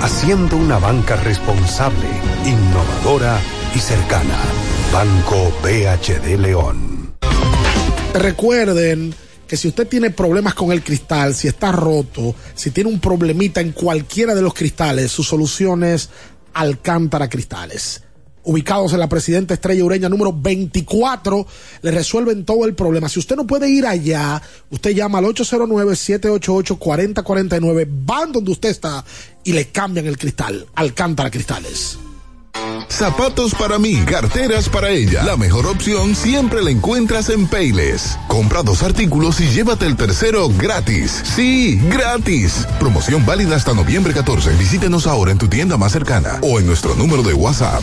haciendo una banca responsable, innovadora y cercana. Banco BHD León. Recuerden que si usted tiene problemas con el cristal, si está roto, si tiene un problemita en cualquiera de los cristales, su solución es Alcántara Cristales ubicados en la Presidenta Estrella Ureña número 24, le resuelven todo el problema. Si usted no puede ir allá, usted llama al 809-788-4049, van donde usted está y le cambian el cristal. Alcántara Cristales. Zapatos para mí, carteras para ella. La mejor opción siempre la encuentras en Payless. Compra dos artículos y llévate el tercero gratis. Sí, gratis. Promoción válida hasta noviembre 14. Visítenos ahora en tu tienda más cercana o en nuestro número de WhatsApp.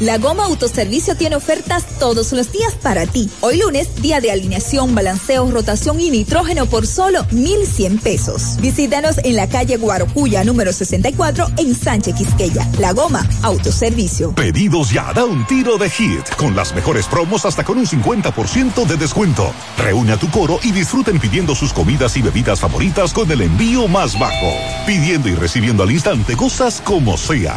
La Goma Autoservicio tiene ofertas todos los días para ti. Hoy lunes, día de alineación, balanceo, rotación y nitrógeno por solo 1,100 pesos. Visítanos en la calle Guarocuya, número 64, en Sánchez Quisqueya. La Goma Autoservicio. Pedidos ya, da un tiro de hit, con las mejores promos hasta con un 50% de descuento. Reúne a tu coro y disfruten pidiendo sus comidas y bebidas favoritas con el envío más bajo. Pidiendo y recibiendo al instante cosas como sea.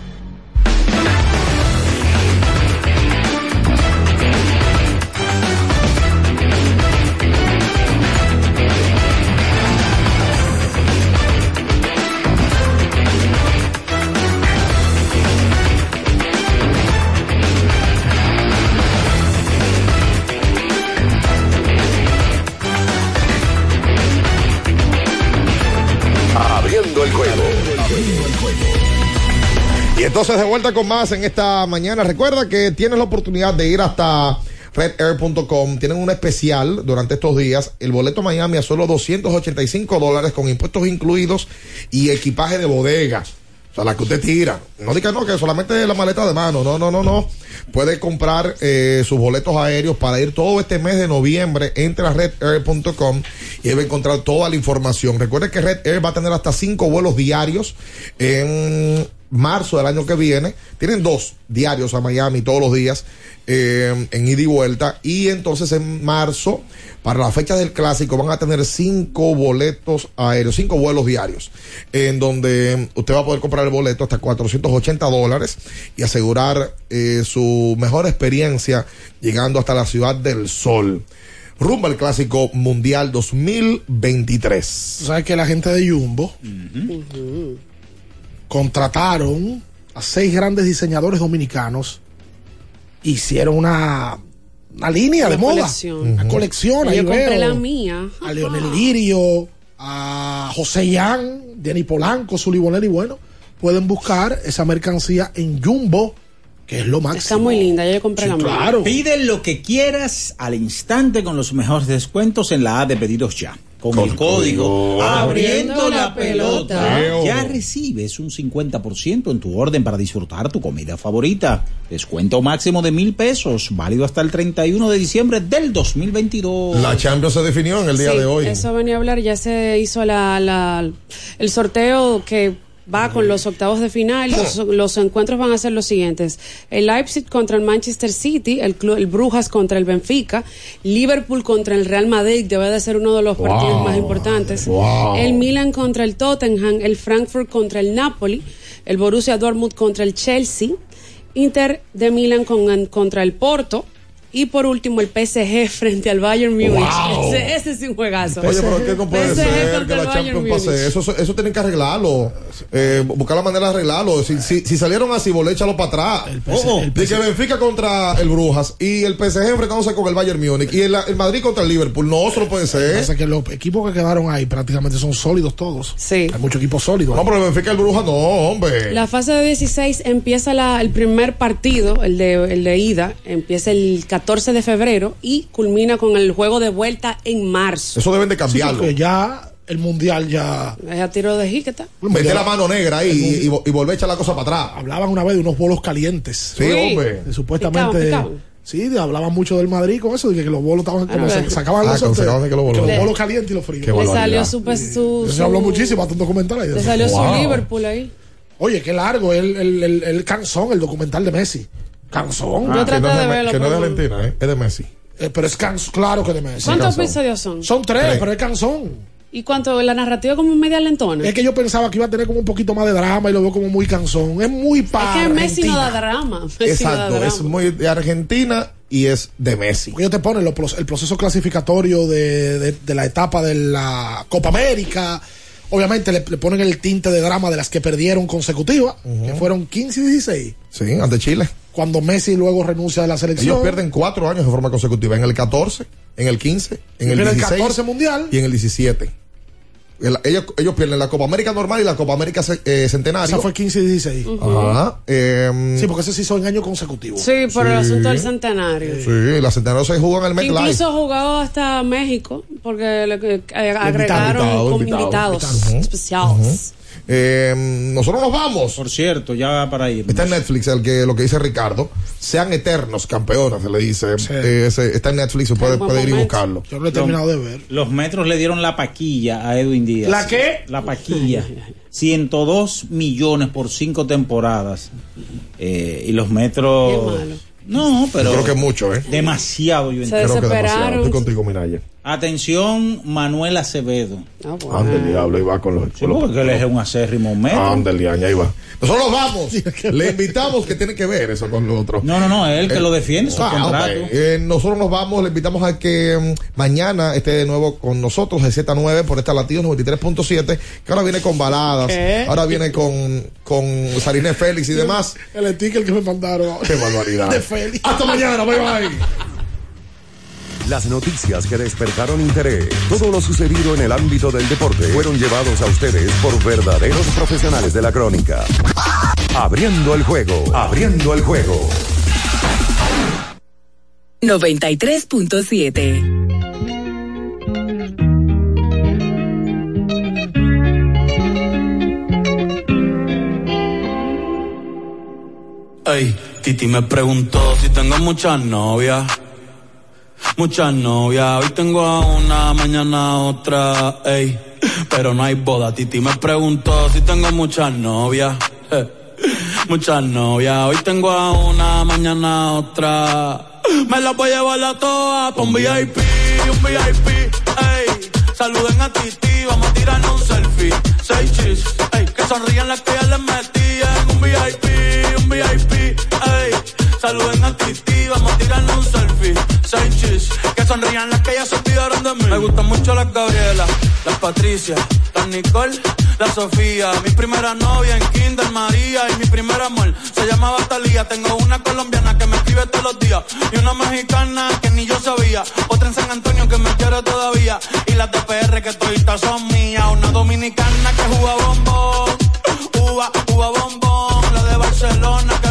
Entonces de vuelta con más en esta mañana. Recuerda que tienes la oportunidad de ir hasta redair.com. Tienen un especial durante estos días. El boleto Miami a solo 285 dólares con impuestos incluidos y equipaje de bodega. O sea, la que usted tira. No diga no, que solamente la maleta de mano. No, no, no, no. Puede comprar eh, sus boletos aéreos para ir todo este mes de noviembre. Entre a redair.com y va encontrar toda la información. Recuerde que Red Air va a tener hasta cinco vuelos diarios en marzo del año que viene. Tienen dos diarios a Miami todos los días eh, en ida y vuelta. Y entonces en marzo, para la fecha del clásico, van a tener cinco boletos aéreos, cinco vuelos diarios, en donde usted va a poder comprar el boleto hasta 480 dólares y asegurar eh, su mejor experiencia llegando hasta la ciudad del sol. Rumbo al clásico mundial 2023. ¿Sabes que la gente de Jumbo contrataron a seis grandes diseñadores dominicanos, hicieron una una línea de moda. Una colección. Yo compré la mía. A Leonel Lirio, a José Yan, Jenny Polanco, Zuli Bonelli. Bueno, pueden buscar esa mercancía en Jumbo, que es lo máximo. Está muy linda, yo compré la mía. Claro. Pide lo que quieras al instante con los mejores descuentos en la A de pedidos ya. Con, el código Abriendo la pelota. Ya recibes un 50% en tu orden para disfrutar tu comida favorita. Descuento máximo de mil pesos, válido hasta el 31 de diciembre del 2022. La Champions se definió en el día Sí, de hoy. Eso venía a hablar, ya se hizo la, la- el sorteo que va con los octavos de final. Los, los encuentros van a ser los siguientes: el Leipzig contra el Manchester City, el, club, el Brujas contra el Benfica, Liverpool contra el Real Madrid, debe de ser uno de los Wow. partidos más importantes. Wow. El Milan contra el Tottenham, el Frankfurt contra el Napoli, el Borussia Dortmund contra el Chelsea, Inter de Milan con, contra el Porto. Y por último, el PSG frente al Bayern Múnich. Wow. Ese, ese es un juegazo. Oye, pero ¿qué no puede PSG ser que la Champions pase eso? Eso, eso tienen que arreglarlo. Eh, buscar la manera de arreglarlo. Si, si, si salieron así, volé, échalo para atrás. Oh, oh. De que Benfica contra el Brujas y el PSG enfrentándose con el Bayern Múnich y el, el Madrid contra el Liverpool. No, eso no puede Lo que ser. pasa es que los equipos que quedaron ahí prácticamente son sólidos todos. Sí. Hay muchos equipos sólidos. No, pero el Benfica y el Brujas no, hombre. La fase de 16 empieza la, el primer partido, el de, el de ida, empieza el 14 de febrero y culmina con el juego de vuelta en marzo. Eso deben de Sí, cambiarlo. porque ya el mundial ya. Es a tiro de jiqueta. Meter la mano negra ahí y, y, vo- y volver a echar la cosa para atrás. Hablaban una vez de unos bolos calientes. Sí, hombre. De supuestamente. Picaban, picaban. Sí, hablaban mucho del Madrid con eso, de que, los bolos estaban como se sacaban Ah, los que sorteos, sacaban de que los bolos. que Le- bolos calientes y los fríos. Le salió su, su, Eso su- se habló muchísimo, hasta un documental ahí. Le salió Wow. su Liverpool ahí. Oye, qué largo el, el, el, el canzón, el documental de Messi. Canzón. Yo que traté no es de verlo, que no es de Argentina, ¿eh? es de Messi. Eh, pero es canzón, claro que de Messi. ¿Cuántos episodios son? Son tres, Tres. pero es canzón. ¿Y cuánto? La narrativa como media lentona. Es que yo pensaba que iba a tener como un poquito más de drama y lo veo como muy canzón. Es muy para Es que Messi no da drama. Messi no da Exacto, drama. es muy de Argentina y es de Messi. Porque ellos te ponen el proceso clasificatorio de, de- de la etapa de la Copa América. Obviamente le, le ponen el tinte de drama de las que perdieron consecutivas, que fueron 15 y 16. Sí, ante Chile. Cuando Messi luego renuncia de la selección. Ellos pierden cuatro años de forma consecutiva. En el 14, en el 15, en el Pierden el 16 14 mundial. y en el 17. El- ellos, ellos pierden la Copa América normal y la Copa América eh, centenario. Esa fue 15 y 16. Ajá. em, Sí, porque ese sí son años consecutivos. Sí, por el Sí. asunto del centenario. sí, la centenario se jugó en el MetLife. Incluso jugó hasta México, porque le eh, agregaron invitado, como invitado, invitados invitado. Ujú. especiales. Em, nosotros nos vamos. Por cierto, ya para ir. Está en Netflix el que, lo que dice Ricardo. Sean eternos campeones, se le dice. Eh, ese- está en Netflix, se puede, ir y buscarlo. Yo lo he terminado de ver. Los metros le dieron la paquilla a Edwin Díaz. ¿La qué? La paquilla. 102 millones por cinco temporadas. Eh, y los metros. Qué malo. No, pero. Yo creo que mucho, ¿eh? Demasiado, yo Se entiendo. Creo que demasiado. desesperaron. Estoy contigo, Minaya. Atención, Manuel Acevedo. Ah, bueno. Ande el diablo, ahí va con los. Sí, con los- porque él es un acérrimo el diablo, ahí va. Nosotros nos vamos. Le invitamos que tiene que ver eso con lo otro. No, no, no, es él que Eh, lo defiende, su Ah, contrato. hombre, eh, nosotros nos vamos, le invitamos a que mm, mañana esté de nuevo con nosotros, el Z9 por esta latido 93.7, que ahora viene con baladas, ¿Qué? ahora viene con, con Sarine Félix y demás. El sticker que me mandaron. Qué barbaridad. De Félix. Hasta mañana, bye bye. Las noticias que despertaron interés, todo lo sucedido en el ámbito del deporte, fueron llevados a ustedes por verdaderos profesionales de la crónica. Abriendo el juego, abriendo el juego. 93.7. Ey, Titi me preguntó si tengo muchas novias. Muchas novias, hoy tengo a una, mañana otra, ey. Pero no hay boda, Titi me preguntó si tengo muchas novias. Muchas novias, hoy tengo a una, mañana otra. Me las voy a llevar a todas pa' un VIP, un VIP, ey. Saluden a Titi, vamos a tirarnos un selfie. Seis chis, ey. Que sonrían las que les metí en un VIP, un VIP, ey. Saluden a Titi, vamos a tirarnos un selfie. Chis, que sonrían las que ya se olvidaron de mí. Me gustan mucho las Gabriela, las Patricia, las Nicole, la Sofía. Mi primera novia en Kinder María y mi primer amor se llamaba Talía. Tengo una colombiana que me escribe todos los días y una mexicana que ni yo sabía. Otra en San Antonio que me quiere todavía y las de PR que todavía son mías. Una dominicana que juega bombón, uva, uva bombón. La de Barcelona que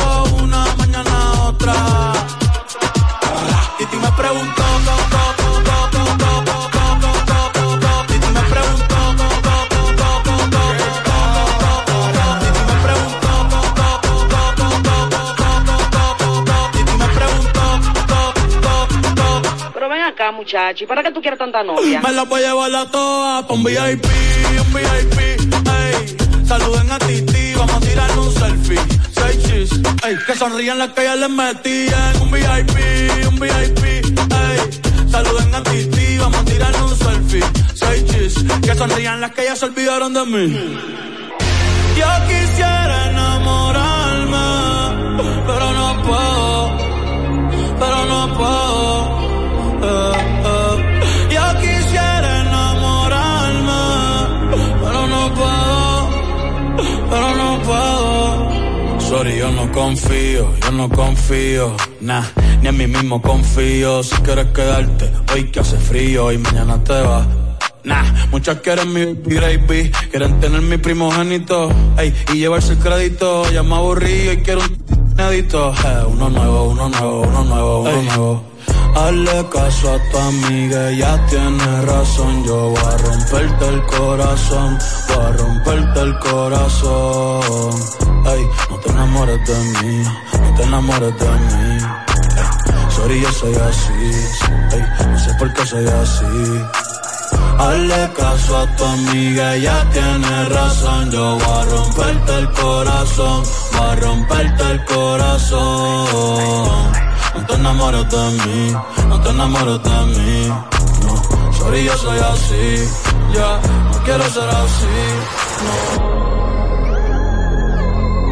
¿y para qué tú quieres tanta novia? Me la voy a llevar a pa' un VIP, un VIP, ey. Saluden a Titi, vamos a tirar un selfie. Seis chis, ey. Que sonrían las que ya les metí en un VIP, un VIP, ey. Saluden a Titi, vamos a tirar un selfie. Seis chis, que sonrían las que ya se olvidaron de mí. Yo quisiera enamorarme, pero no puedo, pero no puedo. Sorry, yo no confío, yo no confío, nah, ni en mí mismo confío. Si quieres quedarte, hoy que hace frío y mañana te vas. Nah, muchas quieren mi baby, quieren tener mi primogénito, ey, y llevarse el crédito. Ya me aburrí y quiero un inédito. Eh, uno nuevo, uno nuevo, uno nuevo, uno nuevo. Hazle caso a tu amiga, ella tiene razón. Yo voy a romperte el corazón, voy a romperte el corazón. Ey, no te enamores de mí, no te enamores de mí. Sorry, yo soy así, ey, no sé por qué soy así. Hazle caso a tu amiga, ella tiene razón. Yo voy a romperte el corazón, voy a romperte el corazón. No te enamores de mí, no te enamores de mí. No, sorry, yo soy así, ya, no quiero ser así.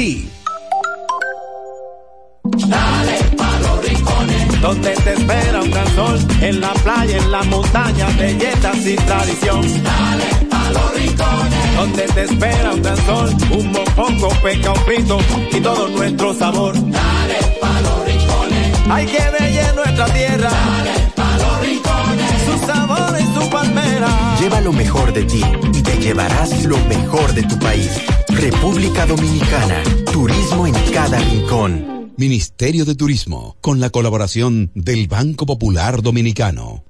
Dale pa' los rincones, donde te espera un gran sol, en la playa, en la montaña, belletas y tradición. Dale pa' los rincones, donde te espera un gran sol, un mopongo, peca, un pito y todo nuestro sabor. Dale pa' los rincones, hay que bella nuestra tierra. Dale Lleva lo mejor de ti y te llevarás lo mejor de tu país. República Dominicana. Turismo en cada rincón. Ministerio de Turismo, con la colaboración del Banco Popular Dominicano.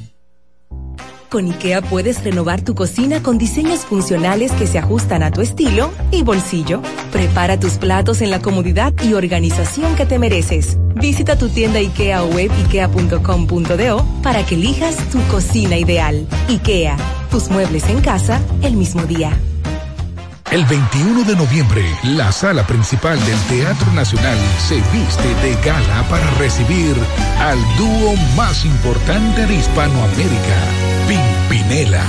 Con IKEA puedes renovar tu cocina con diseños funcionales que se ajustan a tu estilo y bolsillo. Prepara tus platos en la comodidad y organización que te mereces. Visita tu tienda IKEA o web ikea.com.do para que elijas tu cocina ideal. IKEA, tus muebles en casa el mismo día. El 21 de noviembre, la sala principal del Teatro Nacional se viste de gala para recibir al dúo más importante de Hispanoamérica, Pimpinela.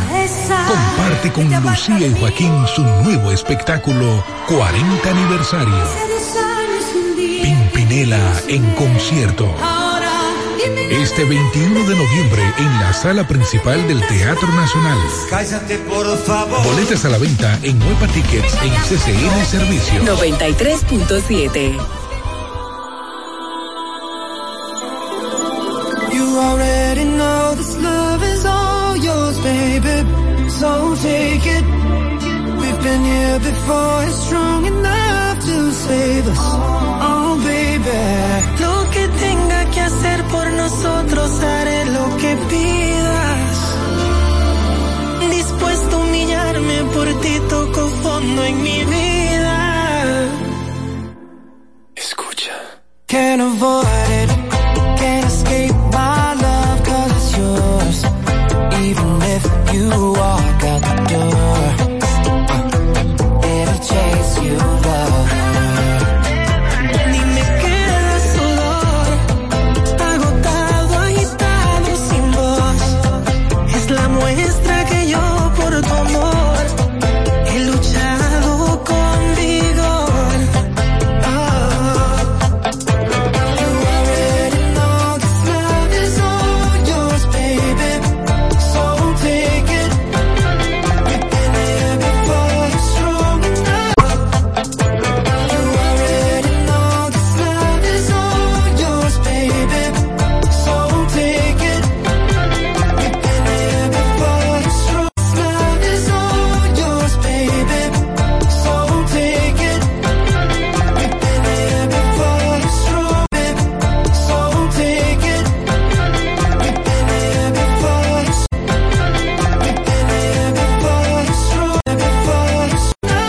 Comparte con Lucía y Joaquín su nuevo espectáculo 40 aniversario. Pimpinela en concierto. Este 21 de noviembre en la sala principal del Teatro Nacional. Cállate, por favor. Boletas a la venta en Nueva Tickets en CCN Servicio. 93.7. You already know this love is all yours, baby. So take it. We've been here before. It's strong enough to save us. Oh, baby. Lo que tenga que hacer por nosotros, haré lo que pidas. Dispuesto a humillarme por ti, toco fondo en mi vida. Escucha. Can't avoid.